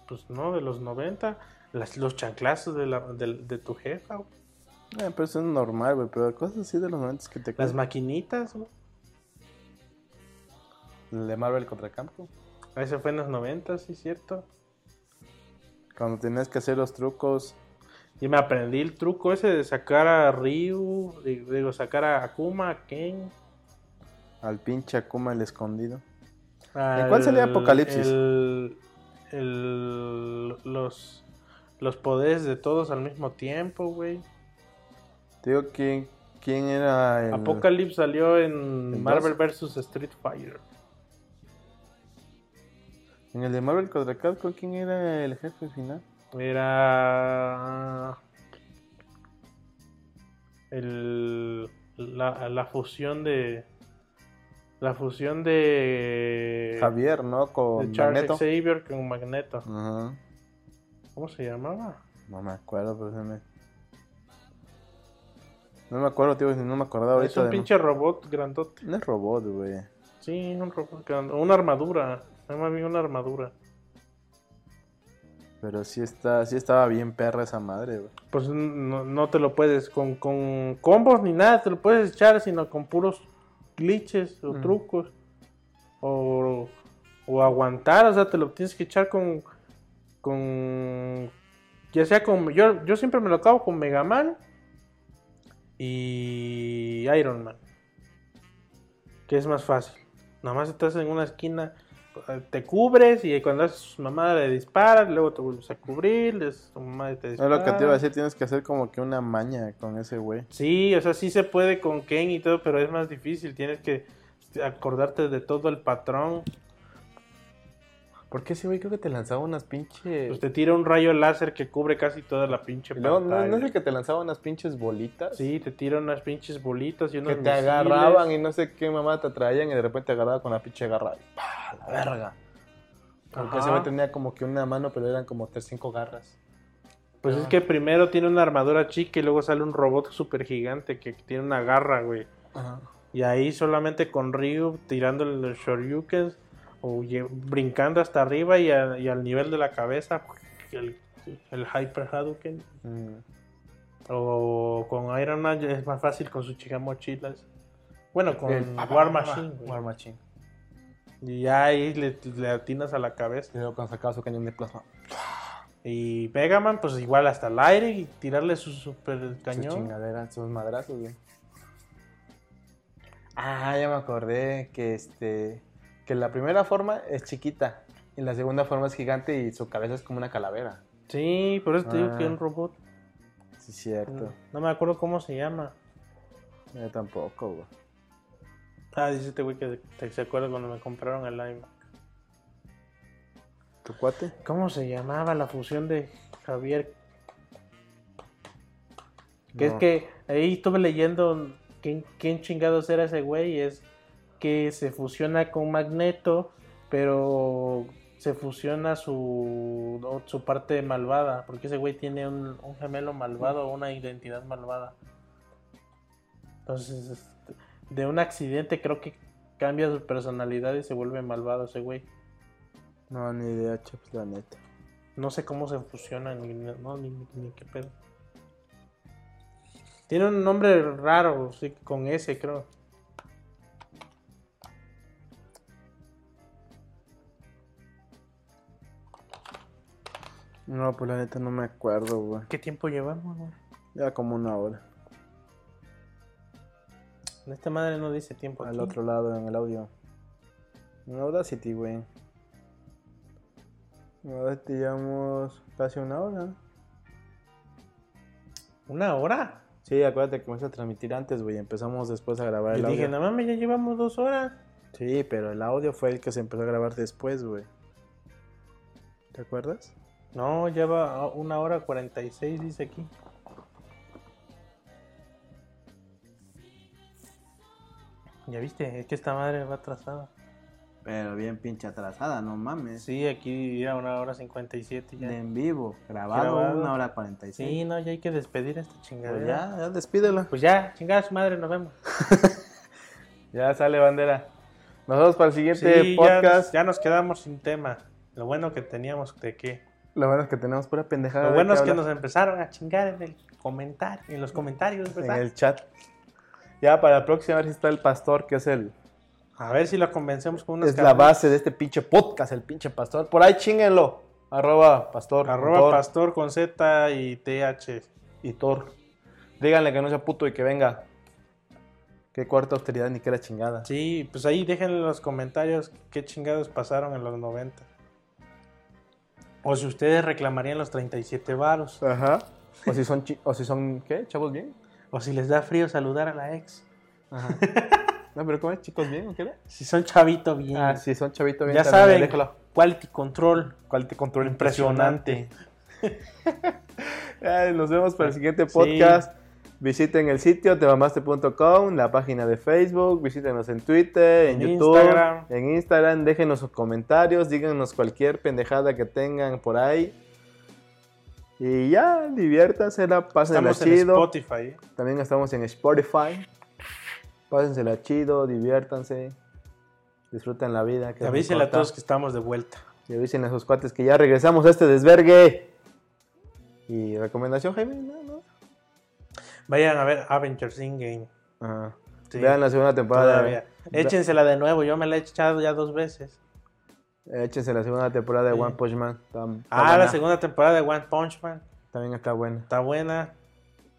Pues no, de los 90. Las, los chanclazos de, la, de, de tu jefa, güey. Eh, pero eso es normal, güey. Pero cosas así de los momentos que te Las maquinitas, güey. El de Marvel contra Campo. Ese fue en los 90, sí, cierto. Cuando tenías que hacer los trucos. Y me aprendí el truco ese de sacar a Ryu, digo, sacar a Akuma, a Ken. Al pinche Akuma el escondido. al- cuál salía Apocalipsis? el- el- los, los poderes de todos al mismo tiempo, güey. Te digo, ¿quién, quién era el. Apocalypse salió en ¿El Marvel vs. Street Fighter. En el de Marvel contra Capcom, ¿quién era el jefe final? Era el, la, la fusión de la fusión de Javier, ¿no? Con de Charles Magneto. Xavier con Magneto. ¿Cómo se llamaba? No me acuerdo, pero se me. No me acuerdo, tío, no me acordaba ahorita. es un de- pinche robot grandote. No es robot, güey. Sí, un robot grandote. Una armadura. Es más bien una armadura. Pero sí está, sí estaba bien perra esa madre, güey. Pues no, no te lo puedes con, con combos ni nada, te lo puedes echar, sino con puros glitches o Mm. trucos. O, o aguantar, o sea, te lo tienes que echar con. con ya sea con. Yo, yo siempre me lo acabo con Mega Man y Iron Man. Que es más fácil. Nada más estás en una esquina, te cubres y cuando haces su mamada le disparas, luego te vuelves a cubrir, le haces tu mamada te Es dispara. lo que te iba a decir, tienes que hacer como que una maña con ese güey. Sí, o sea, sí se puede con Ken y todo, pero es más difícil. Tienes que acordarte de todo el patrón. Porque ese güey creo que te lanzaba unas pinches. Pues te tira un rayo láser que cubre casi toda la pinche luego, ¿no, pantalla. no es el que te lanzaba unas pinches bolitas? Sí, te tira unas pinches bolitas y unos Que te misiles. agarraban y no sé qué mamá te traían y de repente te agarraba con la pinche garra. y ¡pah! La verga. Porque ese Ajá. güey tenía como que una mano, pero eran como tres, cinco garras. Pues es que primero tiene una armadura chica y luego sale un robot super gigante que tiene una garra, güey. Ajá. Y ahí solamente con Ryu tirando los Shoryukens o brincando hasta arriba y, a- y al nivel de la cabeza el, el Hyper Hadouken. Mm. O con Iron Man es más fácil con sus chicas mochilas. Bueno, con El- War Machine. War Machine. Y ahí le, le atinas a la cabeza. Y luego cuando sacaba su cañón de plasma. Y Megaman, pues igual hasta el aire y tirarle su super cañón. chingaderas, sus madrazos, güey. Ah, ya me acordé que este. Que la primera forma es chiquita. Y la segunda forma es gigante y su cabeza es como una calavera. Sí, por eso te digo Ah. que es un robot. Sí, cierto. No me acuerdo cómo se llama. Yo tampoco, güey. Ah, dice este güey que te- se acuerda cuando me compraron el iMac. ¿Tu cuate? ¿Cómo se llamaba la fusión de Javier? Que es que ahí estuve leyendo quién, quién chingados era ese güey. y Es que se fusiona con Magneto, pero se fusiona su, su parte malvada. Porque ese güey tiene un, un gemelo malvado, una identidad malvada. Entonces, este, de un accidente creo que cambia su personalidad y se vuelve malvado ese güey. No, ni idea, chaps, la neta. No sé cómo se fusionan, ni, no, ni, ni qué pedo. Tiene un nombre raro, sí, con S, creo. No, pues la neta no me acuerdo, güey. ¿Qué tiempo llevamos? güey? Ya como una hora. En esta madre no dice tiempo. Al aquí. otro lado, en el audio. En Audacity, güey. En Audacity llevamos casi una hora. ¿Una hora? Sí, acuérdate que comenzó a transmitir antes, güey. Empezamos después a grabar el Yo audio. dije, no mames, ya llevamos dos horas. Sí, pero el audio fue el que se empezó a grabar después, güey. ¿Te acuerdas? No, lleva una hora cuarenta y seis, dice aquí. Ya viste, es que esta madre va atrasada. Pero bien pinche atrasada, no mames. Sí, aquí era una hora cincuenta y siete ya. En vivo, grabado, Grabado. una hora cuarenta y seis. Sí, no, ya hay que despedir a esta Pues chingadera. ya, ya despídela. Pues ya, chingada su madre, nos vemos. Ya sale bandera. Nos vemos para el siguiente Sí, ya, podcast. ya nos quedamos sin tema. Lo bueno que teníamos de qué. Lo bueno es que tenemos pura pendejada. Lo bueno es que hablar nos empezaron a chingar en el comentario, en los comentarios, en ¿verdad? el chat. Ya para la próxima, a ver si está el pastor, que es el A ver si lo convencemos con unas es la base de este pinche podcast, el pinche pastor. Por ahí chinguenlo. Arroba pastor. Arroba Tor pastor con Z y TH. y Thor. Díganle que no sea puto y que venga. Qué cuarta austeridad ni que la chingada. Sí, pues ahí déjenle en los comentarios qué chingados pasaron en los 90. O si ustedes reclamarían los 37 varos. Ajá. O si son, chi- o si son ¿qué? ¿Chavos bien? O si les da frío saludar a la ex. Ajá. No, pero ¿cómo es? ¿Chicos bien o qué era? Si son chavito bien. Ah, sí, son chavito bien. ya también, saben, déjalo. quality control. Quality control Impresionante. Ay, nos vemos para el siguiente podcast. Visiten el sitio temamaste.com, la página de Facebook, visítenos en Twitter, en, En YouTube, Instagram. en Instagram, déjenos sus comentarios, díganos cualquier pendejada que tengan por ahí. Y ya, diviértansela, pásensela Estamos en. Spotify. También estamos en Spotify. Pásensela chido, diviértanse. Disfruten la vida. que avísenle a todos que estamos de vuelta. Y avisen a sus cuates que ya regresamos a este desvergue. Y recomendación, Jaime, no. Vayan a ver Avengers Endgame. Ajá. Sí, Vean la segunda temporada. Todavía. Échensela de nuevo, yo me la he echado ya dos veces. Échense la segunda temporada de Sí. One Punch Man. Está- está Ah, la segunda temporada de One Punch Man. También está buena. Está buena.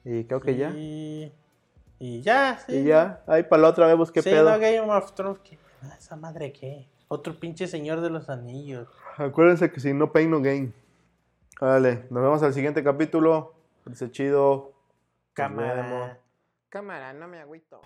Y creo que ya. Y, y ya, sí. Y ya. Ahí para la otra vemos qué sí, pedo. no, Game of Thrones. ¿qué? Ah, ¿Esa madre qué? Otro pinche señor de los anillos. Acuérdense que si no pain, no gain. Vale, nos vemos al siguiente capítulo. Parece chido. Vemos. Cámara. Cámara, no me agüito.